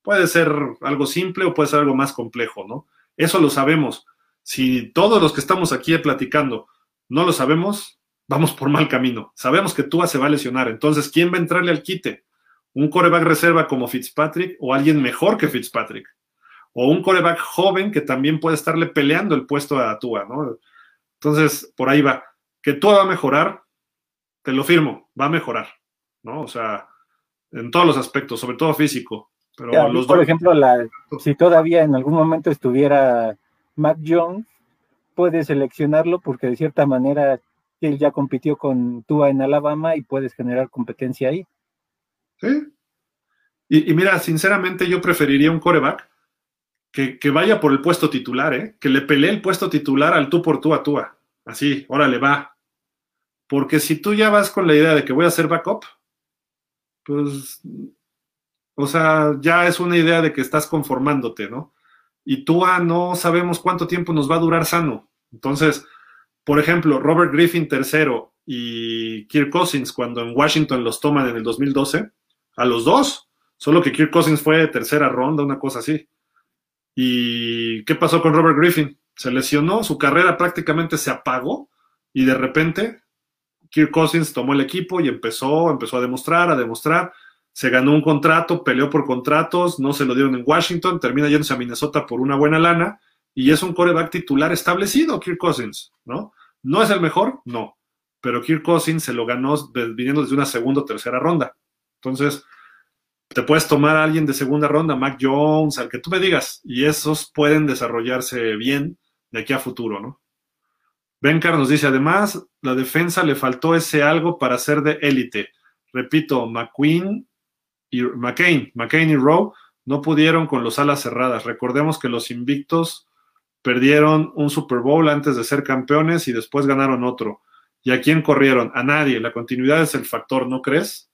Puede ser algo simple o puede ser algo más complejo, ¿no? Eso lo sabemos. Si todos los que estamos aquí platicando no lo sabemos, vamos por mal camino. Sabemos que Tua se va a lesionar. Entonces, ¿quién va a entrarle al quite? ¿Un coreback reserva como Fitzpatrick o alguien mejor que Fitzpatrick? O un coreback joven que también puede estarle peleando el puesto a Tua, ¿no? Entonces, por ahí va. Que Tua va a mejorar, te lo firmo, va a mejorar, ¿no? O sea, en todos los aspectos, sobre todo físico. Pero los por ejemplo, la, si todavía en algún momento estuviera Mac Jones, puede seleccionarlo porque de cierta manera él ya compitió con Tua en Alabama y puedes generar competencia ahí. Sí. Y, mira, sinceramente yo preferiría un coreback que, vaya por el puesto titular, ¿eh? que le pelee el puesto titular al tú por tú a Tua. Así, órale, va. Porque si tú ya vas con la idea de que voy a hacer backup, pues, o sea, ya es una idea de que estás conformándote, ¿no? Y Tua no sabemos cuánto tiempo nos va a durar sano. Entonces, por ejemplo, Robert Griffin tercero y Kirk Cousins, cuando en Washington los toman en el 2012, a los dos, solo que Kirk Cousins fue tercera ronda, una cosa así. ¿Y qué pasó con Robert Griffin? Se lesionó, su carrera prácticamente se apagó y de repente Kirk Cousins tomó el equipo y empezó, empezó a demostrar, a demostrar. Se ganó un contrato, peleó por contratos, no se lo dieron en Washington, termina yéndose a Minnesota por una buena lana y es un coreback titular establecido, Kirk Cousins, ¿no? ¿No es el mejor? No. Pero Kirk Cousins se lo ganó viniendo desde una segunda o tercera ronda. Entonces, te puedes tomar a alguien de segunda ronda, Mac Jones, al que tú me digas, y esos pueden desarrollarse bien de aquí a futuro, ¿no? Bencar nos dice, además, la defensa le faltó ese algo para ser de élite. Repito, McQueen y McCain, McCain y Rowe no pudieron con los alas cerradas. Recordemos que los invictos Perdieron un Super Bowl antes de ser campeones y después ganaron otro. ¿Y a quién corrieron? A nadie. La continuidad es el factor, ¿no crees?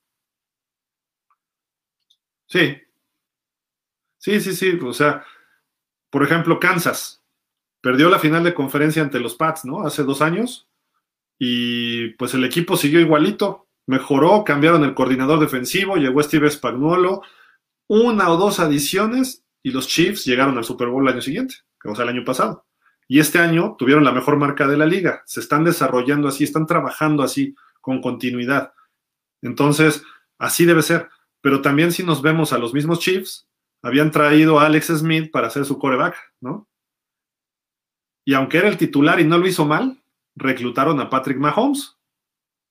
Sí. Sí, sí, sí. O sea, por ejemplo, Kansas perdió la final de conferencia ante los Pats, ¿no? Hace dos años. Y pues el equipo siguió igualito. Mejoró, cambiaron el coordinador defensivo, llegó Steve Spagnuolo, una o dos adiciones y los Chiefs llegaron al Super Bowl el año siguiente o sea, el año pasado. Y este año tuvieron la mejor marca de la liga. Se están desarrollando así, están trabajando así, con continuidad. Entonces, así debe ser. Pero también si nos vemos a los mismos Chiefs, habían traído a Alex Smith para hacer su coreback, ¿no? Y aunque era el titular y no lo hizo mal, reclutaron a Patrick Mahomes,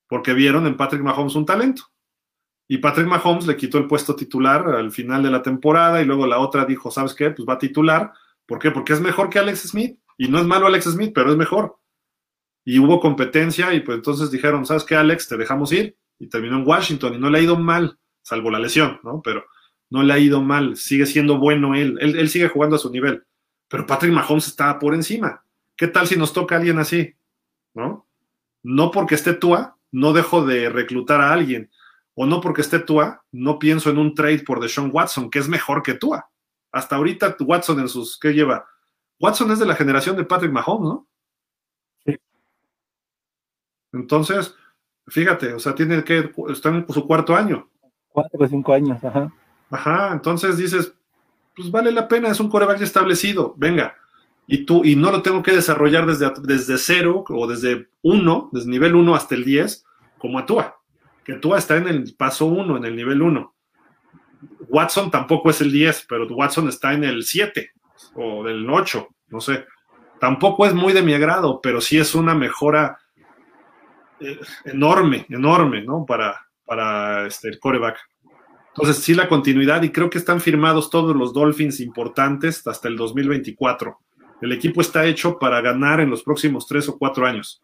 porque vieron en Patrick Mahomes un talento. Y Patrick Mahomes le quitó el puesto titular al final de la temporada y luego la otra dijo, ¿sabes qué? Pues va a titular. ¿Por qué? Porque es mejor que Alex Smith. Y no es malo Alex Smith, pero es mejor. Y hubo competencia y pues entonces dijeron, ¿sabes qué, Alex? Te dejamos ir. Y terminó en Washington y no le ha ido mal, salvo la lesión, ¿no? Pero no le ha ido mal, sigue siendo bueno él. Él, él sigue jugando a su nivel. Pero Patrick Mahomes está por encima. ¿Qué tal si nos toca a alguien así? ¿No? No porque esté Tua, no dejo de reclutar a alguien. O no porque esté Tua, no pienso en un trade por Deshaun Watson, que es mejor que Tua. Hasta ahorita Watson en sus, ¿qué lleva? Watson es de la generación de Patrick Mahomes, ¿no? Sí. Entonces, fíjate, o sea, tiene que, está en su cuarto año. Cuatro o cinco años, ajá. Ajá, entonces dices, pues vale la pena, es un coreback establecido, venga. Y tú, y no lo tengo que desarrollar desde, desde cero o desde uno, desde nivel uno hasta el 10, como a Tua. Que Tua está en el paso uno, en el nivel uno. Watson tampoco es el 10, pero Watson está en el 7 o del 8, no sé. Tampoco es muy de mi agrado, pero sí es una mejora eh, enorme, enorme, ¿no? Para, para este, el coreback. Entonces, sí, la continuidad, y creo que están firmados todos los Dolphins importantes hasta el 2024. El equipo está hecho para ganar en los próximos tres o cuatro años.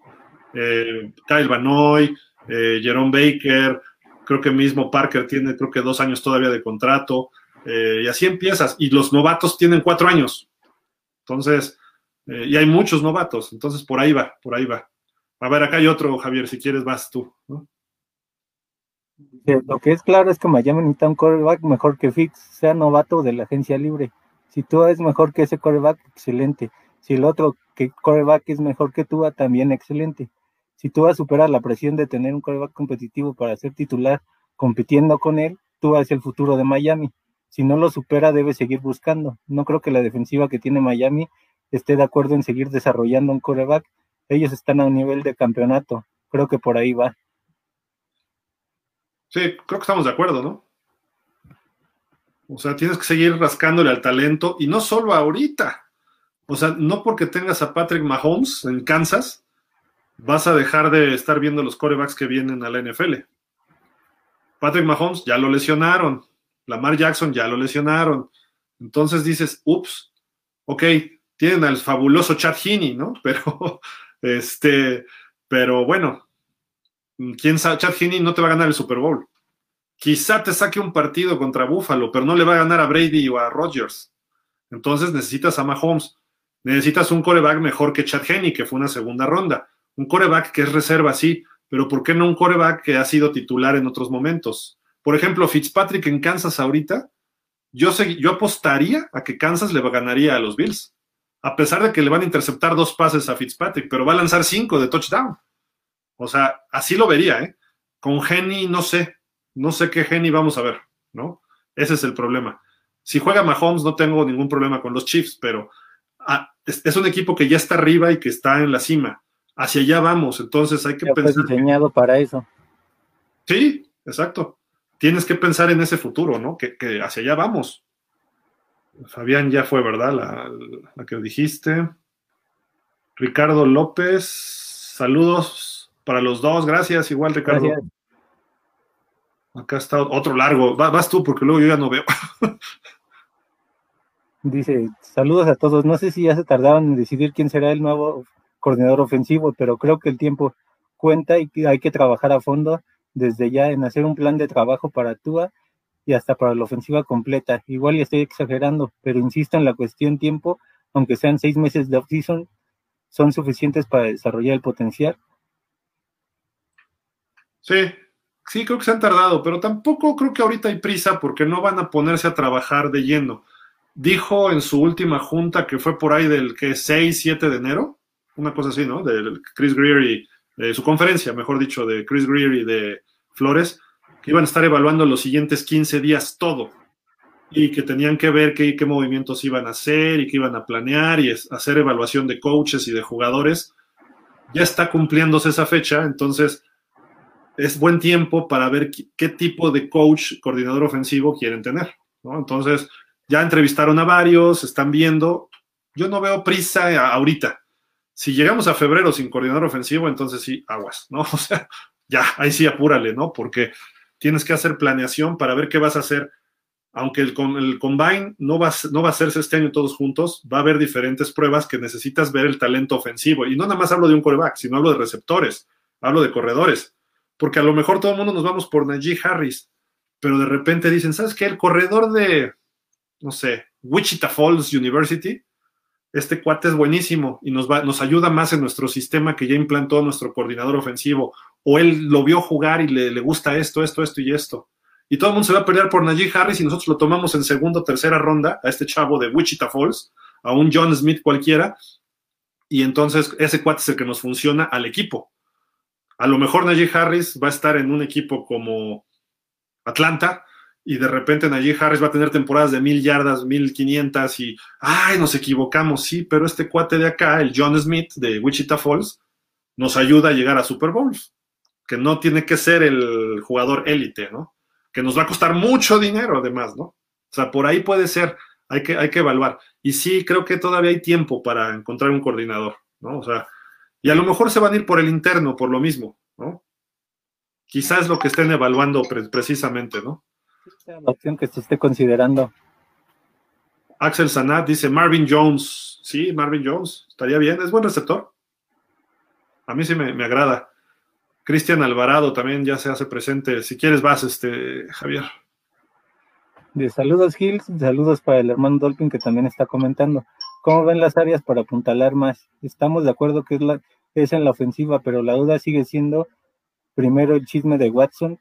Eh, Kyle Banoy, eh, Jerome Baker, creo que mismo Parker tiene, creo que dos años todavía de contrato, eh, y así empiezas. Y los novatos tienen cuatro años. Entonces, y hay muchos novatos, entonces por ahí va, por ahí va. A ver, acá hay otro, Javier, si quieres vas tú. Lo que es claro es que Miami necesita un quarterback mejor que Fitz, sea novato de la agencia libre. Si tú es mejor que ese quarterback, excelente. Si el otro que quarterback es mejor que tú, también excelente. Si tú vas a superar la presión de tener un quarterback competitivo para ser titular compitiendo con él, tú vas el futuro de Miami. Si no lo supera, debe seguir buscando. No creo que la defensiva que tiene Miami esté de acuerdo en seguir desarrollando un quarterback. Ellos están a un nivel de campeonato. Creo que por ahí va. Sí, creo que estamos de acuerdo, ¿no? O sea, tienes que seguir rascándole al talento y no solo ahorita. O sea, no porque tengas a Patrick Mahomes en Kansas, vas a dejar de estar viendo los corebacks que vienen a la NFL. Patrick Mahomes ya lo lesionaron, Lamar Jackson ya lo lesionaron. Entonces dices, ups, ok, tienen al fabuloso Chad Heaney, ¿no? Pero, este, pero bueno, quién sabe, Chad Heaney no te va a ganar el Super Bowl. Quizá te saque un partido contra Buffalo, pero no le va a ganar a Brady o a Rodgers. Entonces necesitas a Mahomes. Necesitas un coreback mejor que Chad Henney, que fue una segunda ronda. Un coreback que es reserva, sí, pero ¿por qué no un coreback que ha sido titular en otros momentos? Por ejemplo, Fitzpatrick en Kansas ahorita, yo, yo apostaría a que Kansas le ganaría a los Bills, a pesar de que le van a interceptar dos pases a Fitzpatrick, pero va a lanzar cinco de touchdown. O sea, así lo vería, ¿eh? Con Henny, no sé, no sé qué Henny vamos a ver, ¿no? Ese es el problema. Si juega Mahomes, no tengo ningún problema con los Chiefs, pero ah, es, un equipo que ya está arriba y que está en la cima. Hacia allá vamos, entonces hay que ya pensar. diseñado para eso. Sí, exacto. Tienes que pensar en ese futuro, ¿no? Que, hacia allá vamos. Fabián ya fue, ¿verdad? La, la que dijiste. Ricardo López, saludos para los dos. Gracias, igual, Ricardo. Acá está otro largo. vas tú, porque luego yo ya no veo. Dice, saludos a todos. No sé si ya se tardaron en decidir quién será el nuevo coordinador ofensivo, pero creo que el tiempo cuenta y hay que trabajar a fondo desde ya en hacer un plan de trabajo para Tua y hasta para la ofensiva completa. Igual ya estoy exagerando, pero insisto en la cuestión tiempo, aunque sean seis meses de off-season, son suficientes para desarrollar el potencial Sí, sí, creo que se han tardado, pero tampoco creo que ahorita hay prisa porque no van a ponerse a trabajar de lleno. Dijo en su última junta que fue por ahí del que 6, 7 de enero, una cosa así, ¿no? De Chris Greer y de su conferencia, mejor dicho, de Chris Greer y de Flores, que iban a estar evaluando los siguientes 15 días todo y que tenían que ver qué, qué movimientos iban a hacer y qué iban a planear y hacer evaluación de coaches y de jugadores. Ya está cumpliéndose esa fecha, entonces es buen tiempo para ver qué, tipo de coach, coordinador ofensivo quieren tener. ¿no? Entonces, ya entrevistaron a varios, están viendo. Yo no veo prisa ahorita. Si llegamos a febrero sin coordinador ofensivo, entonces sí, aguas, ¿no? O sea, ya, ahí sí apúrale, ¿no? Porque tienes que hacer planeación para ver qué vas a hacer. Aunque el, el combine no va, no va a hacerse este año todos juntos, va a haber diferentes pruebas que necesitas ver el talento ofensivo. Y no nada más hablo de un coreback, sino hablo de receptores, hablo de corredores. Porque a lo mejor todo el mundo nos vamos por Najee Harris, pero de repente dicen, ¿sabes qué? El corredor de, no sé, Wichita Falls University, este cuate es buenísimo y nos, va, nos ayuda más en nuestro sistema que ya implantó nuestro coordinador ofensivo. O él lo vio jugar y le, le gusta esto, esto, esto y esto. Y todo el mundo se va a pelear por Najee Harris y nosotros lo tomamos en segunda o tercera ronda a este chavo de Wichita Falls, a un John Smith cualquiera. Y entonces ese cuate es el que nos funciona al equipo. A lo mejor Najee Harris va a estar en un equipo como Atlanta, y de repente Najee Harris va a tener temporadas de mil yardas, mil quinientas y, ay, nos equivocamos, sí, pero este cuate de acá, el John Smith de Wichita Falls, nos ayuda a llegar a Super Bowls, que no tiene que ser el jugador élite, ¿no? Que nos va a costar mucho dinero además, ¿no? O sea, por ahí puede ser, hay que, hay que evaluar. Y sí, creo que todavía hay tiempo para encontrar un coordinador, ¿no? O sea, y a lo mejor se van a ir por el interno, por lo mismo, ¿no? Quizás lo que estén evaluando precisamente, ¿no? la opción que se esté considerando. Axel Sanat dice Marvin Jones. Sí, Marvin Jones. Estaría bien. Es buen receptor. A mí sí me, agrada. Cristian Alvarado también ya se hace presente. Si quieres, vas, este, Javier. De saludos, Gil. Saludos para el hermano Dolphin que también está comentando. ¿Cómo ven las áreas para apuntalar más? Estamos de acuerdo que es, la, es en la ofensiva, pero la duda sigue siendo primero el chisme de Watson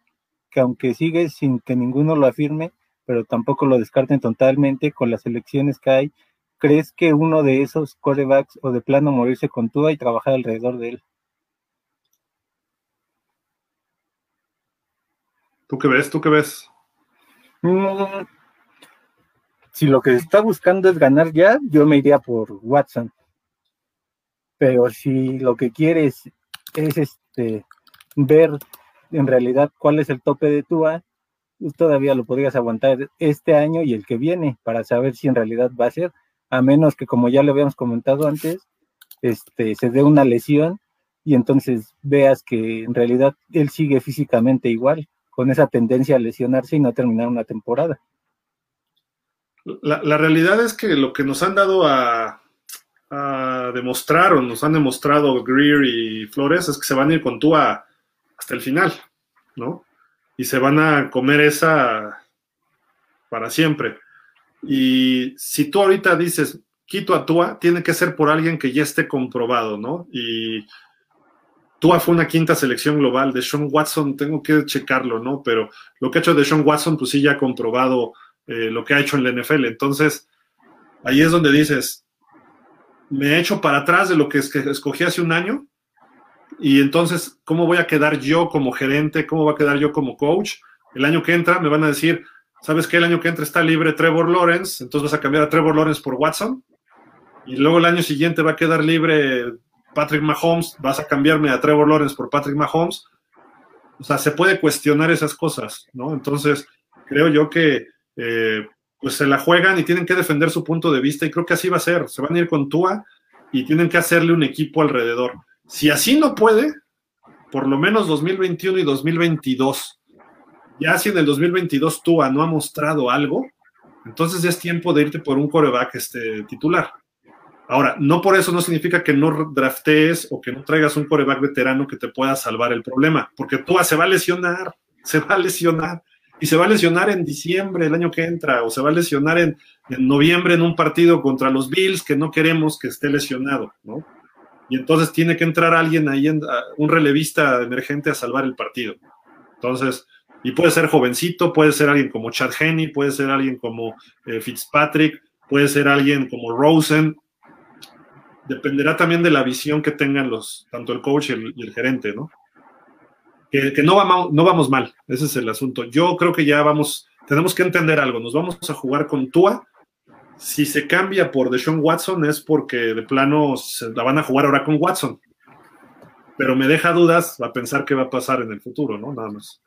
que aunque sigue sin que ninguno lo afirme, pero tampoco lo descarten totalmente con las elecciones que hay, ¿crees que uno de esos corebacks o de plano morirse con Tua y trabajar alrededor de él? ¿Tú qué ves? ¿Tú qué ves? Mm, si lo que está buscando es ganar ya, yo me iría por Watson. Pero si lo que quieres es este ver en realidad cuál es el tope de Tua, pues todavía lo podrías aguantar este año y el que viene para saber si en realidad va a ser, a menos que como ya lo habíamos comentado antes, este, se dé una lesión y entonces veas que en realidad él sigue físicamente igual, con esa tendencia a lesionarse y no terminar una temporada. La, la realidad es que lo que nos han dado a, demostrar o nos han demostrado Greer y Flores es que se van a ir con Tua hasta el final, ¿no? Y se van a comer esa para siempre. Y si tú ahorita dices, quito a Tua, tiene que ser por alguien que ya esté comprobado, ¿no? Y Tua fue una quinta selección global. De Sean Watson, tengo que checarlo, ¿no? Pero lo que ha hecho de Sean Watson, pues sí ya ha comprobado eh, lo que ha hecho en la NFL. Entonces, ahí es donde dices, me he hecho para atrás de lo que, escogí hace un año y entonces, ¿cómo voy a quedar yo como gerente? ¿Cómo va a quedar yo como coach? El año que entra me van a decir, ¿sabes qué? El año que entra está libre Trevor Lawrence, entonces vas a cambiar a Trevor Lawrence por Watson. Y luego el año siguiente va a quedar libre Patrick Mahomes, vas a cambiarme a Trevor Lawrence por Patrick Mahomes. O sea, se puede cuestionar esas cosas, ¿no? Entonces, creo yo que eh, pues se la juegan y tienen que defender su punto de vista y creo que así va a ser. Se van a ir con Tua y tienen que hacerle un equipo alrededor. Si así no puede, por lo menos 2021 y 2022, ya si en el 2022 Tua no ha mostrado algo, entonces es tiempo de irte por un coreback este, titular. Ahora, no por eso no significa que no draftees o que no traigas un coreback veterano que te pueda salvar el problema, porque Tua se va a lesionar, se va a lesionar, y se va a lesionar en diciembre el año que entra, o se va a lesionar en, en noviembre en un partido contra los Bills que no queremos que esté lesionado, ¿no? y entonces tiene que entrar alguien ahí, un relevista emergente a salvar el partido. Entonces, y puede ser jovencito, puede ser alguien como Chad Henney, puede ser alguien como eh, Fitzpatrick, puede ser alguien como Rosen. Dependerá también de la visión que tengan los, tanto el coach y el, gerente, ¿no? Que, no, vamos, no vamos mal, ese es el asunto. Yo creo que ya vamos, tenemos que entender algo, nos vamos a jugar con Tua si se cambia por Deshaun Watson es porque de plano se la van a jugar ahora con Watson. Pero me deja dudas a pensar qué va a pasar en el futuro, ¿no? Nada más.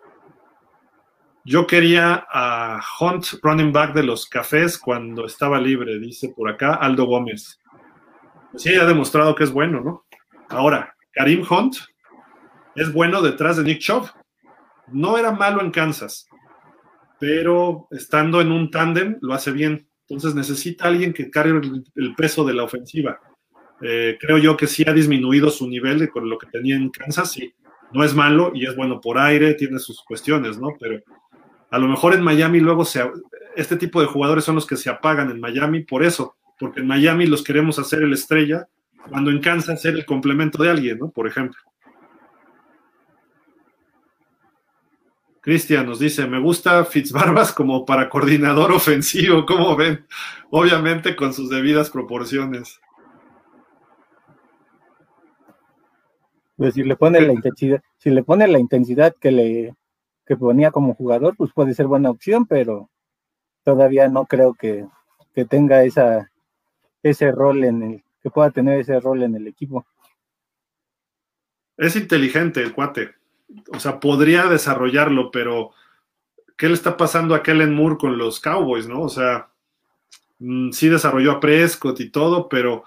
Yo quería a Hunt, running back de los cafés, cuando estaba libre, dice por acá Aldo Gómez. sí, ha demostrado que es bueno, ¿no? Ahora, Karim Hunt es bueno detrás de Nick Chubb. No era malo en Kansas, pero estando en un tándem lo hace bien. Entonces necesita alguien que cargue el, peso de la ofensiva. Eh, creo yo que sí ha disminuido su nivel de con lo que tenía en Kansas, sí. No es malo y es bueno por aire, tiene sus cuestiones, ¿no? Pero a lo mejor en Miami luego se, este tipo de jugadores son los que se apagan en Miami por eso, porque en Miami los queremos hacer el estrella, cuando en Kansas ser el complemento de alguien, ¿no? Por ejemplo. Cristian nos dice, me gusta Fitzbarbas como para coordinador ofensivo, ¿cómo ven? Obviamente con sus debidas proporciones. Pues si le pone la intensidad, si le pone la intensidad que le que ponía como jugador, pues puede ser buena opción, pero todavía no creo que, que tenga esa ese rol en el, que pueda tener ese rol en el equipo. Es inteligente el cuate o sea, podría desarrollarlo, pero ¿qué le está pasando a Kellen Moore con los Cowboys, no? O sea, mm, sí desarrolló a Prescott y todo, pero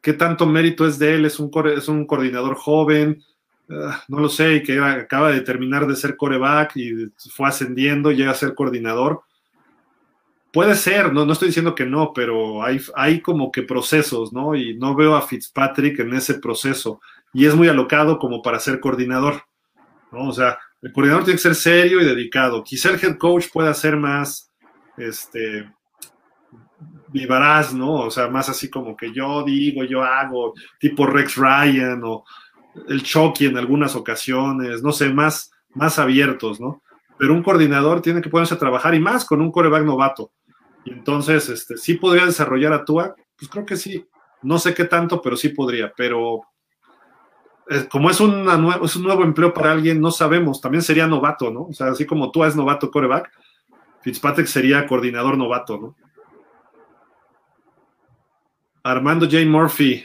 ¿qué tanto mérito es de él? Es un, es un coordinador joven, ah, no lo sé, y que acaba de terminar de ser coreback y fue ascendiendo, llega a ser coordinador. Puede ser, no, no estoy diciendo que no, pero hay, hay como que procesos, ¿no? Y no veo a Fitzpatrick en ese proceso. Y es muy alocado como para ser coordinador. O sea, el coordinador tiene que ser serio y dedicado. Quizá el head coach pueda ser más, este, vivarás, ¿no? O sea, más así como que yo digo, yo hago, tipo Rex Ryan o el Chucky en algunas ocasiones, no sé, más, más abiertos, ¿no? Pero un coordinador tiene que ponerse a trabajar y más con un coreback novato. Y entonces, este, ¿sí podría desarrollar a Tua? Pues creo que sí. No sé qué tanto, pero sí podría. Pero como es, una es un nuevo empleo para alguien, no sabemos, también sería novato, ¿no? O sea, así como tú es novato coreback, Fitzpatrick sería coordinador novato, ¿no? Armando J. Murphy,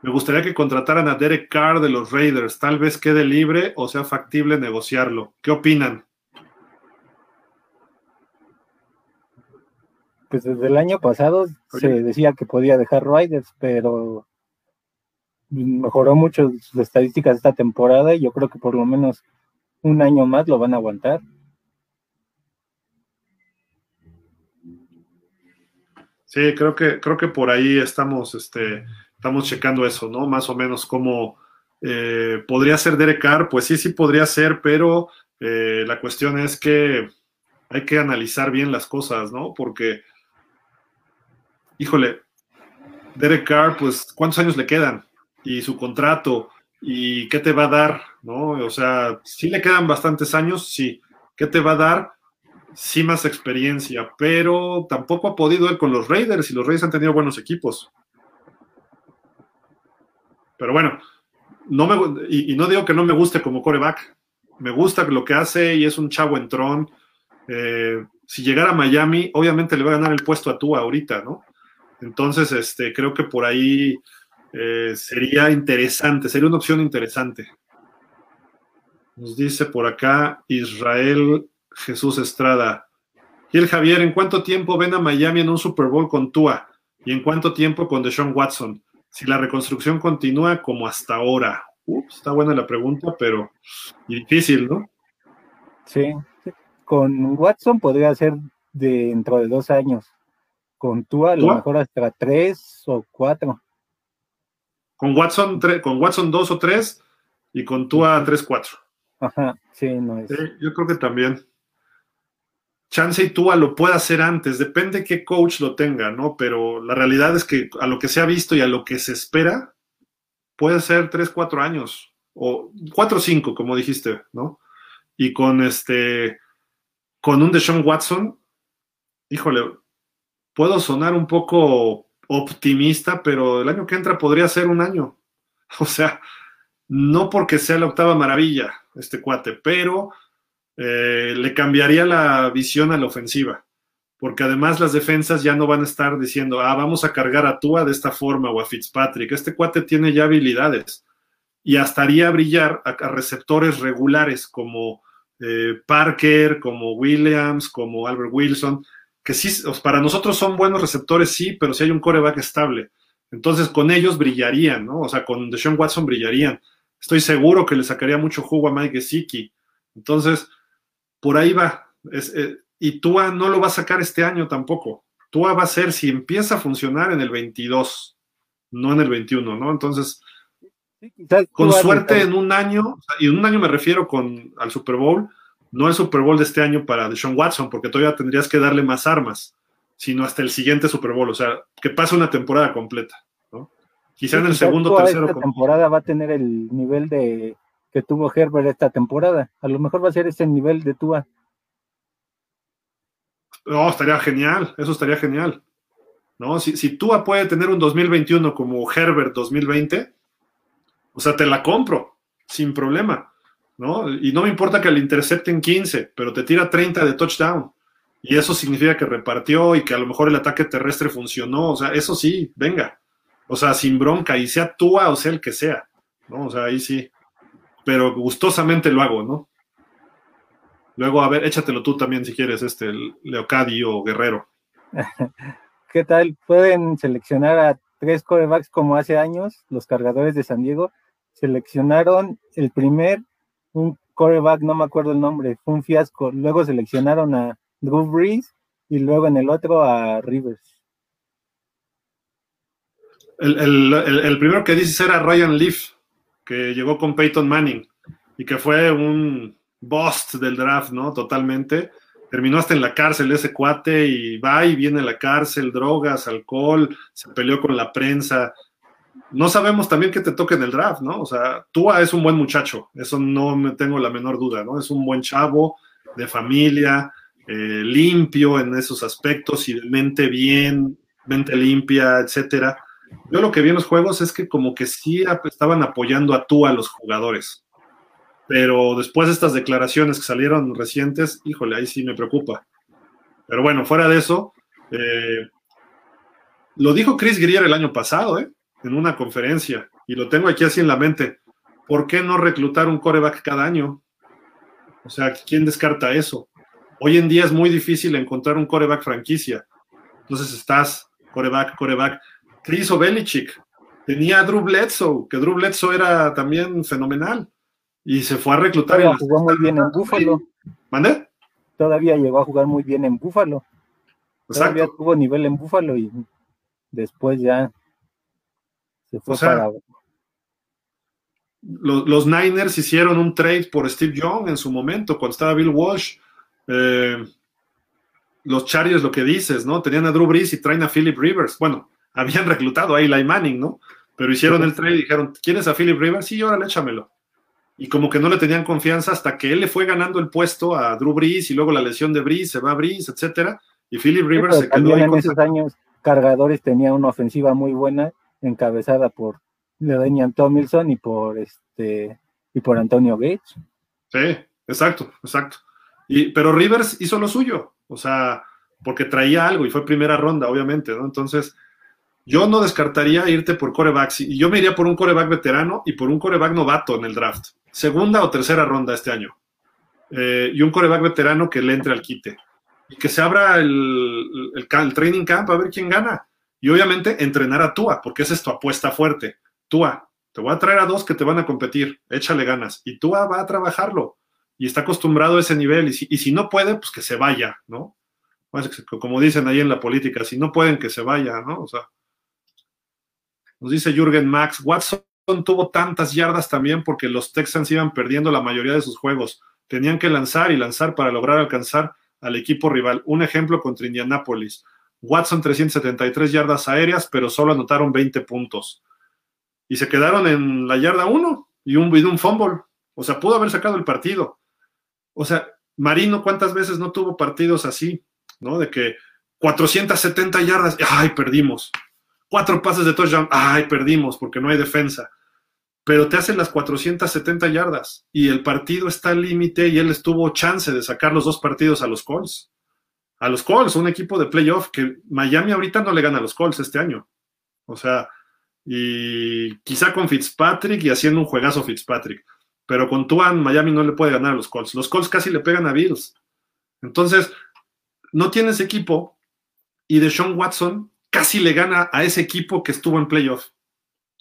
me gustaría que contrataran a Derek Carr de los Raiders, tal vez quede libre o sea factible negociarlo. ¿Qué opinan? Pues desde el año pasado se decía que podía dejar Raiders, pero mejoró mucho sus estadísticas esta temporada y yo creo que por lo menos un año más lo van a aguantar. Sí, creo que, creo que por ahí estamos, este, estamos checando eso, ¿no? Más o menos cómo eh, podría ser Derek Carr, pues sí, sí podría ser, pero eh, la cuestión es que hay que analizar bien las cosas, ¿no? Porque, híjole, Derek Carr, pues, ¿cuántos años le quedan? Y su contrato y qué te va a dar, ¿no? O sea, sí le quedan bastantes años, sí. ¿Qué te va a dar? Sí más experiencia, pero tampoco ha podido él con los Raiders y los Raiders han tenido buenos equipos. Pero bueno, no me, y, no digo que no me guste como coreback. Me gusta lo que hace y es un chavo entrón. Eh, si llegara a Miami, obviamente le va a ganar el puesto a tú ahorita, ¿no? Entonces, este, creo que por ahí eh, sería interesante, sería una opción interesante. Nos dice por acá Israel Jesús Estrada. Y el Javier, ¿en cuánto tiempo ven a Miami en un Super Bowl con Tua? ¿Y en cuánto tiempo con Deshaun Watson? Si la reconstrucción continúa como hasta ahora. está buena la pregunta, pero difícil, ¿no? Sí, con Watson podría ser dentro de dos años. Con Tua, a lo mejor hasta tres o cuatro. Con Watson, con Watson 2 o 3 y con Tua 3-4. Ajá, sí, no es. yo creo que también. Chance y Tua lo puede hacer antes, depende qué coach lo tenga, ¿no? Pero la realidad es que a lo que se ha visto y a lo que se espera, puede ser 3, 4 años, o 4 o 5, como dijiste, ¿no? Y con este, con un Deshaun Watson, híjole, puedo sonar un poco optimista, pero el año que entra podría ser un año. O sea, no porque sea la octava maravilla este cuate, pero eh, le cambiaría la visión a la ofensiva, porque además las defensas ya no van a estar diciendo, ah, vamos a cargar a Tua de esta forma o a Fitzpatrick. Este cuate tiene ya habilidades y hasta haría brillar a, receptores regulares como eh, Parker, como Williams, como Albert Wilson, que sí, para nosotros son buenos receptores, sí, pero si hay un coreback estable. Entonces con ellos brillarían, ¿no? O sea, con Deshaun Watson brillarían. Estoy seguro que le sacaría mucho jugo a Mike Gesicki. Entonces, por ahí va. Eh, y Tua no lo va a sacar este año tampoco. Tua va a ser si empieza a funcionar en el 22, no en el 21, ¿no? Entonces, con suerte en un año, y en un año me refiero con, al Super Bowl, no el Super Bowl de este año para Deshaun Watson, porque todavía tendrías que darle más armas, sino hasta el siguiente Super Bowl, o sea, que pase una temporada completa, ¿no? Quizá en el segundo o tercero. Esta temporada va a tener el nivel de que tuvo Herbert esta temporada. A lo mejor va a ser ese nivel de Tua. No, estaría genial, eso estaría genial. ¿No? Si, si Tua puede tener un 2021 como Herbert 2020, o sea, te la compro, sin problema. ¿No? Y no me importa que le intercepten 15, pero te tira 30 de touchdown. Y eso significa que repartió y que a lo mejor el ataque terrestre funcionó. O sea, eso sí, venga. O sea, sin bronca, y sea Tua o sea el que sea. ¿no? O sea, ahí sí. Pero gustosamente lo hago, ¿no? Luego, a ver, échatelo tú también si quieres, este, Leocadi o Guerrero. ¿Qué tal? Pueden seleccionar a tres corebacks como hace años, los cargadores de San Diego. Seleccionaron el primer, un coreback, no me acuerdo el nombre, fue un fiasco. Luego seleccionaron a Drew Brees y luego en el otro a Rivers. El, primero que dices era Ryan Leaf, que llegó con Peyton Manning y que fue un bust del draft, ¿no? Totalmente. Terminó hasta en la cárcel ese cuate y va y viene a la cárcel, drogas, alcohol, se peleó con la prensa. No sabemos también qué te toque en el draft, ¿no? O sea, Tua es un buen muchacho, eso no me tengo la menor duda, ¿no? Es un buen chavo, de familia, eh, limpio en esos aspectos y mente bien, mente limpia, etcétera. Yo lo que vi en los juegos es que como que sí estaban apoyando a tú a los jugadores. Pero después de estas declaraciones que salieron recientes, híjole, ahí sí me preocupa. Pero bueno, fuera de eso, eh, lo dijo Chris Grier el año pasado, ¿eh? En una conferencia, y lo tengo aquí así en la mente. ¿Por qué no reclutar un coreback cada año? O sea, ¿quién descarta eso? Hoy en día es muy difícil encontrar un coreback franquicia. Entonces estás coreback, coreback. Chris Belichick tenía a Drew Bledsoe, que Drew Bledsoe era también fenomenal. Y se fue a reclutar. Todavía jugó muy bien en Búfalo. ¿Mande? Todavía llegó a jugar muy bien en Búfalo. Todavía tuvo nivel en Búfalo y después ya se fue para. Los, los, Niners hicieron un trade por Steve Young en su momento, cuando estaba Bill Walsh. Eh, los Chargers, lo que dices, ¿no? Tenían a Drew Brees y traen a Philip Rivers. Bueno, habían reclutado a Eli Manning, ¿no? Pero hicieron el trade y dijeron, ¿quieres a Philip Rivers? Sí, órale, échamelo. Y como que no le tenían confianza hasta que él le fue ganando el puesto a Drew Brees y luego la lesión de Brees, se va a Brees, etcétera. Y Philip Rivers se quedó ahí en esos años, Cargadores tenía una ofensiva muy buena, encabezada por Ledenian Tomilson y por este y por Antonio Gates. Sí, exacto, exacto. Y, pero Rivers hizo lo suyo, o sea, porque traía algo y fue primera ronda, obviamente, ¿no? Entonces, yo no descartaría irte por corebacks. Y yo me iría por un coreback veterano y por un coreback novato en el draft. Segunda o tercera ronda este año. Eh, y un coreback veterano que le entre al quite. Y que se abra el, el, training camp a ver quién gana. Y obviamente entrenar a Tua, porque esa es tu apuesta fuerte. Tua, te voy a traer a dos que te van a competir. Échale ganas. Y Tua va a trabajarlo. Y está acostumbrado a ese nivel. Y si, no puede, pues que se vaya, ¿no? Como dicen ahí en la política, si no pueden, que se vaya, ¿no? O sea, nos dice Jürgen Max, Watson tuvo tantas yardas también porque los Texans iban perdiendo la mayoría de sus juegos. Tenían que lanzar y lanzar para lograr alcanzar al equipo rival. Un ejemplo contra Indianapolis. Watson 373 yardas aéreas, pero solo anotaron 20 puntos. Y se quedaron en la yarda 1 y un, y un fumble. O sea, pudo haber sacado el partido. O sea, Marino, ¿cuántas veces no tuvo partidos así? ¿No? De que 470 yardas, ¡ay, perdimos! cuatro pases de touchdown, ay, perdimos porque no hay defensa. Pero te hacen las 470 yardas y el partido está al límite y él estuvo chance de sacar los dos partidos a los Colts. A los Colts, un equipo de playoff que Miami ahorita no le gana a los Colts este año. O sea, y quizá con Fitzpatrick y haciendo un juegazo Fitzpatrick. Pero con Tuan, Miami no le puede ganar a los Colts. Los Colts casi le pegan a Bills. Entonces, no tienes equipo y de Sean Watson casi le gana a ese equipo que estuvo en playoff.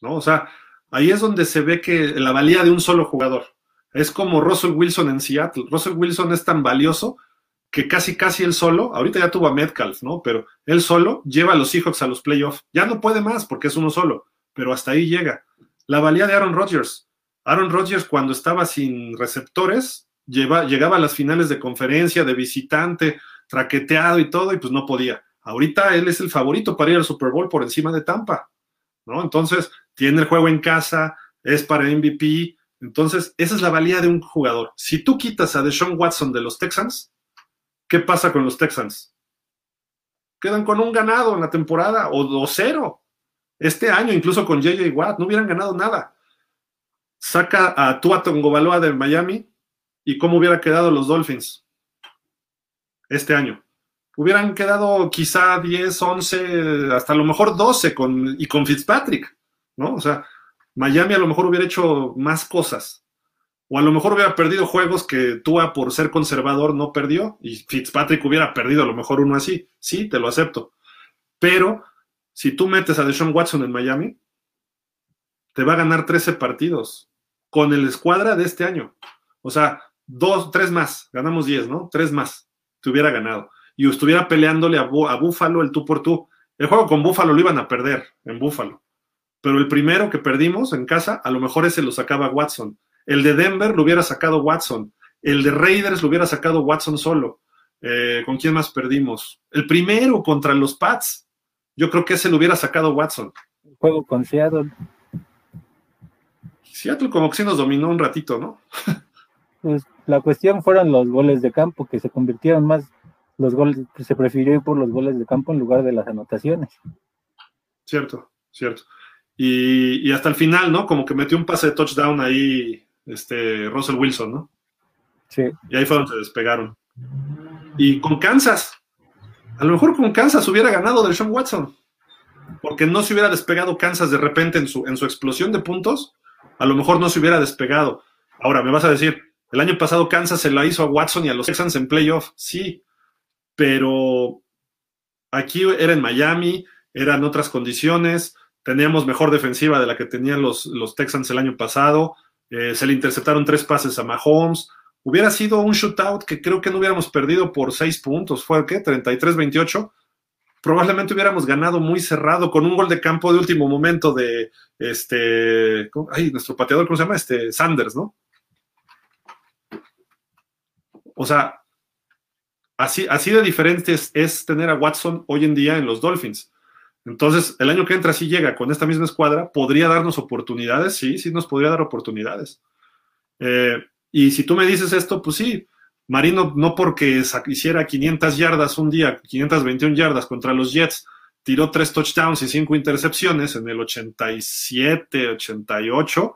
¿no? O sea, ahí es donde se ve que la valía de un solo jugador. Es como Russell Wilson en Seattle. Russell Wilson es tan valioso que casi, casi él solo, ahorita ya tuvo a Metcalf, ¿no? Pero él solo lleva a los Seahawks a los playoffs. Ya no puede más porque es uno solo, pero hasta ahí llega. La valía de Aaron Rodgers. Aaron Rodgers cuando estaba sin receptores, llegaba a las finales de conferencia, de visitante, traqueteado y todo, y pues no podía. Ahorita él es el favorito para ir al Super Bowl por encima de Tampa, ¿no? Entonces, tiene el juego en casa, es para MVP. Entonces, esa es la valía de un jugador. Si tú quitas a Deshaun Watson de los Texans, ¿qué pasa con los Texans? Quedan con un ganado en la temporada o, cero. Este año, incluso con JJ Watt, no hubieran ganado nada. Saca a Tua Tongobaloa de Miami y cómo hubiera quedado los Dolphins este año. Hubieran quedado quizá 10, 11, hasta a lo mejor 12 con, y con Fitzpatrick, ¿no? O sea, Miami a lo mejor hubiera hecho más cosas. O a lo mejor hubiera perdido juegos que Tua, por ser conservador, no perdió. Y Fitzpatrick hubiera perdido a lo mejor uno así. Sí, te lo acepto. Pero si tú metes a Deshaun Watson en Miami, te va a ganar 13 partidos con el escuadra de este año. O sea, dos, tres más. Ganamos 10, ¿no? Tres más. Te hubiera ganado. Y estuviera peleándole a, a Búfalo el tú por tú. El juego con Búfalo lo iban a perder en Búfalo pero el primero que perdimos en casa, a lo mejor ese lo sacaba Watson. El de Denver lo hubiera sacado Watson. El de Raiders lo hubiera sacado Watson solo. Eh, ¿Con quién más perdimos? El primero contra los Pats. Yo creo que ese lo hubiera sacado Watson. El juego con Seattle. Seattle como que sí nos dominó un ratito, ¿no? pues la cuestión fueron los goles de campo, que se convirtieron más los goles, que se prefirió ir por los goles de campo en lugar de las anotaciones. Cierto, cierto. Y, hasta el final, ¿no? Como que metió un pase de touchdown ahí, este, Russell Wilson, ¿no? Sí. Y ahí fue donde se despegaron. Y con Kansas, a lo mejor con Kansas hubiera ganado Sean Watson, porque no se hubiera despegado Kansas de repente en su, en su explosión de puntos, a lo mejor no se hubiera despegado. Ahora, me vas a decir, el año pasado Kansas se la hizo a Watson y a los Texans en playoff, sí, pero aquí era en Miami, eran otras condiciones, teníamos mejor defensiva de la que tenían los, los Texans el año pasado, eh, se le interceptaron tres pases a Mahomes, hubiera sido un shootout que creo que no hubiéramos perdido por seis puntos, ¿fue qué? 33-28, probablemente hubiéramos ganado muy cerrado con un gol de campo de último momento de este, ay, nuestro pateador, ¿cómo se llama? Este, Sanders, ¿no? O sea, así, así de diferente es tener a Watson hoy en día en los Dolphins. Entonces, el año que entra, si llega con esta misma escuadra, podría darnos oportunidades, sí, sí nos podría dar oportunidades. Eh, y si tú me dices esto, pues sí, Marino no porque hiciera 500 yardas un día, 521 yardas contra los Jets, tiró tres touchdowns y cinco intercepciones en el 87, 88,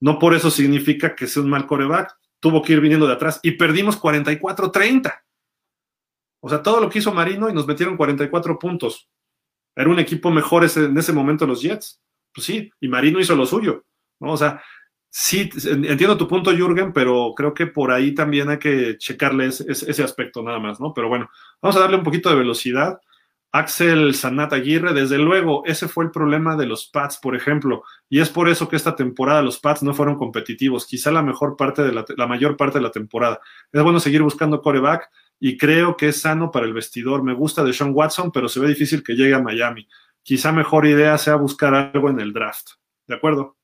no por eso significa que sea un mal coreback. Tuvo que ir viniendo de atrás y perdimos 44-30. O sea, todo lo que hizo Marino y nos metieron 44 puntos. Era un equipo mejor en ese momento los Jets. Pues sí, y Marino hizo lo suyo, ¿no? O sea, sí, entiendo tu punto, Jürgen, pero creo que por ahí también hay que checarle ese, aspecto nada más, ¿no? Pero bueno, vamos a darle un poquito de velocidad. Axel Sanat Aguirre, desde luego, ese fue el problema de los Pats, por ejemplo, y es por eso que esta temporada los Pats no fueron competitivos, quizá la mejor parte de la, la mayor parte de la temporada. Es bueno seguir buscando coreback, y creo que es sano para el vestidor. Me gusta de Sean Watson, pero se ve difícil que llegue a Miami. Quizá mejor idea sea buscar algo en el draft. ¿De acuerdo?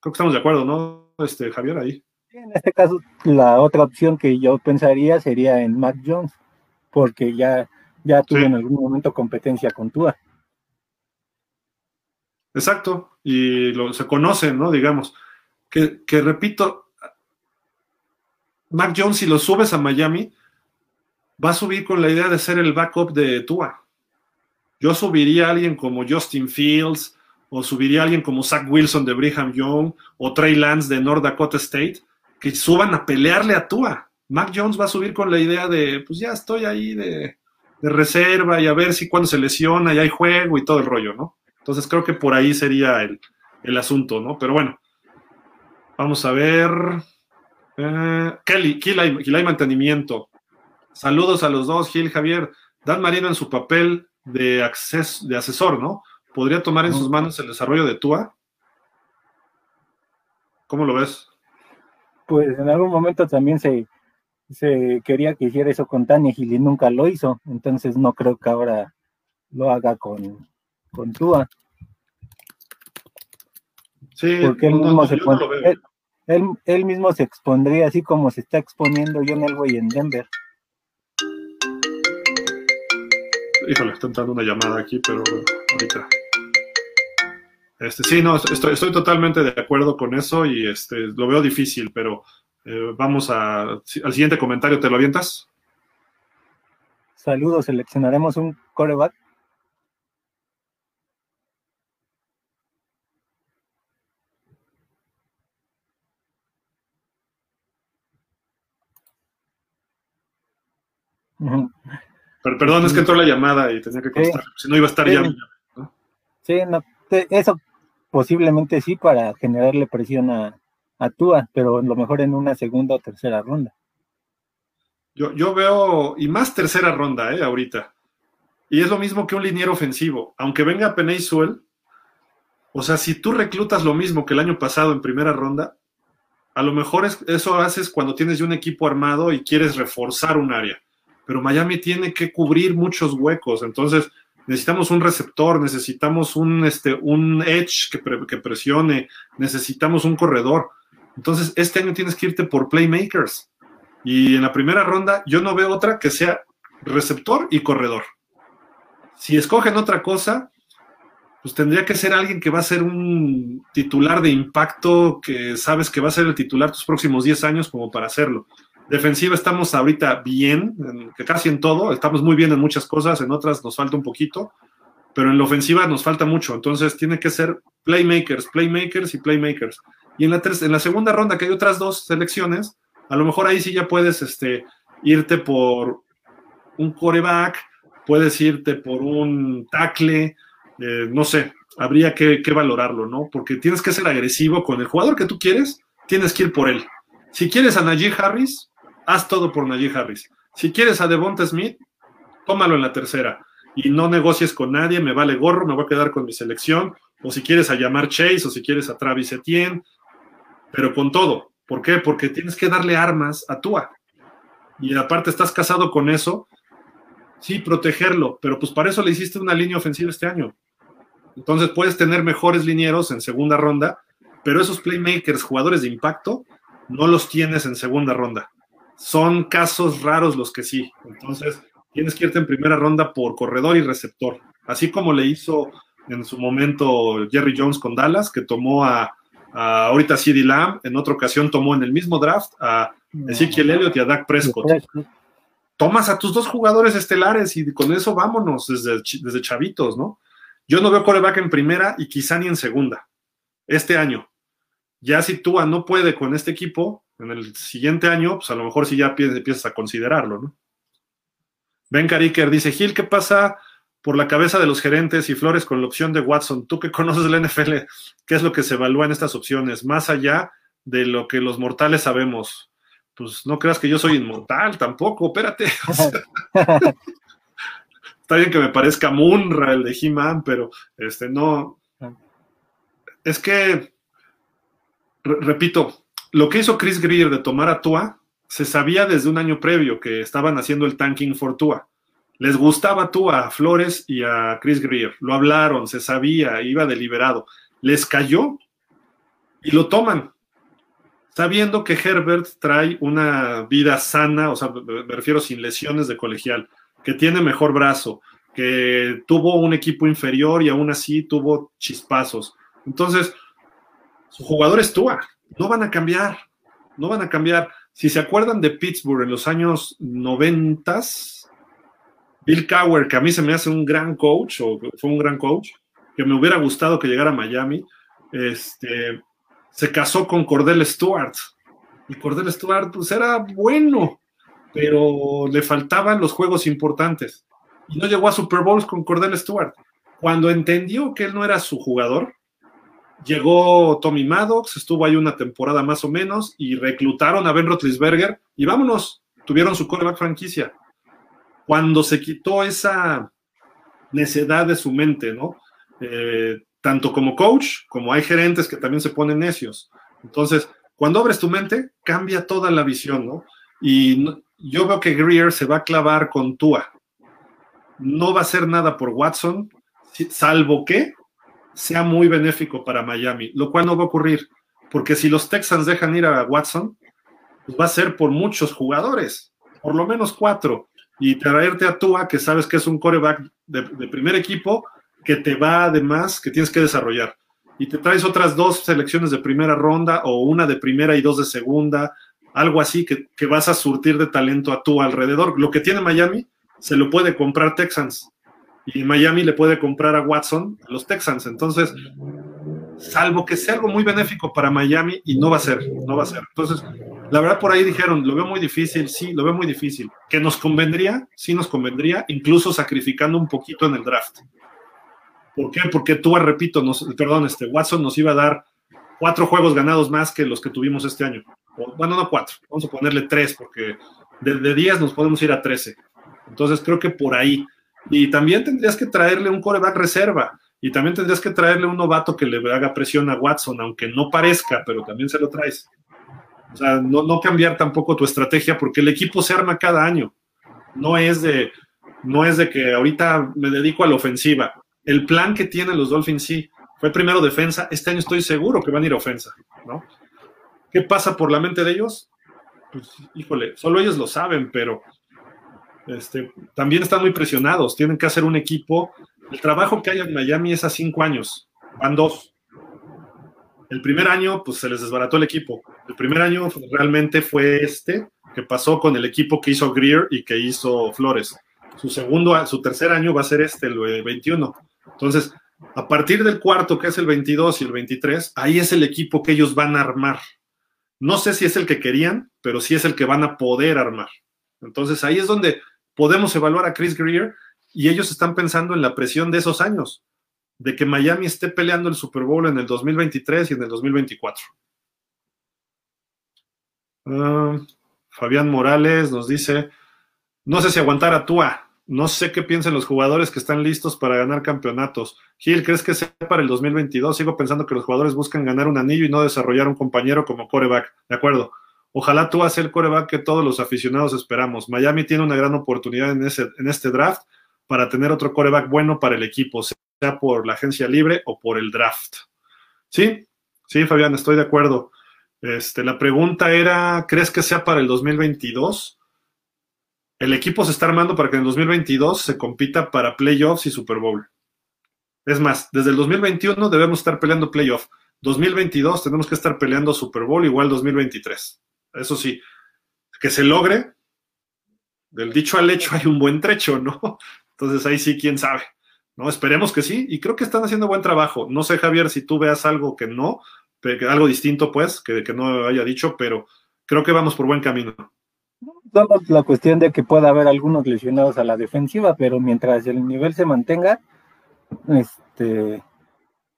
Creo que estamos de acuerdo, ¿no, este, Javier, ahí? En este caso, la otra opción que yo pensaría sería en Mac Jones, porque ya, ya tuvo en algún momento competencia con Tua. Exacto, y lo, se conocen, ¿no? Digamos, que, que repito, Mac Jones, si lo subes a Miami, va a subir con la idea de ser el backup de Tua. Yo subiría a alguien como Justin Fields, o subiría a alguien como Zach Wilson de Brigham Young, o Trey Lance de North Dakota State, que suban a pelearle a Tua. Mac Jones va a subir con la idea de, pues ya estoy ahí de, reserva y a ver si cuando se lesiona ya hay juego y todo el rollo, ¿no? Entonces creo que por ahí sería el, asunto, ¿no? Pero bueno, vamos a ver. Eh, Kelly, Kelly, hay mantenimiento. Saludos a los dos, Gil, Javier. Dan Marino en su papel de, acceso, de asesor, ¿no? ¿Podría tomar en sus manos el desarrollo de Tua? ¿Cómo lo ves? pues en algún momento también se, se quería que hiciera eso con Tania y nunca lo hizo, entonces no creo que ahora lo haga con, con Tua. Sí, porque él, mismo se él, mismo se expondría así como se está exponiendo John Elway en Denver. Híjole, está entrando una llamada aquí, pero ahorita. Este, sí, no, estoy, estoy totalmente de acuerdo con eso y este, lo veo difícil, pero eh, vamos a, al siguiente comentario, ¿te lo avientas? Saludos, seleccionaremos un coreback. Pero, perdón, es que entró la llamada y tenía que contestar, si no iba a estar ya. Sí, eso posiblemente sí para generarle presión a, a Tua, pero lo mejor en una segunda o tercera ronda. Yo, yo veo, y más tercera ronda, ¿eh? Ahorita. Y es lo mismo que un liniero ofensivo. Aunque venga Peney Suel, o sea, si tú reclutas lo mismo que el año pasado en primera ronda, a lo mejor eso haces cuando tienes ya un equipo armado y quieres reforzar un área. Pero Miami tiene que cubrir muchos huecos. Entonces, necesitamos un receptor, necesitamos un, este, un edge que, que presione, necesitamos un corredor. Entonces, este año tienes que irte por playmakers. Y en la primera ronda yo no veo otra que sea receptor y corredor. Si escogen otra cosa, pues tendría que ser alguien que va a ser un titular de impacto, que sabes que va a ser el titular tus próximos 10 años como para hacerlo. Defensiva estamos ahorita bien, casi en todo, estamos muy bien en muchas cosas, en otras nos falta un poquito, pero en la ofensiva nos falta mucho, entonces tiene que ser playmakers, playmakers y playmakers. Y en la, en la segunda ronda, que hay otras dos selecciones, a lo mejor ahí sí ya puedes este, irte por un coreback, puedes irte por un tackle, eh, no sé, habría que, que, valorarlo, ¿no? Porque tienes que ser agresivo con el jugador que tú quieres, tienes que ir por él. Si quieres a Najee Harris, haz todo por Najee Harris. Si quieres a Devonta Smith, tómalo en la tercera y no negocies con nadie, me vale gorro, me voy a quedar con mi selección. O si quieres a llamar Chase, o si quieres a Travis Etienne, pero con todo. ¿Por qué? Porque tienes que darle armas a Tua. Y aparte estás casado con eso, sí, protegerlo, pero pues para eso le hiciste una línea ofensiva este año. Entonces puedes tener mejores linieros en segunda ronda, pero esos playmakers, jugadores de impacto, no los tienes en segunda ronda. Son casos raros los que sí. Entonces tienes que irte en primera ronda por corredor y receptor. Así como le hizo en su momento Jerry Jones con Dallas, que tomó a ahorita CD Lamb, en otra ocasión tomó en el mismo draft a Ezekiel Elliott y a Dak Prescott. Tomas a tus dos jugadores estelares y con eso vámonos desde, desde chavitos, ¿no? Yo no veo coreback en primera y quizá ni en segunda. Este año. Ya si Tua no puede con este equipo, en el siguiente año, pues a lo mejor sí ya empiezas a considerarlo, ¿no? Ben Cariker dice, Gil, ¿qué pasa por la cabeza de los gerentes y Flores con la opción de Watson. Tú que conoces la NFL, ¿qué es lo que se evalúa en estas opciones? Más allá de lo que los mortales sabemos. Pues no creas que yo soy inmortal tampoco, espérate. está bien que me parezca Munra el de He-Man, pero este no. Es que, repito, lo que hizo Chris Greer de tomar a Tua se sabía desde un año previo que estaban haciendo el tanking for Tua les gustaba tú a Flores y a Chris Greer, lo hablaron, se sabía, iba deliberado. Les cayó y lo toman, sabiendo que Herbert trae una vida sana, o sea, me refiero sin lesiones de colegial, que tiene mejor brazo, que tuvo un equipo inferior y aún así tuvo chispazos. Entonces, su jugador es Tua, no van a cambiar, no van a cambiar. Si se acuerdan de Pittsburgh en los años noventas, Bill Cower, que a mí se me hace un gran coach, o fue un gran coach, que me hubiera gustado que llegara a Miami, este, se casó con Cordell Stewart. Y Cordell Stewart, pues era bueno, pero le faltaban los juegos importantes. Y no llegó a Super Bowls con Cordell Stewart. Cuando entendió que él no era su jugador, llegó Tommy Maddox, estuvo ahí una temporada más o menos, y reclutaron a Ben Roethlisberger, y vámonos, tuvieron su coreback franquicia cuando se quitó esa necedad de su mente, ¿no? Eh, tanto como coach, como hay gerentes que también se ponen necios. Entonces, cuando abres tu mente, cambia toda la visión, ¿no? Y yo veo que Greer se va a clavar con Tua. No va a hacer nada por Watson, salvo que sea muy benéfico para Miami, lo cual no va a ocurrir, porque si los Texans dejan ir a Watson, pues va a ser por muchos jugadores, por lo menos cuatro, y traerte a Tua, que sabes que es un coreback de, de primer equipo, que te va además, que tienes que desarrollar. Y te traes otras dos selecciones de primera ronda o una de primera y dos de segunda, algo así que, que vas a surtir de talento a tu alrededor. Lo que tiene Miami se lo puede comprar Texans y Miami le puede comprar a Watson a los Texans. Entonces, salvo que sea algo muy benéfico para Miami y no va a ser, no va a ser. Entonces, la verdad por ahí dijeron, lo veo muy difícil, sí, lo veo muy difícil. Que nos convendría, sí nos convendría, incluso sacrificando un poquito en el draft. ¿Por qué? Porque tú, repito, nos, perdón, este Watson nos iba a dar cuatro juegos ganados más que los que tuvimos este año. bueno, no cuatro, vamos a ponerle tres, porque de, de 10 nos podemos ir a 13. Entonces creo que por ahí. Y también tendrías que traerle un coreback reserva. Y también tendrías que traerle un novato que le haga presión a Watson, aunque no parezca, pero también se lo traes. O sea, no, no cambiar tampoco tu estrategia, porque el equipo se arma cada año. No es de, no es de que ahorita me dedico a la ofensiva el plan que tienen los Dolphins sí fue primero defensa. Este año estoy seguro que van a ir a ofensa, ¿no? ¿Qué pasa por la mente de ellos? Pues, híjole, solo ellos lo saben, pero este, también están muy presionados. Tienen que hacer un equipo. El trabajo que hay en Miami es a cinco años, van dos. El primer año, pues se les desbarató el equipo. El primer año realmente fue este, que pasó con el equipo que hizo Greer y que hizo Flores. Su segundo, su tercer año va a ser este, el 21 entonces, a partir del cuarto, que es el 22 y el 23, ahí es el equipo que ellos van a armar. No sé si es el que querían, pero sí es el que van a poder armar. Entonces, ahí es donde podemos evaluar a Chris Greer y ellos están pensando en la presión de esos años, de que Miami esté peleando el Super Bowl en el 2023 y en el 2024. Ah, Fabián Morales nos dice, no sé si aguantar a Tua, no sé qué piensan los jugadores que están listos para ganar campeonatos. Gil, ¿crees que sea para el 2022? Sigo pensando que los jugadores buscan ganar un anillo y no desarrollar un compañero como coreback. De acuerdo. Ojalá tú hagas el coreback que todos los aficionados esperamos. Miami tiene una gran oportunidad en, este draft para tener otro coreback bueno para el equipo, sea por la agencia libre o por el draft. Sí, sí, Fabián, estoy de acuerdo. Este, la pregunta era, ¿crees que sea para el 2022? el equipo se está armando para que en el 2022 se compita para playoffs y Super Bowl. Es más, desde el 2021 debemos estar peleando playoff. 2022 tenemos que estar peleando Super Bowl igual 2023. Eso sí, que se logre. Del dicho al hecho hay un buen trecho, ¿no? Entonces ahí sí, quién sabe. No, esperemos que sí. Y creo que están haciendo buen trabajo. No sé, Javier, si tú veas algo que no, algo distinto, pues, que, que no haya dicho, pero creo que vamos por buen camino. Solo la cuestión de que pueda haber algunos lesionados a la defensiva, pero mientras el nivel se mantenga, este,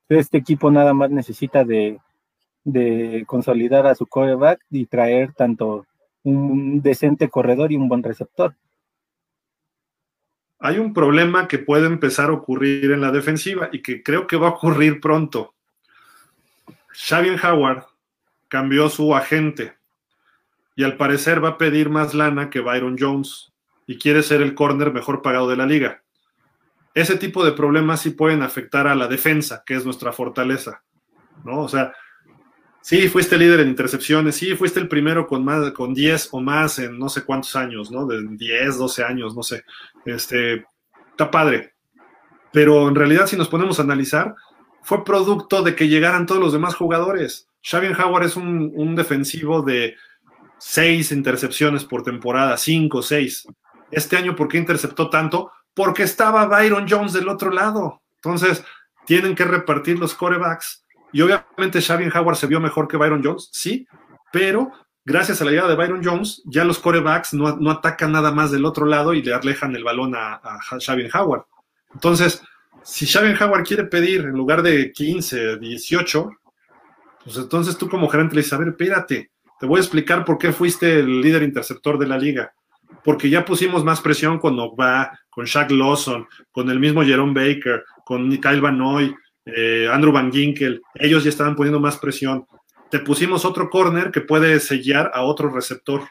este equipo nada más necesita de, de consolidar a su coreback y traer tanto un decente corredor y un buen receptor. Hay un problema que puede empezar a ocurrir en la defensiva y que creo que va a ocurrir pronto. Xavier Howard cambió su agente y al parecer va a pedir más lana que Byron Jones y quiere ser el corner mejor pagado de la liga. Ese tipo de problemas sí pueden afectar a la defensa, que es nuestra fortaleza, ¿no? O sea, sí, fuiste líder en intercepciones, sí, fuiste el primero con más, con 10 o más en no sé cuántos años, ¿no? De 10, 12 años, no sé. Este, está padre. Pero en realidad, si nos ponemos a analizar, fue producto de que llegaran todos los demás jugadores. Xavier Howard es un, un defensivo de seis intercepciones por temporada, cinco, seis. Este año, ¿por qué interceptó tanto? Porque estaba Byron Jones del otro lado. Entonces, tienen que repartir los corebacks. Y obviamente Xavier Howard se vio mejor que Byron Jones, sí, pero gracias a la llegada de Byron Jones, ya los corebacks no, atacan nada más del otro lado y le alejan el balón a, a Howard. Entonces, si Xavier Howard quiere pedir en lugar de 15, 18, pues entonces tú como gerente le dices, a ver, espérate, te voy a explicar por qué fuiste el líder interceptor de la liga. Porque ya pusimos más presión con Ogba, con Shaq Lawson, con el mismo Jerome Baker, con Kyle Van Noy, eh, Andrew Van Ginkel. Ellos ya estaban poniendo más presión. te pusimos otro corner que puede sellar a otro receptor.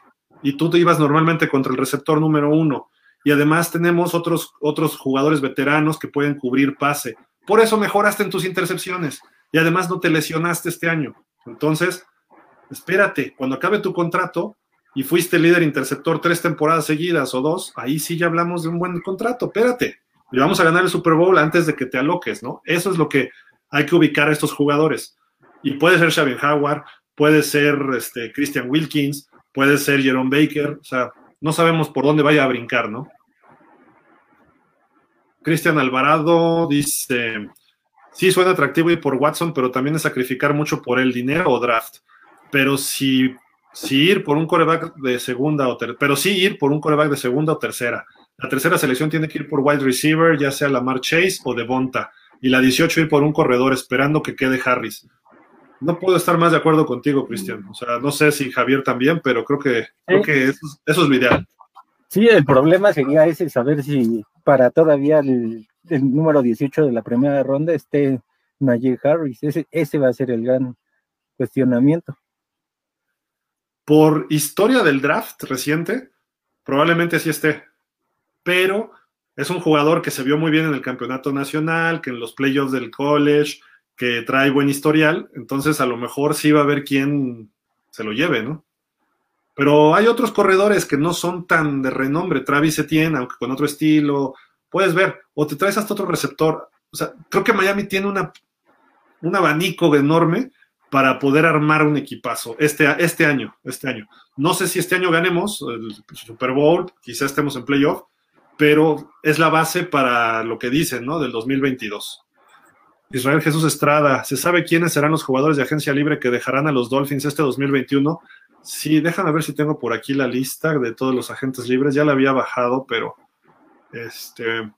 Y tú te ibas normalmente contra el receptor número uno. Y además tenemos otros, otros jugadores veteranos que pueden cubrir pase. Por eso mejoraste en tus intercepciones. Y además no te lesionaste este año. Entonces, espérate, cuando acabe tu contrato y fuiste líder interceptor tres temporadas seguidas o dos, ahí sí ya hablamos de un buen contrato. Espérate. Y vamos a ganar el Super Bowl antes de que te aloques, ¿no? Eso es lo que hay que ubicar a estos jugadores. Y puede ser Xavier Howard, puede ser este, Christian Wilkins, puede ser Jerome Baker, o sea, no sabemos por dónde vaya a brincar, ¿no? Cristian Alvarado dice, sí suena atractivo ir por Watson, pero también es sacrificar mucho por el dinero o draft. Pero si, si ir por un coreback de segunda o tercera, pero sí ir por un coreback de segunda o tercera. La tercera selección tiene que ir por wide receiver, ya sea Lamar Chase o Devonta. Y la 18 ir por un corredor esperando que quede Harris. No puedo estar más de acuerdo contigo, Cristian. O sea, no sé si Javier también, pero creo que, creo que eso, eso, es lo ideal. Sí, el problema sería ese, saber si para todavía el, el número 18 de la primera ronda esté Najee Harris. Ese, ese va a ser el gran cuestionamiento. Por historia del draft reciente, probablemente sí esté, pero es un jugador que se vio muy bien en el campeonato nacional, que en los playoffs del college, que trae buen historial, entonces a lo mejor sí va a haber quien se lo lleve, ¿no? Pero hay otros corredores que no son tan de renombre. Travis Etienne, aunque con otro estilo, puedes ver, o te traes hasta otro receptor. O sea, creo que Miami tiene una, un abanico enorme para poder armar un equipazo este, este año, este año. No sé si este año ganemos el Super Bowl, quizá estemos en playoff, pero es la base para lo que dicen, ¿no? Del 2022. Israel Jesús Estrada, ¿se sabe quiénes serán los jugadores de agencia libre que dejarán a los Dolphins este 2021? Sí, déjame ver si tengo por aquí la lista de todos los agentes libres. Ya la había bajado, pero este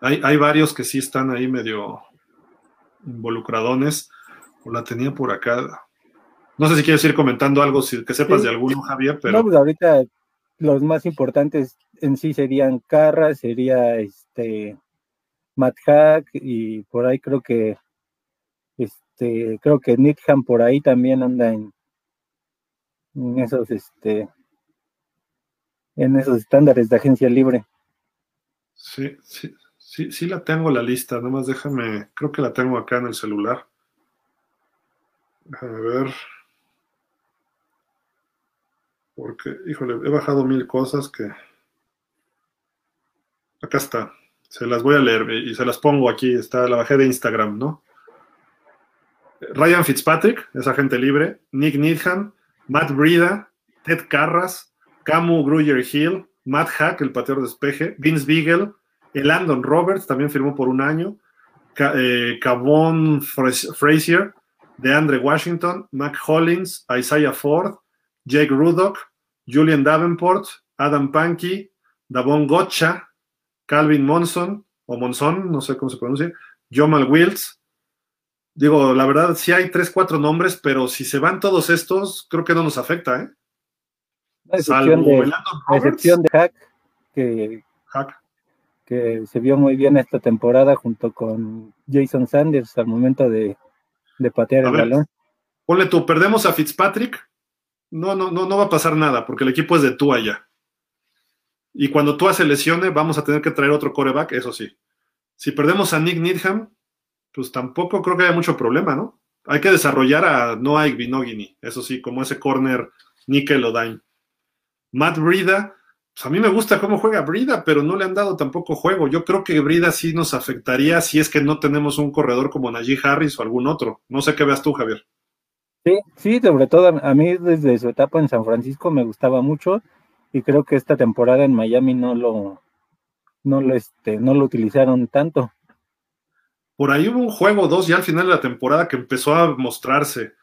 hay, hay varios que sí están ahí medio involucradones. O la tenía por acá. No sé si quieres ir comentando algo, si, que sepas sí. de alguno, Javier, pero. No, pues ahorita los más importantes en sí serían Carra, sería este Matt Hack y por ahí creo que este creo que Nikham por ahí también anda en, en esos este en esos estándares de agencia libre. Sí, sí, sí, sí la tengo la lista, nomás déjame, creo que la tengo acá en el celular. Déjame ver. Porque, híjole, he bajado mil cosas que... Acá está. Se las voy a leer y se las pongo aquí. Está, la bajé de Instagram, ¿no? Ryan Fitzpatrick, es agente libre. Nick Needham, Matt Brida, Ted Carras, Camu Gruyer Hill, Matt Hack, el pateador de despeje, Vince Beagle, el Landon Roberts, también firmó por un año, eh, Cabon Frazier, de Andre Washington, Mac Hollins, Isaiah Ford, Jake Rudock, Julian Davenport, Adam Pankey, Davon Gotcha, Calvin Monson, o Monson, no sé cómo se pronuncia, Jomal Wills. Digo, la verdad, sí hay tres, cuatro nombres, pero si se van todos estos, creo que no nos afecta, ¿eh? A excepción, de, a excepción de Hack, que, Hack, que se vio muy bien esta temporada junto con Jason Sanders al momento de, de patear A el ver. balón. Ponle tú, perdemos a Fitzpatrick, no, no, no, no va a pasar nada, porque el equipo es de tú allá. Y cuando tú se lesione, vamos a tener que traer otro coreback, eso sí. Si perdemos a Nick Needham, pues tampoco creo que haya mucho problema, ¿no? Hay que desarrollar a Noah Igbinogini, eso sí, como ese corner nickel o dime. Matt Brida, pues a mí me gusta cómo juega Brida, pero no le han dado tampoco juego. Yo creo que Brida sí nos afectaría si es que no tenemos un corredor como Najee Harris o algún otro. No sé qué veas tú, Javier. Sí, sí, sobre todo a mí desde su etapa en San Francisco me gustaba mucho y creo que esta temporada en Miami no lo no lo este no lo utilizaron tanto. Por ahí hubo un juego o dos ya al final de la temporada que empezó a mostrarse.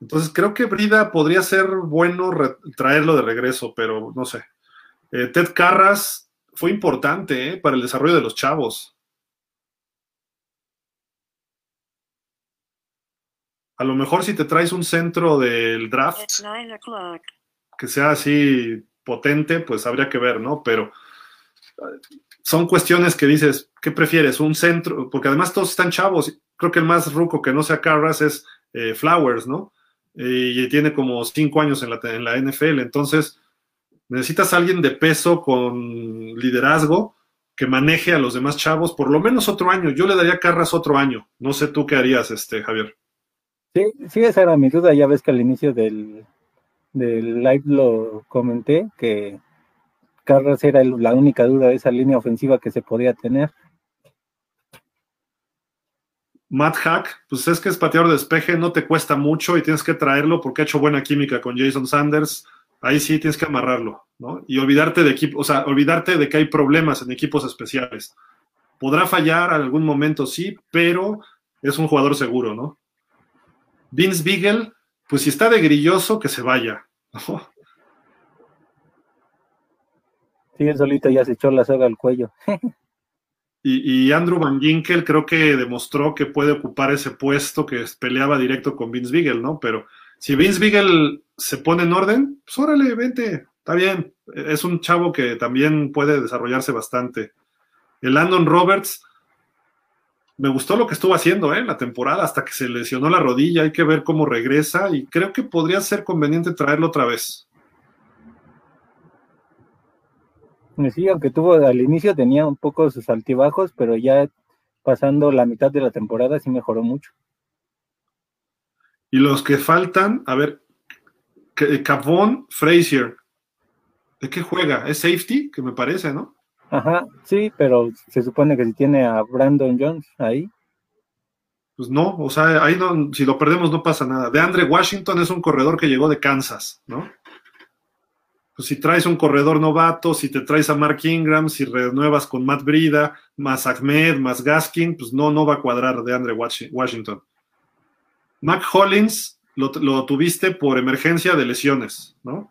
Entonces creo que Brida podría ser bueno traerlo de regreso, pero no sé. Eh, Ted Carras fue importante eh, para el desarrollo de los chavos. A lo mejor si te traes un centro del draft que sea así potente, pues habría que ver, ¿no? Pero son cuestiones que dices, ¿qué prefieres? Un centro, porque además todos están chavos. Creo que el más ruco que no sea Carras es eh, Flowers, ¿no? y tiene como cinco años en la, en la NFL. Entonces, necesitas a alguien de peso con liderazgo que maneje a los demás chavos por lo menos otro año. Yo le daría a Carras otro año. No sé tú qué harías, este, Javier. Sí, sí, esa era mi duda. Ya ves que al inicio del, del live lo comenté, que Carras era la única duda de esa línea ofensiva que se podía tener. Matt Hack, pues es que es pateador de despeje, no te cuesta mucho y tienes que traerlo porque ha hecho buena química con Jason Sanders. Ahí sí tienes que amarrarlo, ¿no? Y olvidarte de equipo, o sea, olvidarte de que hay problemas en equipos especiales. Podrá fallar en algún momento, sí, pero es un jugador seguro, ¿no? Vince Beagle, pues si está de grilloso, que se vaya. Sí, él solito ya se echó la soga al cuello. y, Andrew Van Ginkel creo que demostró que puede ocupar ese puesto que peleaba directo con Vince Beagle, ¿no? Pero si Vince Beagle se pone en orden, pues órale, vente, está bien. Es un chavo que también puede desarrollarse bastante. El Landon Roberts, me gustó lo que estuvo haciendo ¿eh? en la temporada hasta que se lesionó la rodilla. Hay que ver cómo regresa y creo que podría ser conveniente traerlo otra vez. Sí, aunque tuvo al inicio tenía un poco sus altibajos, pero ya pasando la mitad de la temporada sí mejoró mucho. Y los que faltan, a ver, Cavon Frazier, ¿de qué juega? ¿Es safety? Que me parece, ¿no? Ajá, sí, pero se supone que si tiene a Brandon Jones ahí. Pues no, o sea, ahí no, si lo perdemos no pasa nada. De Andre Washington es un corredor que llegó de Kansas, ¿no? Pues si traes un corredor novato, si te traes a Mark Ingram, si renuevas con Matt Brida, más Ahmed, más Gaskin, pues no, no va a cuadrar de Andre Washington. Mac Hollins lo, tuviste por emergencia de lesiones, ¿no?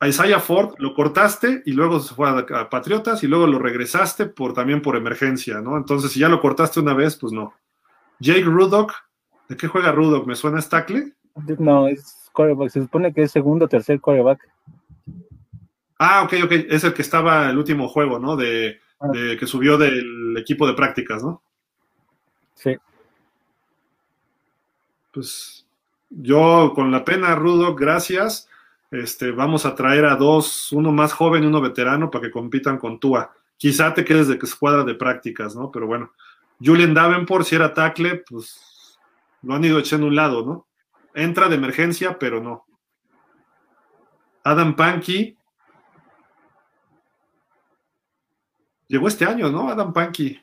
A Isaiah Ford lo cortaste y luego se fue a, Patriotas y luego lo regresaste por, también por emergencia, ¿no? Entonces, si ya lo cortaste una vez, pues no. Jake Rudock, ¿de qué juega Rudock? ¿Me suena es No, es coreback, se supone que es segundo o tercer coreback. Ah, ok, ok, es el que estaba el último juego, ¿no? De, ah. de que subió del equipo de prácticas, ¿no? Sí. Pues yo con la pena, Rudock, gracias este, vamos a traer a dos, uno más joven y uno veterano para que compitan con Tua. Quizá te quedes de escuadra de prácticas, ¿no? Pero bueno, Julian Davenport, si era tackle, pues lo han ido echando a un lado, ¿no? Entra de emergencia, pero no. Adam Pankey. Llegó este año, ¿no? Adam Pankey.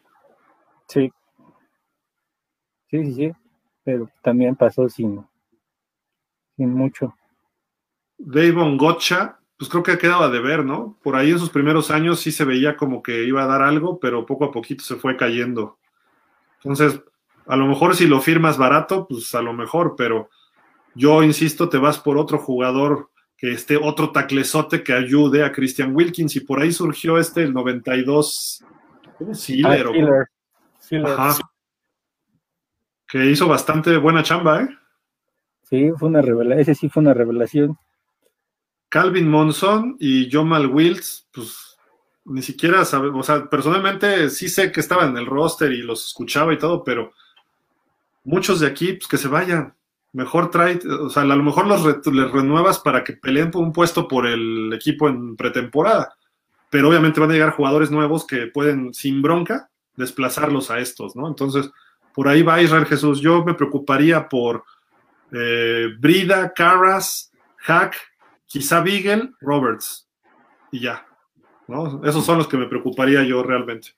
Sí. Sí, sí, sí. Pero también pasó sin, sin mucho. Davon Gotcha, pues creo que quedaba de ver, ¿no? Por ahí en sus primeros años sí se veía como que iba a dar algo, pero poco a poquito se fue cayendo. Entonces, a lo mejor si lo firmas barato, pues a lo mejor, pero yo insisto, te vas por otro jugador que esté otro taclezote que ayude a Christian Wilkins y por ahí surgió este el 92 Sealer, ah, que hizo bastante buena chamba, ¿eh? Sí, fue una revelación, ese sí fue una revelación. Calvin Monson y Jomal Wills, pues ni siquiera sabe, o sea, personalmente sí sé que estaba en el roster y los escuchaba y todo, pero muchos de aquí, pues que se vayan. Mejor trae, o sea, a lo mejor los les renuevas para que peleen por un puesto por el equipo en pretemporada, pero obviamente van a llegar jugadores nuevos que pueden, sin bronca, desplazarlos a estos, ¿no? Entonces, por ahí va Israel Jesús. Yo me preocuparía por eh, Brida, Carras, Hack quizá Beagle, Roberts, y ya. ¿no? Esos son los que me preocuparía yo realmente.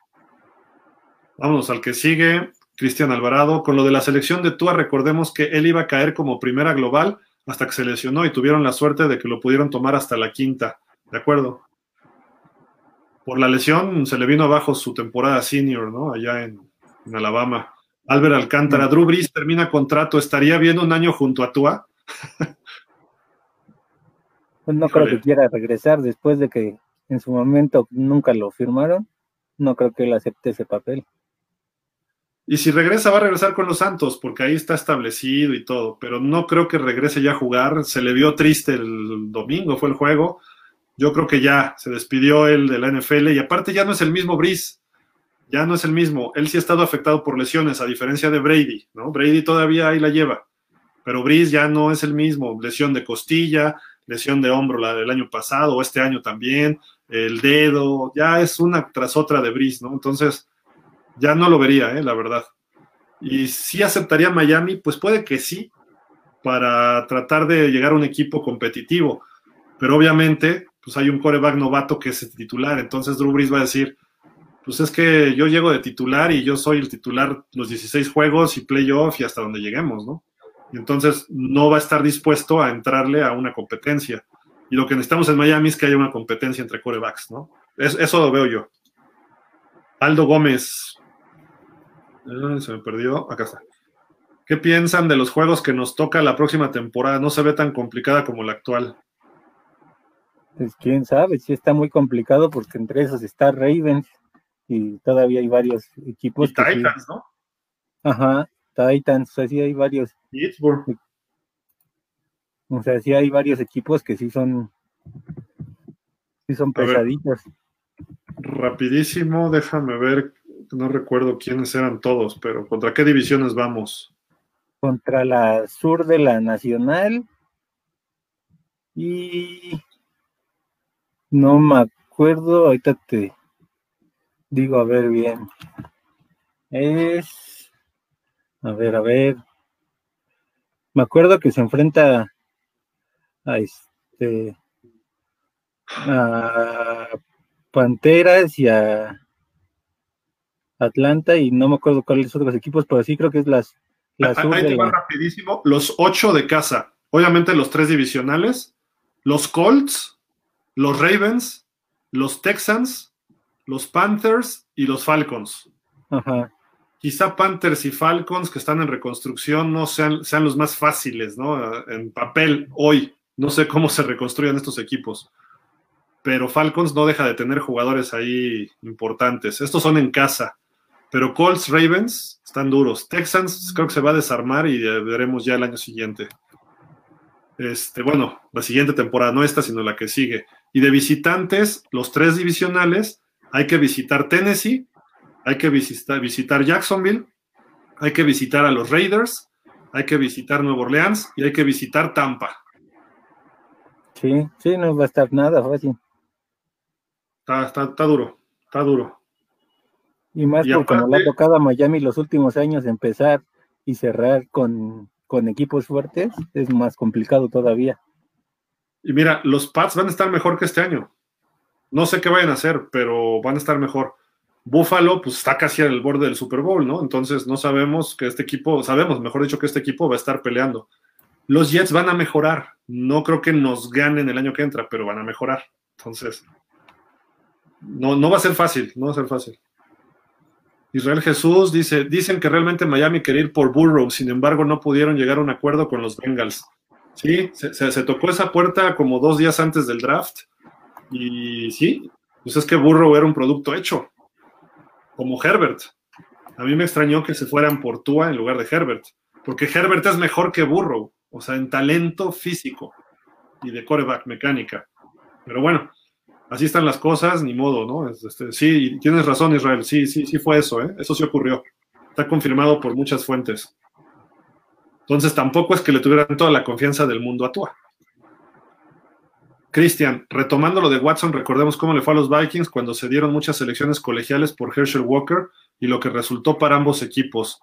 Vámonos al que sigue, Cristian Alvarado. Con lo de la selección de Tua, recordemos que él iba a caer como primera global hasta que se lesionó y tuvieron la suerte de que lo pudieron tomar hasta la quinta. ¿De acuerdo? Por la lesión se le vino abajo su temporada senior, ¿no? Allá en, Alabama. Albert Alcántara, Drew Brees termina contrato, ¿estaría bien un año junto a Tua? Pues no creo que quiera regresar después de que en su momento nunca lo firmaron. No creo que él acepte ese papel. Y si regresa, va a regresar con los Santos, porque ahí está establecido y todo, pero no creo que regrese ya a jugar. Se le vio triste el domingo, fue el juego. Yo creo que ya se despidió él de la NFL y aparte ya no es el mismo Brice, ya no es el mismo. Él sí ha estado afectado por lesiones, a diferencia de Brady, ¿no? Brady todavía ahí la lleva pero Brice ya no es el mismo. Lesión de costilla, lesión de hombro la del año pasado, o este año también, el dedo, ya es una tras otra de Brice, ¿no? Entonces, ya no lo vería, ¿eh? la verdad. Y si aceptaría Miami, pues puede que sí, para tratar de llegar a un equipo competitivo. Pero obviamente, pues hay un coreback novato que es titular. Entonces Drew Brees va a decir, pues es que yo llego de titular y yo soy el titular los 16 juegos y playoff y hasta donde lleguemos, ¿no? Y entonces no va a estar dispuesto a entrarle a una competencia. Y lo que necesitamos en Miami es que haya una competencia entre corebacks, ¿no? eso lo veo yo. Aldo Gómez. se me perdió. Acá está. ¿Qué piensan de los juegos que nos toca la próxima temporada? No se ve tan complicada como la actual. Pues quién sabe, sí está muy complicado porque entre esos está Ravens y todavía hay varios equipos. Y Titans, ¿no? Ajá, Titans, o sea, sí hay varios. Pittsburgh. O sea, sí hay varios equipos que sí son, sí son pesaditos. rapidísimo, déjame ver, no recuerdo quiénes eran todos, pero ¿contra qué divisiones vamos? contra la sur de la Nacional y no me acuerdo, ahorita te digo a ver bien. Es, a ver, a ver, me acuerdo que se enfrenta a este, a Panteras y a Atlanta y no me acuerdo cuáles otros equipos, pero sí creo que es las Ahí te va rapidísimo. Los ocho de casa. Obviamente los tres divisionales. Los Colts, los Ravens, los Texans, los Panthers y los Falcons. Quizá Panthers y Falcons, que están en reconstrucción, no sean, sean los más fáciles, ¿no? En papel, hoy. No sé cómo se reconstruyan estos equipos. Pero Falcons no deja de tener jugadores ahí importantes. Estos son en casa. Pero Colts, Ravens están duros. Texans creo que se va a desarmar y veremos ya el año siguiente. Este, bueno, la siguiente temporada, no esta, sino la que sigue. Y de visitantes, los tres divisionales, hay que visitar Tennessee, hay que visitar, visitar Jacksonville, hay que visitar a los Raiders, hay que visitar Nueva Orleans y hay que visitar Tampa. Sí, sí, no va a estar nada fácil. Está, está, está duro, está duro. Y más porque como le ha tocado a Miami los últimos años empezar y cerrar con, equipos fuertes, es más complicado todavía. Y mira, los Pats van a estar mejor que este año. No sé qué vayan a hacer, pero van a estar mejor. Buffalo, pues está casi al borde del Super Bowl, ¿no? Entonces no sabemos que este equipo, sabemos, mejor dicho, que este equipo va a estar peleando. Los Jets van a mejorar. No creo que nos ganen el año que entra, pero van a mejorar. Entonces, no, no va a ser fácil, no va a ser fácil. Israel Jesús dice, dicen que realmente Miami quería ir por Burrow, sin embargo no pudieron llegar a un acuerdo con los Bengals. Sí, se, tocó esa puerta como dos días antes del draft y sí, pues es que Burrow era un producto hecho, como Herbert. A mí me extrañó que se fueran por Tua en lugar de Herbert, porque Herbert es mejor que Burrow, o sea, en talento físico y de coreback mecánica. Pero bueno, así están las cosas, ni modo, ¿no? Este, sí, tienes razón, Israel, sí, sí, sí fue eso, ¿eh? Eso sí ocurrió. Está confirmado por muchas fuentes. Entonces tampoco es que le tuvieran toda la confianza del mundo a Tua. Cristian, retomando lo de Watson, recordemos cómo le fue a los Vikings cuando se dieron muchas selecciones colegiales por Herschel Walker y lo que resultó para ambos equipos.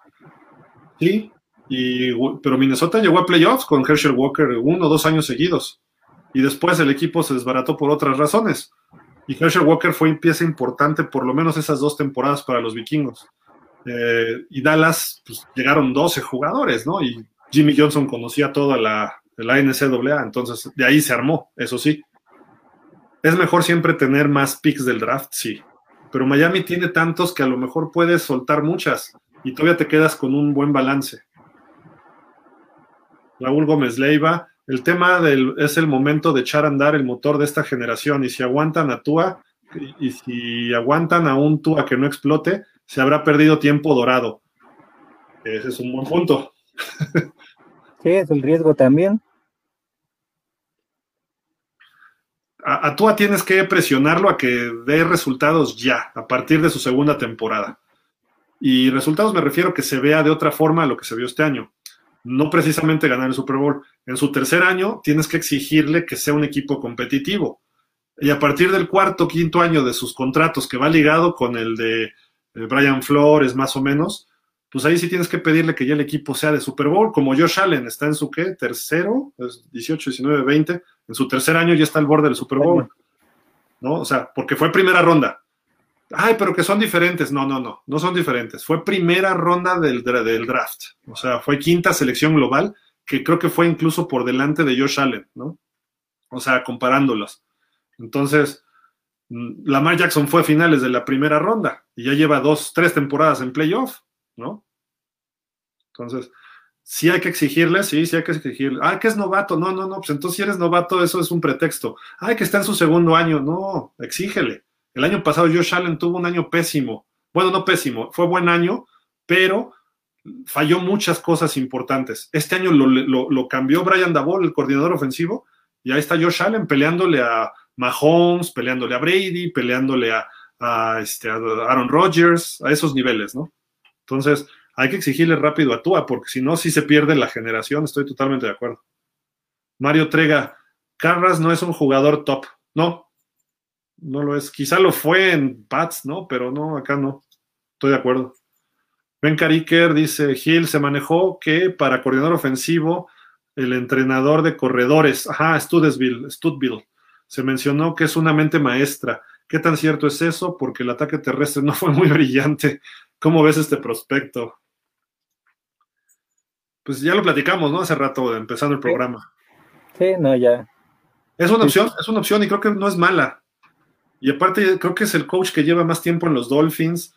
Sí, pero Minnesota llegó a playoffs con Herschel Walker uno o dos años seguidos y después el equipo se desbarató por otras razones. Y Herschel Walker fue pieza importante por lo menos esas dos temporadas para los vikingos. Eh, y Dallas, pues llegaron 12 jugadores, ¿no? Y Jimmy Johnson conocía toda la, la NCAA, entonces de ahí se armó, eso sí. Es mejor siempre tener más picks del draft, sí. Pero Miami tiene tantos que a lo mejor puedes soltar muchas y todavía te quedas con un buen balance. Raúl Gómez Leiva, el tema del, es el momento de echar a andar el motor de esta generación y si aguantan a Tua y, si aguantan a un Tua que no explote, se habrá perdido tiempo dorado. Ese es un buen punto. Sí, es el riesgo también. A, a, tienes que presionarlo a que dé resultados ya, a partir de su segunda temporada. Y resultados me refiero que se vea de otra forma a lo que se vio este año. no precisamente ganar el Super Bowl. En su tercer año tienes que exigirle que sea un equipo competitivo. Y a partir del cuarto, quinto año de sus contratos, que va ligado con el de eh, Brian Flores más o menos, pues ahí sí tienes que pedirle que ya el equipo sea de Super Bowl, como Josh Allen está en su qué, tercero, 18, 19, 20, en su tercer año ya está al borde del Super Bowl, ¿no? O sea, porque fue primera ronda. Ay, pero que son diferentes. No, no, no, no son diferentes. Fue primera ronda del, del draft, o sea, fue quinta selección global, que creo que fue incluso por delante de Josh Allen, ¿no? O sea, comparándolos. Entonces, mm, Lamar Jackson fue a finales de la primera ronda y ya lleva dos, tres temporadas en playoff. ¿No? Entonces, sí hay que exigirle, sí, sí hay que exigirle. Ah, que es novato, no, no, no, pues entonces si eres novato, eso es un pretexto. Ah, que está en su segundo año, no, exígele. El año pasado Josh Allen tuvo un año pésimo. Bueno, no pésimo, fue buen año, pero falló muchas cosas importantes. Este año lo, cambió Brian Dabol, el coordinador ofensivo, y ahí está Josh Allen peleándole a Mahomes, peleándole a Brady, peleándole a, a, este, a Aaron Rodgers, a esos niveles, ¿no? Entonces, hay que exigirle rápido a Tua, porque si no, sí se pierde la generación. Estoy totalmente de acuerdo. Mario Trega, Carras no es un jugador top. No, no lo es. Quizá lo fue en Pats, ¿no? Pero no, acá no. Estoy de acuerdo. Ben Cariker dice, Gil se manejó que para coordinador ofensivo, el entrenador de corredores, ajá, Studesville, Studville, se mencionó que es una mente maestra. ¿Qué tan cierto es eso? Porque el ataque terrestre no fue muy brillante. ¿Cómo ves este prospecto? Pues ya lo platicamos, ¿no? Hace rato, empezando el programa. Sí, no, ya. Es una opción, es una opción y creo que no es mala. Y aparte, creo que es el coach que lleva más tiempo en los Dolphins.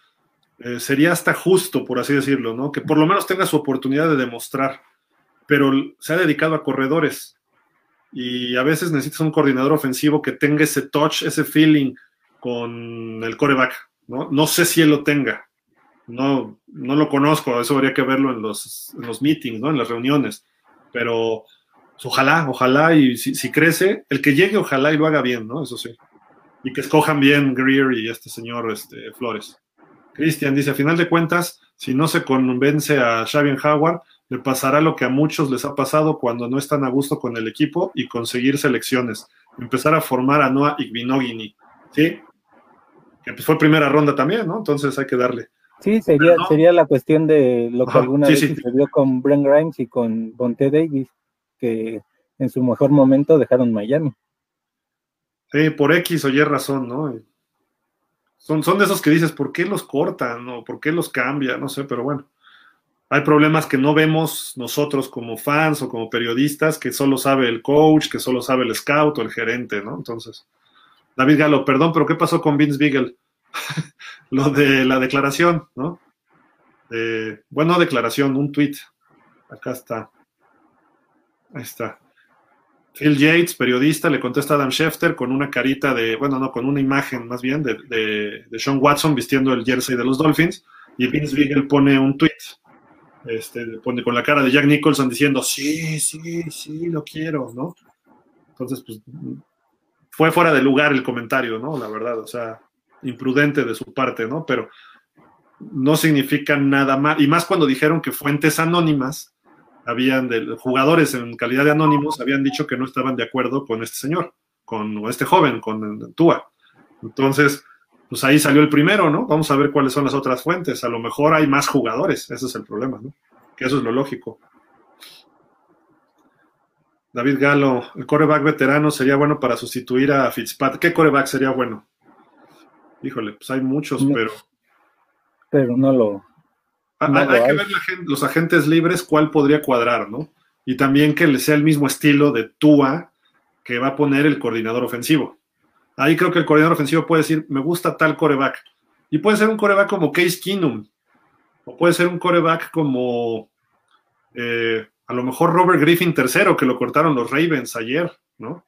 Eh, sería hasta justo, por así decirlo, ¿no? Que por lo menos tenga su oportunidad de demostrar. Pero se ha dedicado a corredores. Y a veces necesitas un coordinador ofensivo que tenga ese touch, ese feeling con el coreback, ¿no? No sé si él lo tenga no, no lo conozco, eso habría que verlo en los, los meetings, ¿no? En las reuniones. Pero ojalá, ojalá, y si, crece, el que llegue, ojalá y lo haga bien, ¿no? Eso sí. Y que escojan bien Greer y este señor este, Flores. Cristian dice, a final de cuentas, si no se convence a Xavier Howard, le pasará lo que a muchos les ha pasado cuando no están a gusto con el equipo y conseguir selecciones. Empezar a formar a Noah Igbinogini, ¿sí? Que pues fue primera ronda también, ¿no? Entonces hay que darle. Sí, sería, sería la cuestión de lo que alguna vez sucedió con Brent Grimes y con Bonte Davis, que en su mejor momento dejaron Miami. Sí, por X o Y razón, ¿no? Son, son de esos que dices, ¿por qué los cortan o por qué los cambian? No sé, pero bueno. Hay problemas que no vemos nosotros como fans o como periodistas, que solo sabe el coach, que solo sabe el scout o el gerente, ¿no? Entonces, David Galo, perdón, pero ¿qué pasó con Vince Beagle? lo de la declaración, ¿no? bueno, declaración, un tweet. Acá está. Ahí está. Phil Yates, periodista, le contesta a Adam Schefter con una carita de, bueno, no, con una imagen más bien de, de, Sean Watson vistiendo el jersey de los Dolphins. Y Vince Beagle pone un tweet, este, pone con la cara de Jack Nicholson diciendo, sí, sí, sí, lo quiero, ¿no? Entonces, pues, fue fuera de lugar el comentario, ¿no? La verdad, o sea, imprudente de su parte, ¿no? Pero no significa nada más, y más cuando dijeron que fuentes anónimas, habían de, jugadores en calidad de anónimos, habían dicho que no estaban de acuerdo con este señor, con este joven, con Tua. Entonces, pues ahí salió el primero, ¿no? Vamos a ver cuáles son las otras fuentes. A lo mejor hay más jugadores, ese es el problema, ¿no? Que eso es lo lógico. David Galo, el coreback veterano sería bueno para sustituir a Fitzpatrick. ¿Qué coreback sería bueno? Híjole, pues hay muchos, pero. Pero no lo. Hay, que ver los agentes libres cuál podría cuadrar, ¿no? Y también que le sea el mismo estilo de Tua que va a poner el coordinador ofensivo. Ahí creo que el coordinador ofensivo puede decir, me gusta tal coreback. Y puede ser un coreback como Case Keenum. O puede ser un coreback como eh, a lo mejor Robert Griffin III, que lo cortaron los Ravens ayer, ¿no?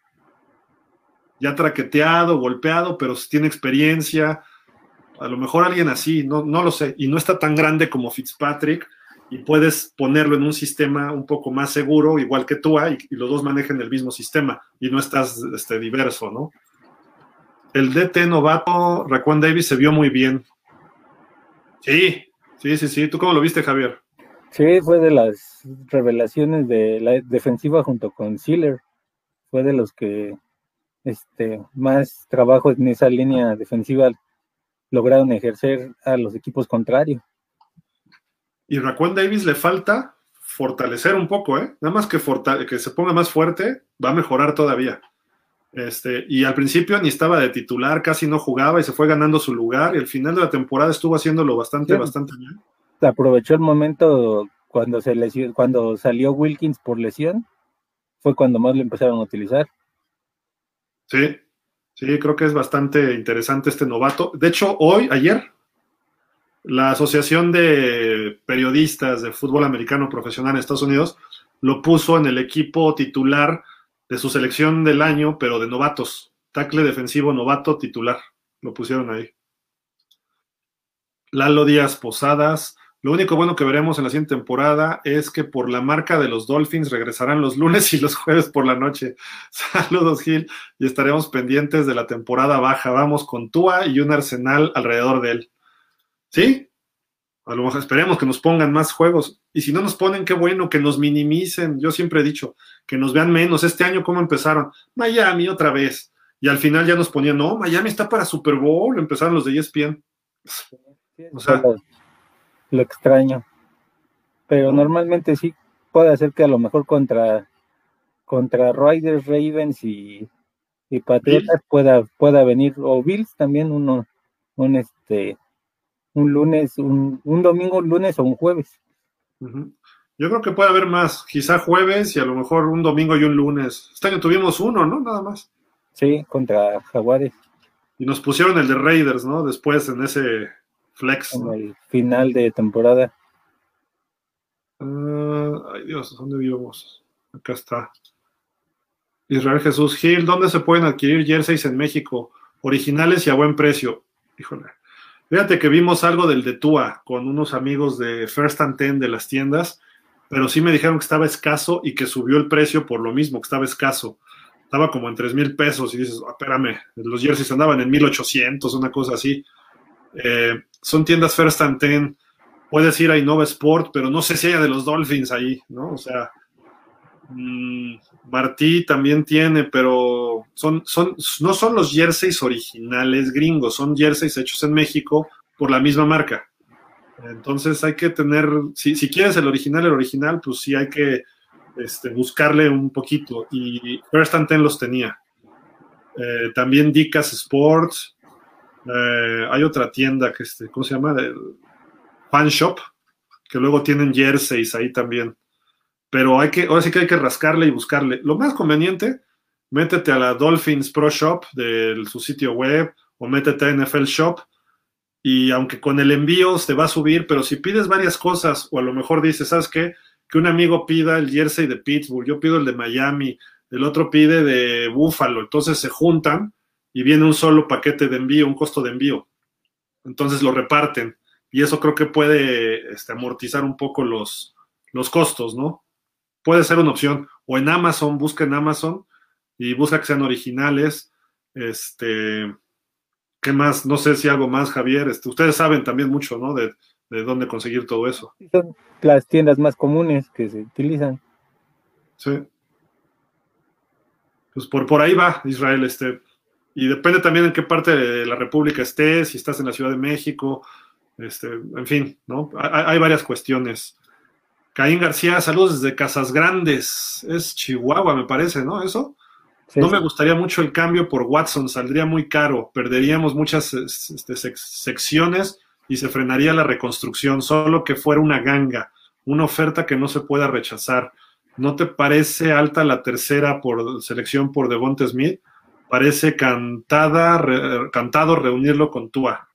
Ya traqueteado, golpeado, pero tiene experiencia. A lo mejor alguien así, no, no lo sé. Y no está tan grande como Fitzpatrick y puedes ponerlo en un sistema un poco más seguro, igual que tú, y, y los dos manejen el mismo sistema y no estás este, diverso, ¿no? El DT novato, Raquan Davis, se vio muy bien. Sí, sí, sí, sí. ¿Tú cómo lo viste, Javier? Sí, fue de las revelaciones de la defensiva junto con Sealer. Fue de los que este, más trabajo en esa línea defensiva lograron ejercer a los equipos contrarios. Y Raquel Davis le falta fortalecer un poco, ¿eh? Nada más que, que se ponga más fuerte, va a mejorar todavía. Este, y al principio ni estaba de titular, casi no jugaba y se fue ganando su lugar. Y al final de la temporada estuvo haciéndolo bastante, bastante bien. Aprovechó el momento cuando, se lesionó, cuando salió Wilkins por lesión, fue cuando más lo empezaron a utilizar. Sí, sí, creo que es bastante interesante este novato. De hecho, hoy, ayer, la Asociación de Periodistas de Fútbol Americano Profesional en Estados Unidos lo puso en el equipo titular de su selección del año, pero de novatos. Tacle defensivo novato titular. Lo pusieron ahí. Lalo Díaz Posadas. Lo único bueno que veremos en la siguiente temporada es que por la marca de los Dolphins regresarán los lunes y los jueves por la noche. Saludos, Gil, y estaremos pendientes de la temporada baja. Vamos con Tua y un arsenal alrededor de él. ¿Sí? A lo mejor esperemos que nos pongan más juegos. Y si no nos ponen, qué bueno, que nos minimicen. Yo siempre he dicho, que nos vean menos. Este año, ¿cómo empezaron? Miami otra vez. Y al final ya nos ponían, no, Miami está para Super Bowl. Empezaron los de ESPN. o sea, lo, extraño. Pero normalmente sí puede ser que a lo mejor contra, contra Riders, Ravens y, y Patriotas pueda, pueda venir, o Bills también uno, un este un lunes, un, domingo, un lunes o un jueves. Yo creo que puede haber más, quizá jueves y a lo mejor un domingo y un lunes. Este año tuvimos uno, ¿no? Nada más. Sí, contra Jaguares. Y nos pusieron el de Raiders, ¿no? Después en ese flex. En el final de temporada. Ah, ay Dios, ¿dónde vivimos? Acá está. Israel Jesús Gil, ¿dónde se pueden adquirir jerseys en México? Originales y a buen precio. Híjole. Fíjate que vimos algo del de Tua con unos amigos de First and Ten de las tiendas, pero sí me dijeron que estaba escaso y que subió el precio por lo mismo, que estaba escaso. Estaba como en 3 mil pesos y dices, ah, espérame, los jerseys andaban en 1800, una cosa así. Eh, son tiendas First and Ten. Puedes ir a Innova Sport, pero no sé si haya de los Dolphins ahí, ¿no? O sea, mmm, Martí también tiene, pero son, son, no son los jerseys originales gringos, son jerseys hechos en México por la misma marca. Entonces hay que tener, si, si quieres el original, el original, pues sí hay que este, buscarle un poquito. Y First and Ten los tenía. Eh, también Dicas Sports. Eh, hay otra tienda que, este, ¿cómo se llama? Fan Shop, que luego tienen jerseys ahí también pero hay que, ahora sí que hay que rascarle y buscarle. Lo más conveniente, métete a la Dolphins Pro Shop de su sitio web o métete a NFL Shop y aunque con el envío te va a subir, pero si pides varias cosas o a lo mejor dices, ¿sabes qué? Que un amigo pida el jersey de Pittsburgh, yo pido el de Miami, el otro pide de Buffalo, entonces se juntan y viene un solo paquete de envío, un costo de envío. Entonces lo reparten y eso creo que puede este, amortizar un poco los, los costos, ¿no? puede ser una opción. O en Amazon, busca en Amazon y busca que sean originales. Este, ¿qué más? No sé si algo más, Javier. Este, ustedes saben también mucho, ¿no? De, dónde conseguir todo eso. Son las tiendas más comunes que se utilizan. Sí. Pues por, por ahí va, Israel. Este, y depende también en qué parte de la República estés, si estás en la Ciudad de México, este, en fin, ¿no? Hay, hay varias cuestiones. Caín García, saludos desde Casas Grandes. Es Chihuahua, me parece, ¿no? Eso. no me gustaría mucho el cambio por Watson, saldría muy caro, perderíamos muchas este, secciones y se frenaría la reconstrucción, solo que fuera una ganga, una oferta que no se pueda rechazar. ¿No te parece alta la tercera por selección por Devonte Smith? Parece cantada, cantado reunirlo con Tua.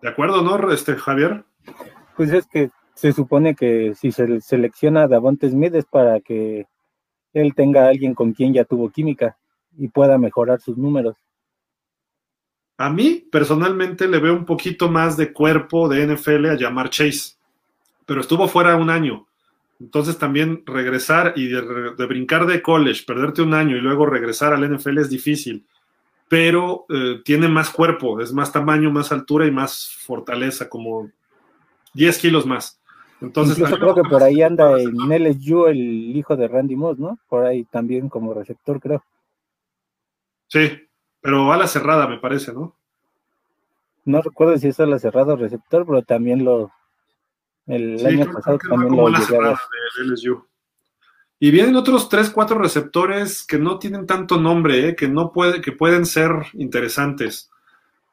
¿De acuerdo, no, este, Javier? Pues es que se supone que si se selecciona a Davonte Smith es para que él tenga a alguien con quien ya tuvo química y pueda mejorar sus números. A mí, personalmente, le veo un poquito más de cuerpo de NFL a llamar Chase, pero estuvo fuera un año. Entonces también regresar y de, brincar de college, perderte un año y luego regresar al NFL es difícil, pero eh, tiene más cuerpo, es más tamaño, más altura y más fortaleza como 10 kilos más. Entonces, Incluso creo que por ahí anda en LSU el hijo de Randy Moss, ¿no? Por ahí también como receptor, creo. Sí, pero a la cerrada, me parece, ¿no? No recuerdo si es a la cerrada o receptor, pero también lo. El año pasado también lo llegué LSU. Y vienen otros tres, cuatro receptores que no tienen tanto nombre, ¿eh? que no puede, que pueden ser interesantes.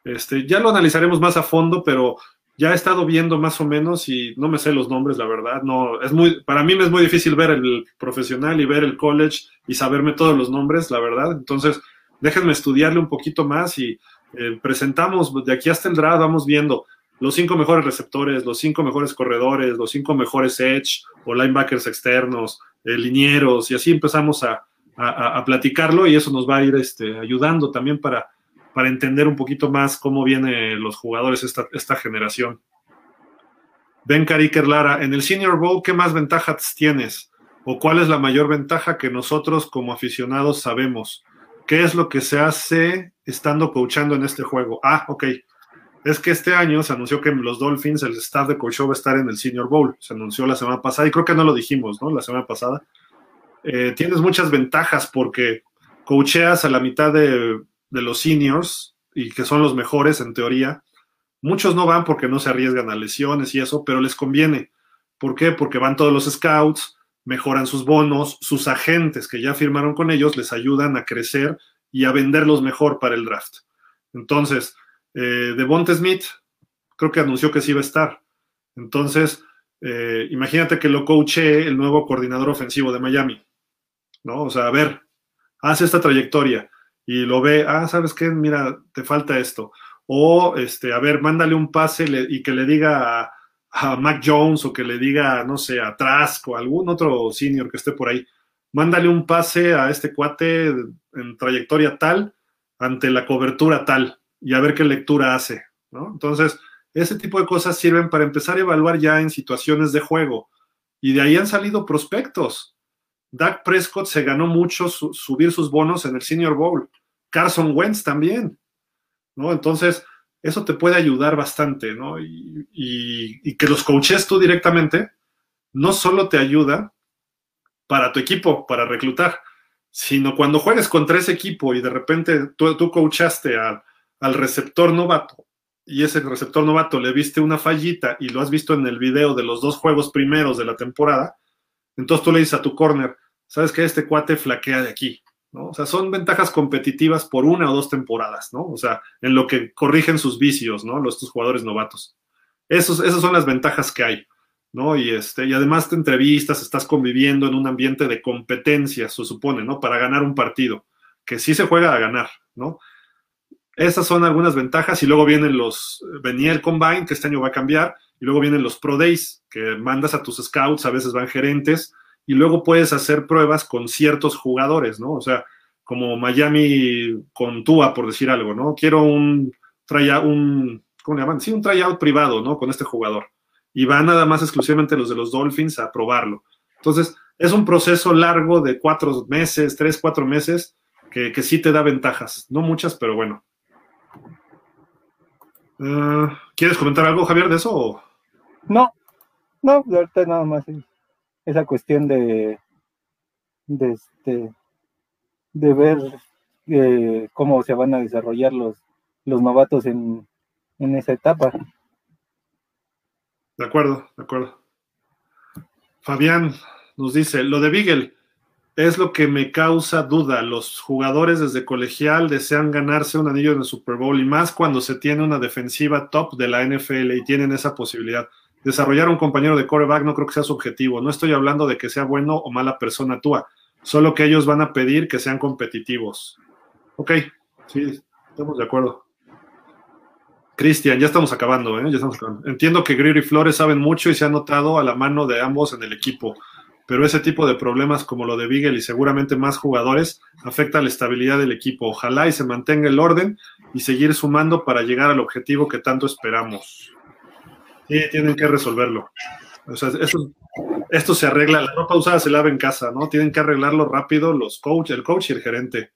Este, ya lo analizaremos más a fondo, pero ya he estado viendo más o menos y no me sé los nombres, la verdad. No, es muy, para mí me es muy difícil ver el profesional y ver el college y saberme todos los nombres, la verdad. Entonces, déjenme estudiarle un poquito más y eh, presentamos de aquí hasta el draft, vamos viendo los cinco mejores receptores, los cinco mejores corredores, los cinco mejores edge o linebackers externos, eh, linieros, y así empezamos a, a, platicarlo y eso nos va a ir este, ayudando también para, para entender un poquito más cómo vienen los jugadores esta, esta generación. Ben Cariker Lara, en el Senior Bowl, ¿qué más ventajas tienes? ¿O cuál es la mayor ventaja que nosotros como aficionados sabemos? ¿Qué es lo que se hace estando coachando en este juego? Ah, ok es que este año se anunció que los Dolphins, el staff de coach va a estar en el Senior Bowl. Se anunció la semana pasada y creo que no lo dijimos, ¿no? La semana pasada. Eh, tienes muchas ventajas porque coacheas a la mitad de, los seniors y que son los mejores en teoría. Muchos no van porque no se arriesgan a lesiones y eso, pero les conviene. ¿Por qué? Porque van todos los scouts, mejoran sus bonos, sus agentes que ya firmaron con ellos les ayudan a crecer y a venderlos mejor para el draft. Entonces, eh, Devonte Smith, creo que anunció que sí iba a estar. Entonces, eh, imagínate que lo coache el nuevo coordinador ofensivo de Miami, ¿no? O sea, a ver, hace esta trayectoria y lo ve, ah, ¿sabes qué? Mira, te falta esto. O, este, a ver, mándale un pase y que le diga a, a, Mac Jones o que le diga, no sé, a Trask o algún otro senior que esté por ahí. Mándale un pase a este cuate en trayectoria tal ante la cobertura tal y a ver qué lectura hace, ¿no? Entonces, ese tipo de cosas sirven para empezar a evaluar ya en situaciones de juego. Y de ahí han salido prospectos. Dak Prescott se ganó mucho subir sus bonos en el Senior Bowl. Carson Wentz también, ¿no? Entonces, eso te puede ayudar bastante, ¿no? Y, que los coaches tú directamente, no solo te ayuda para tu equipo, para reclutar, sino cuando juegues contra ese equipo y de repente tú, tú coachaste a al receptor novato y ese receptor novato le viste una fallita y lo has visto en el video de los dos juegos primeros de la temporada, entonces tú le dices a tu corner, sabes que este cuate flaquea de aquí, ¿no? O sea, son ventajas competitivas por una o dos temporadas, ¿no? O sea, en lo que corrigen sus vicios, ¿no? Los estos jugadores novatos. Esos, esas son las ventajas que hay, ¿no? Y, este, y además te entrevistas, estás conviviendo en un ambiente de competencia, se supone, ¿no? Para ganar un partido, que sí se juega a ganar, ¿no? Esas son algunas ventajas y luego vienen los, venía el Combine, que este año va a cambiar, y luego vienen los Pro Days, que mandas a tus scouts, a veces van gerentes, y luego puedes hacer pruebas con ciertos jugadores, ¿no? O sea, como Miami con Tua, por decir algo, ¿no? Quiero un tryout, un, ¿cómo le llaman? Sí, un tryout privado, ¿no? Con este jugador. Y van nada más exclusivamente los de los Dolphins a probarlo. Entonces, es un proceso largo de cuatro meses, tres, cuatro meses, que, que sí te da ventajas. No muchas, pero bueno. Ah, ¿Quieres comentar algo, Javier, de eso? No, no, ahorita nada más esa cuestión de, de, este, de ver eh, cómo se van a desarrollar los, los novatos en, en esa etapa. De acuerdo, de acuerdo. Fabián nos dice, lo de Beagle, es lo que me causa duda. Los jugadores desde colegial desean ganarse un anillo en el Super Bowl y más cuando se tiene una defensiva top de la NFL y tienen esa posibilidad. Desarrollar un compañero de coreback no creo que sea su objetivo. No estoy hablando de que sea bueno o mala persona tú, solo que ellos van a pedir que sean competitivos. Ok, sí, estamos de acuerdo. Cristian, ya estamos acabando, ¿eh? Ya estamos acabando. Entiendo que Greer y Flores saben mucho y se ha notado a la mano de ambos en el equipo pero ese tipo de problemas como lo de Beagle y seguramente más jugadores afecta la estabilidad del equipo. Ojalá y se mantenga el orden y seguir sumando para llegar al objetivo que tanto esperamos. Sí, tienen que resolverlo. O sea, esto, se arregla, la ropa usada se lava en casa, ¿no? Tienen que arreglarlo rápido los coach, el coach y el gerente.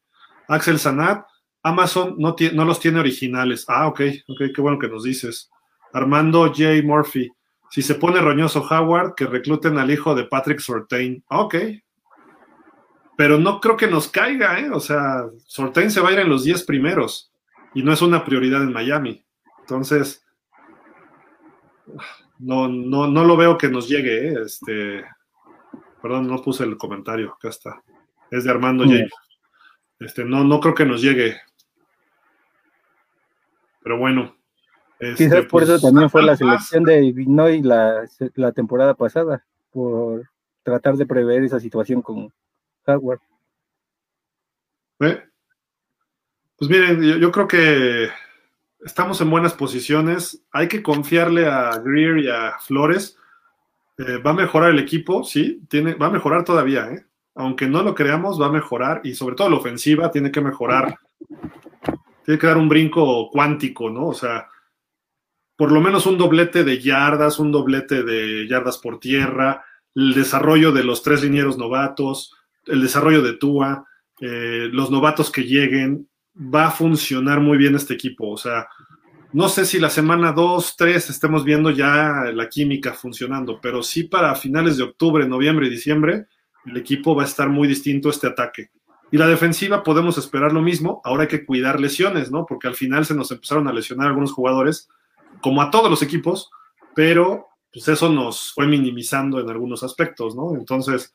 Axel Sanat, Amazon no, no los tiene originales. Ah, ok, ok, qué bueno que nos dices. Armando J. Murphy, si se pone roñoso Howard, que recluten al hijo de Patrick Sortain. Ok. Pero no creo que nos caiga, ¿eh? O sea, Sortain se va a ir en los 10 primeros y no es una prioridad en Miami. Entonces, no, no, no lo veo que nos llegue, ¿eh? Este, perdón, no puse el comentario, acá está. Es de Armando J. Este, no, no creo que nos llegue. Pero bueno, este, Quizás por eso pues, también fue la selección de Illinois la, la temporada pasada, por tratar de prever esa situación con Howard. ¿Eh? Pues miren, yo, creo que estamos en buenas posiciones. Hay que confiarle a Greer y a Flores. Eh, va a mejorar el equipo, sí, tiene, va a mejorar todavía, ¿eh? aunque no lo creamos, va a mejorar y sobre todo la ofensiva tiene que mejorar. Tiene que dar un brinco cuántico, ¿no? O sea, por lo menos un doblete de yardas, un doblete de yardas por tierra, el desarrollo de los tres linieros novatos, el desarrollo de Tua, eh, los novatos que lleguen, va a funcionar muy bien este equipo. O sea, no sé si la semana 2, 3 estemos viendo ya la química funcionando, pero sí para finales de octubre, noviembre y diciembre, el equipo va a estar muy distinto este ataque. Y la defensiva podemos esperar lo mismo, ahora hay que cuidar lesiones, ¿no? Porque al final se nos empezaron a lesionar algunos jugadores como a todos los equipos, pero pues eso nos fue minimizando en algunos aspectos, ¿no? Entonces,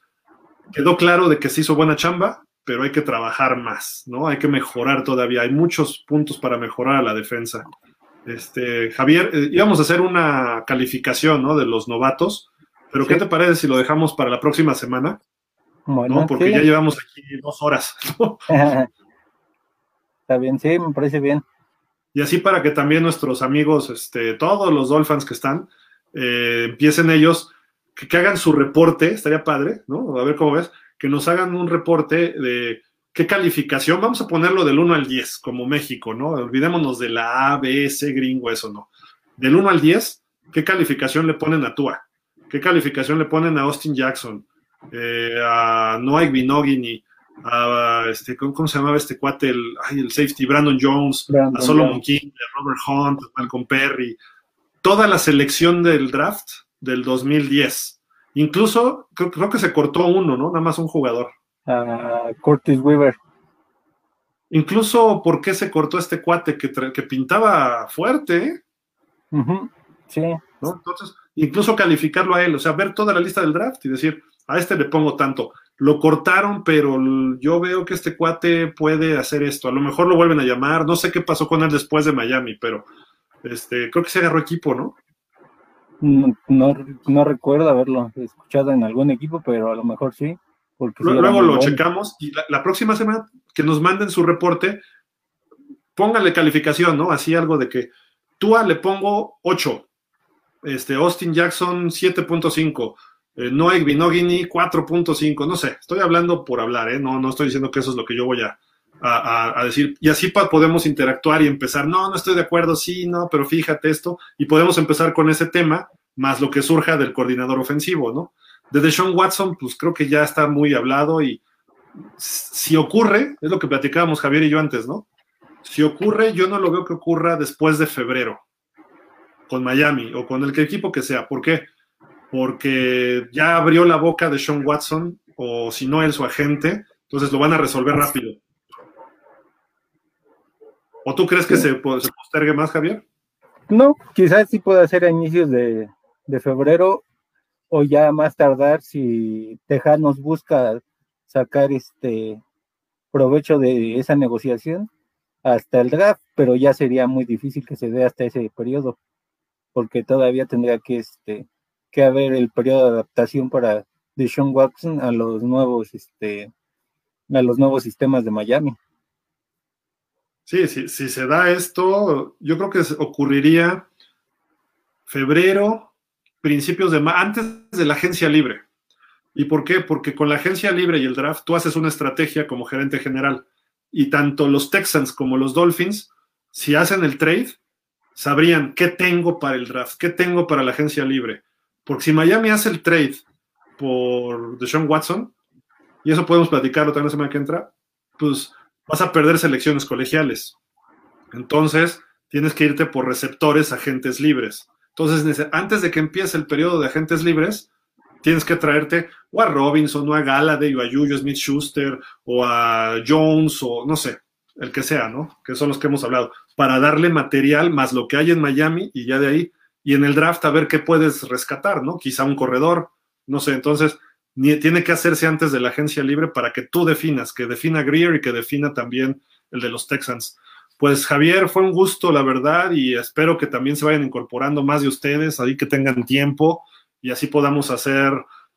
quedó claro de que se hizo buena chamba, pero hay que trabajar más, ¿no? Hay que mejorar todavía. Hay muchos puntos para mejorar a la defensa. Este, Javier, eh, íbamos a hacer una calificación, ¿no? De los novatos, pero ¿qué te parece si lo dejamos para la próxima semana? Bueno, Porque ya llevamos aquí dos horas. Está bien, sí, me parece bien. Y así para que también nuestros amigos, este, todos los Dolphins que están, eh, empiecen ellos, que, hagan su reporte, estaría padre, ¿no? A ver cómo ves, que nos hagan un reporte de qué calificación, vamos a ponerlo del 1 al 10, como México, ¿no? Olvidémonos de la A, B, C, gringo, eso no. Del 1 al 10, ¿qué calificación le ponen a Tua? ¿Qué calificación le ponen a Austin Jackson? Eh, a Noah Binogini, a este, ¿cómo, se llamaba este cuate? El, el safety, Brandon Jones, a Solomon King, a Robert Hunt, a Malcolm Perry, toda la selección del draft del 2010. Incluso creo, que se cortó uno, ¿no? Nada más un jugador. Curtis Weaver. Incluso, ¿por qué se cortó este cuate que, que pintaba fuerte? Sí. Entonces, incluso calificarlo a él, o sea, ver toda la lista del draft y decir, a este le pongo tanto. Lo cortaron, pero yo veo que este cuate puede hacer esto. A lo mejor lo vuelven a llamar. No sé qué pasó con él después de Miami, pero este, creo que se agarró equipo, ¿no? No, no, recuerdo haberlo escuchado en algún equipo, pero a lo mejor sí. Porque luego, lo checamos y la, próxima semana que nos manden su reporte, póngale calificación, ¿no? Así algo de que Tua le pongo 8, este, Austin Jackson 7.5, eh, Noé Binogini 4.5, no sé, estoy hablando por hablar, ¿eh? no, no estoy diciendo que eso es lo que yo voy a, decir. Y así podemos interactuar y empezar, no, no estoy de acuerdo, sí, no, pero fíjate esto, y podemos empezar con ese tema, más lo que surja del coordinador ofensivo, ¿no? De Deshaun Watson, pues creo que ya está muy hablado y si ocurre, es lo que platicábamos Javier y yo antes, ¿no? Si ocurre, yo no lo veo que ocurra después de febrero con Miami o con el equipo que sea. ¿Por qué? Porque ya abrió la boca de Sean Watson, o si no, él su agente, entonces lo van a resolver rápido. ¿O tú crees que se, postergue más, Javier? No, quizás sí pueda ser a inicios de, febrero o ya más tardar si Tejanos busca sacar este provecho de esa negociación hasta el draft, pero ya sería muy difícil que se dé hasta ese periodo, porque todavía tendría que este que haber el periodo de adaptación para Deshaun Watson a los nuevos, este, a los nuevos sistemas de Miami. Sí, sí, si se da esto, yo creo que ocurriría febrero, principios de antes de la agencia libre. ¿Y por qué? Porque con la agencia libre y el draft tú haces una estrategia como gerente general. Y tanto los Texans como los Dolphins, si hacen el trade, sabrían qué tengo para el draft, qué tengo para la agencia libre, porque si Miami hace el trade por Deshaun Watson, y eso podemos platicarlo también la semana que entra, pues vas a perder selecciones colegiales. Entonces, tienes que irte por receptores, agentes libres. Entonces, antes de que empiece el periodo de agentes libres, tienes que traerte o a Robinson, o a Galladay, o a Juju Smith Schuster, o a Jones, o no sé, el que sea, ¿no? Que son los que hemos hablado, para darle material más lo que hay en Miami y ya de ahí, y en el draft a ver qué puedes rescatar, ¿no? Quizá un corredor, no sé, entonces ni, tiene que hacerse antes de la agencia libre para que tú definas, que defina Greer y que defina también el de los Texans. Pues Javier, fue un gusto, la verdad, y espero que también se vayan incorporando más de ustedes, ahí que tengan tiempo y así podamos hacer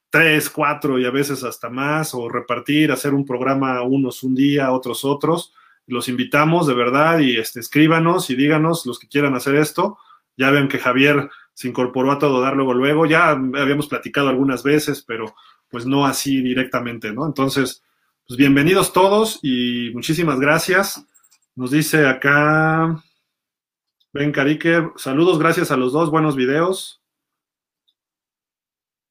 tres, cuatro y a veces hasta más, o repartir, hacer un programa unos un día, otros otros. Los invitamos de verdad y este, escríbanos y díganos los que quieran hacer esto. Ya ven que Javier se incorporó a todo dar luego, luego. Ya habíamos platicado algunas veces, pero pues no así directamente, ¿no? Entonces, pues bienvenidos todos y muchísimas gracias. Nos dice acá Ben Cariker, saludos, gracias a los dos, buenos videos.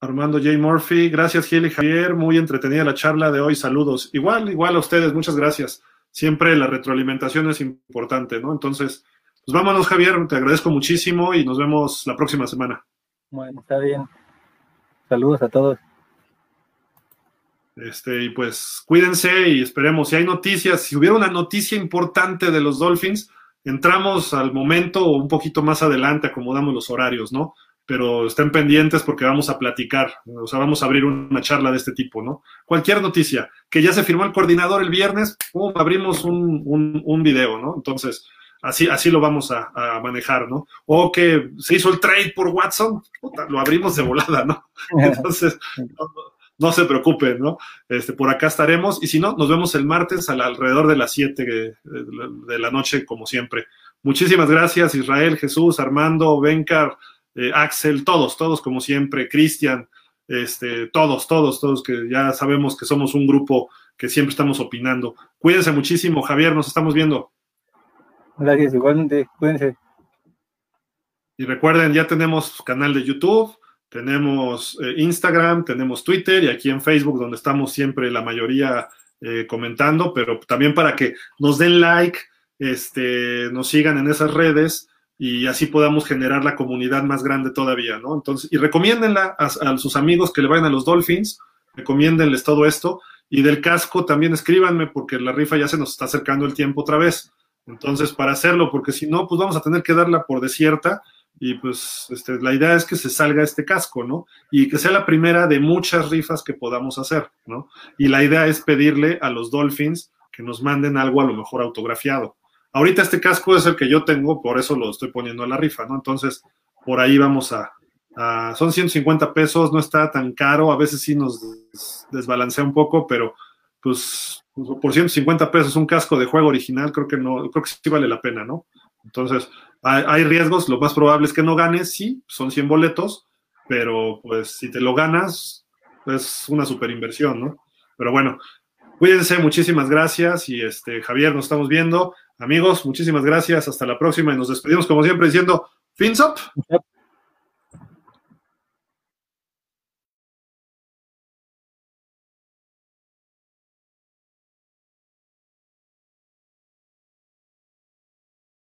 Armando J. Murphy, gracias Gil y Javier, muy entretenida la charla de hoy, saludos. Igual, igual a ustedes, muchas gracias. Siempre la retroalimentación es importante, ¿no? Entonces, pues vámonos Javier, te agradezco muchísimo y nos vemos la próxima semana. Bueno, está bien. Saludos a todos. Este, y pues cuídense y esperemos. Si hay noticias, si hubiera una noticia importante de los Dolphins, entramos al momento o un poquito más adelante, acomodamos los horarios, ¿no? pero estén pendientes porque vamos a platicar, o sea, vamos a abrir una charla de este tipo, ¿no? Cualquier noticia, que ya se firmó el coordinador el viernes, ¡pum! abrimos un, un, video, ¿no? Entonces, así, así lo vamos a, manejar, ¿no? O que se hizo el trade por Watson, lo abrimos de volada, ¿no? Entonces, no, se preocupen, ¿no? Este, por acá estaremos, y si no, nos vemos el martes alrededor de las 7 de la noche, como siempre. Muchísimas gracias, Israel, Jesús, Armando, Bencar, eh, Axel, todos, todos como siempre, Cristian, este, todos, todos, todos, que ya sabemos que somos un grupo que siempre estamos opinando. Cuídense muchísimo, Javier, nos estamos viendo. Gracias, igualmente, cuídense. Y recuerden, ya tenemos canal de YouTube, tenemos eh, Instagram, tenemos Twitter y aquí en Facebook, donde estamos siempre la mayoría eh, comentando, pero también para que nos den like, este, nos sigan en esas redes y así podamos generar la comunidad más grande todavía, ¿no? Entonces, y recomiéndenla a, sus amigos que le vayan a los Dolphins, recomiéndenles todo esto, y del casco también escríbanme porque la rifa ya se nos está acercando el tiempo otra vez. Entonces, para hacerlo, porque si no, pues vamos a tener que darla por desierta y pues este, la idea es que se salga este casco, ¿no? Y que sea la primera de muchas rifas que podamos hacer, ¿no? Y la idea es pedirle a los Dolphins que nos manden algo a lo mejor autografiado. Ahorita este casco es el que yo tengo, por eso lo estoy poniendo a la rifa, ¿no? Entonces, por ahí vamos a, son 150 pesos, no está tan caro, a veces sí nos desbalancea un poco, pero pues por 150 pesos un casco de juego original, creo que no, creo que sí vale la pena, ¿no? Entonces, hay, riesgos, lo más probable es que no ganes, sí, son 100 boletos, pero pues si te lo ganas, es una super inversión, ¿no? Pero bueno, cuídense, muchísimas gracias y este, Javier, nos estamos viendo. Amigos, muchísimas gracias. Hasta la próxima y nos despedimos como siempre diciendo, fins up.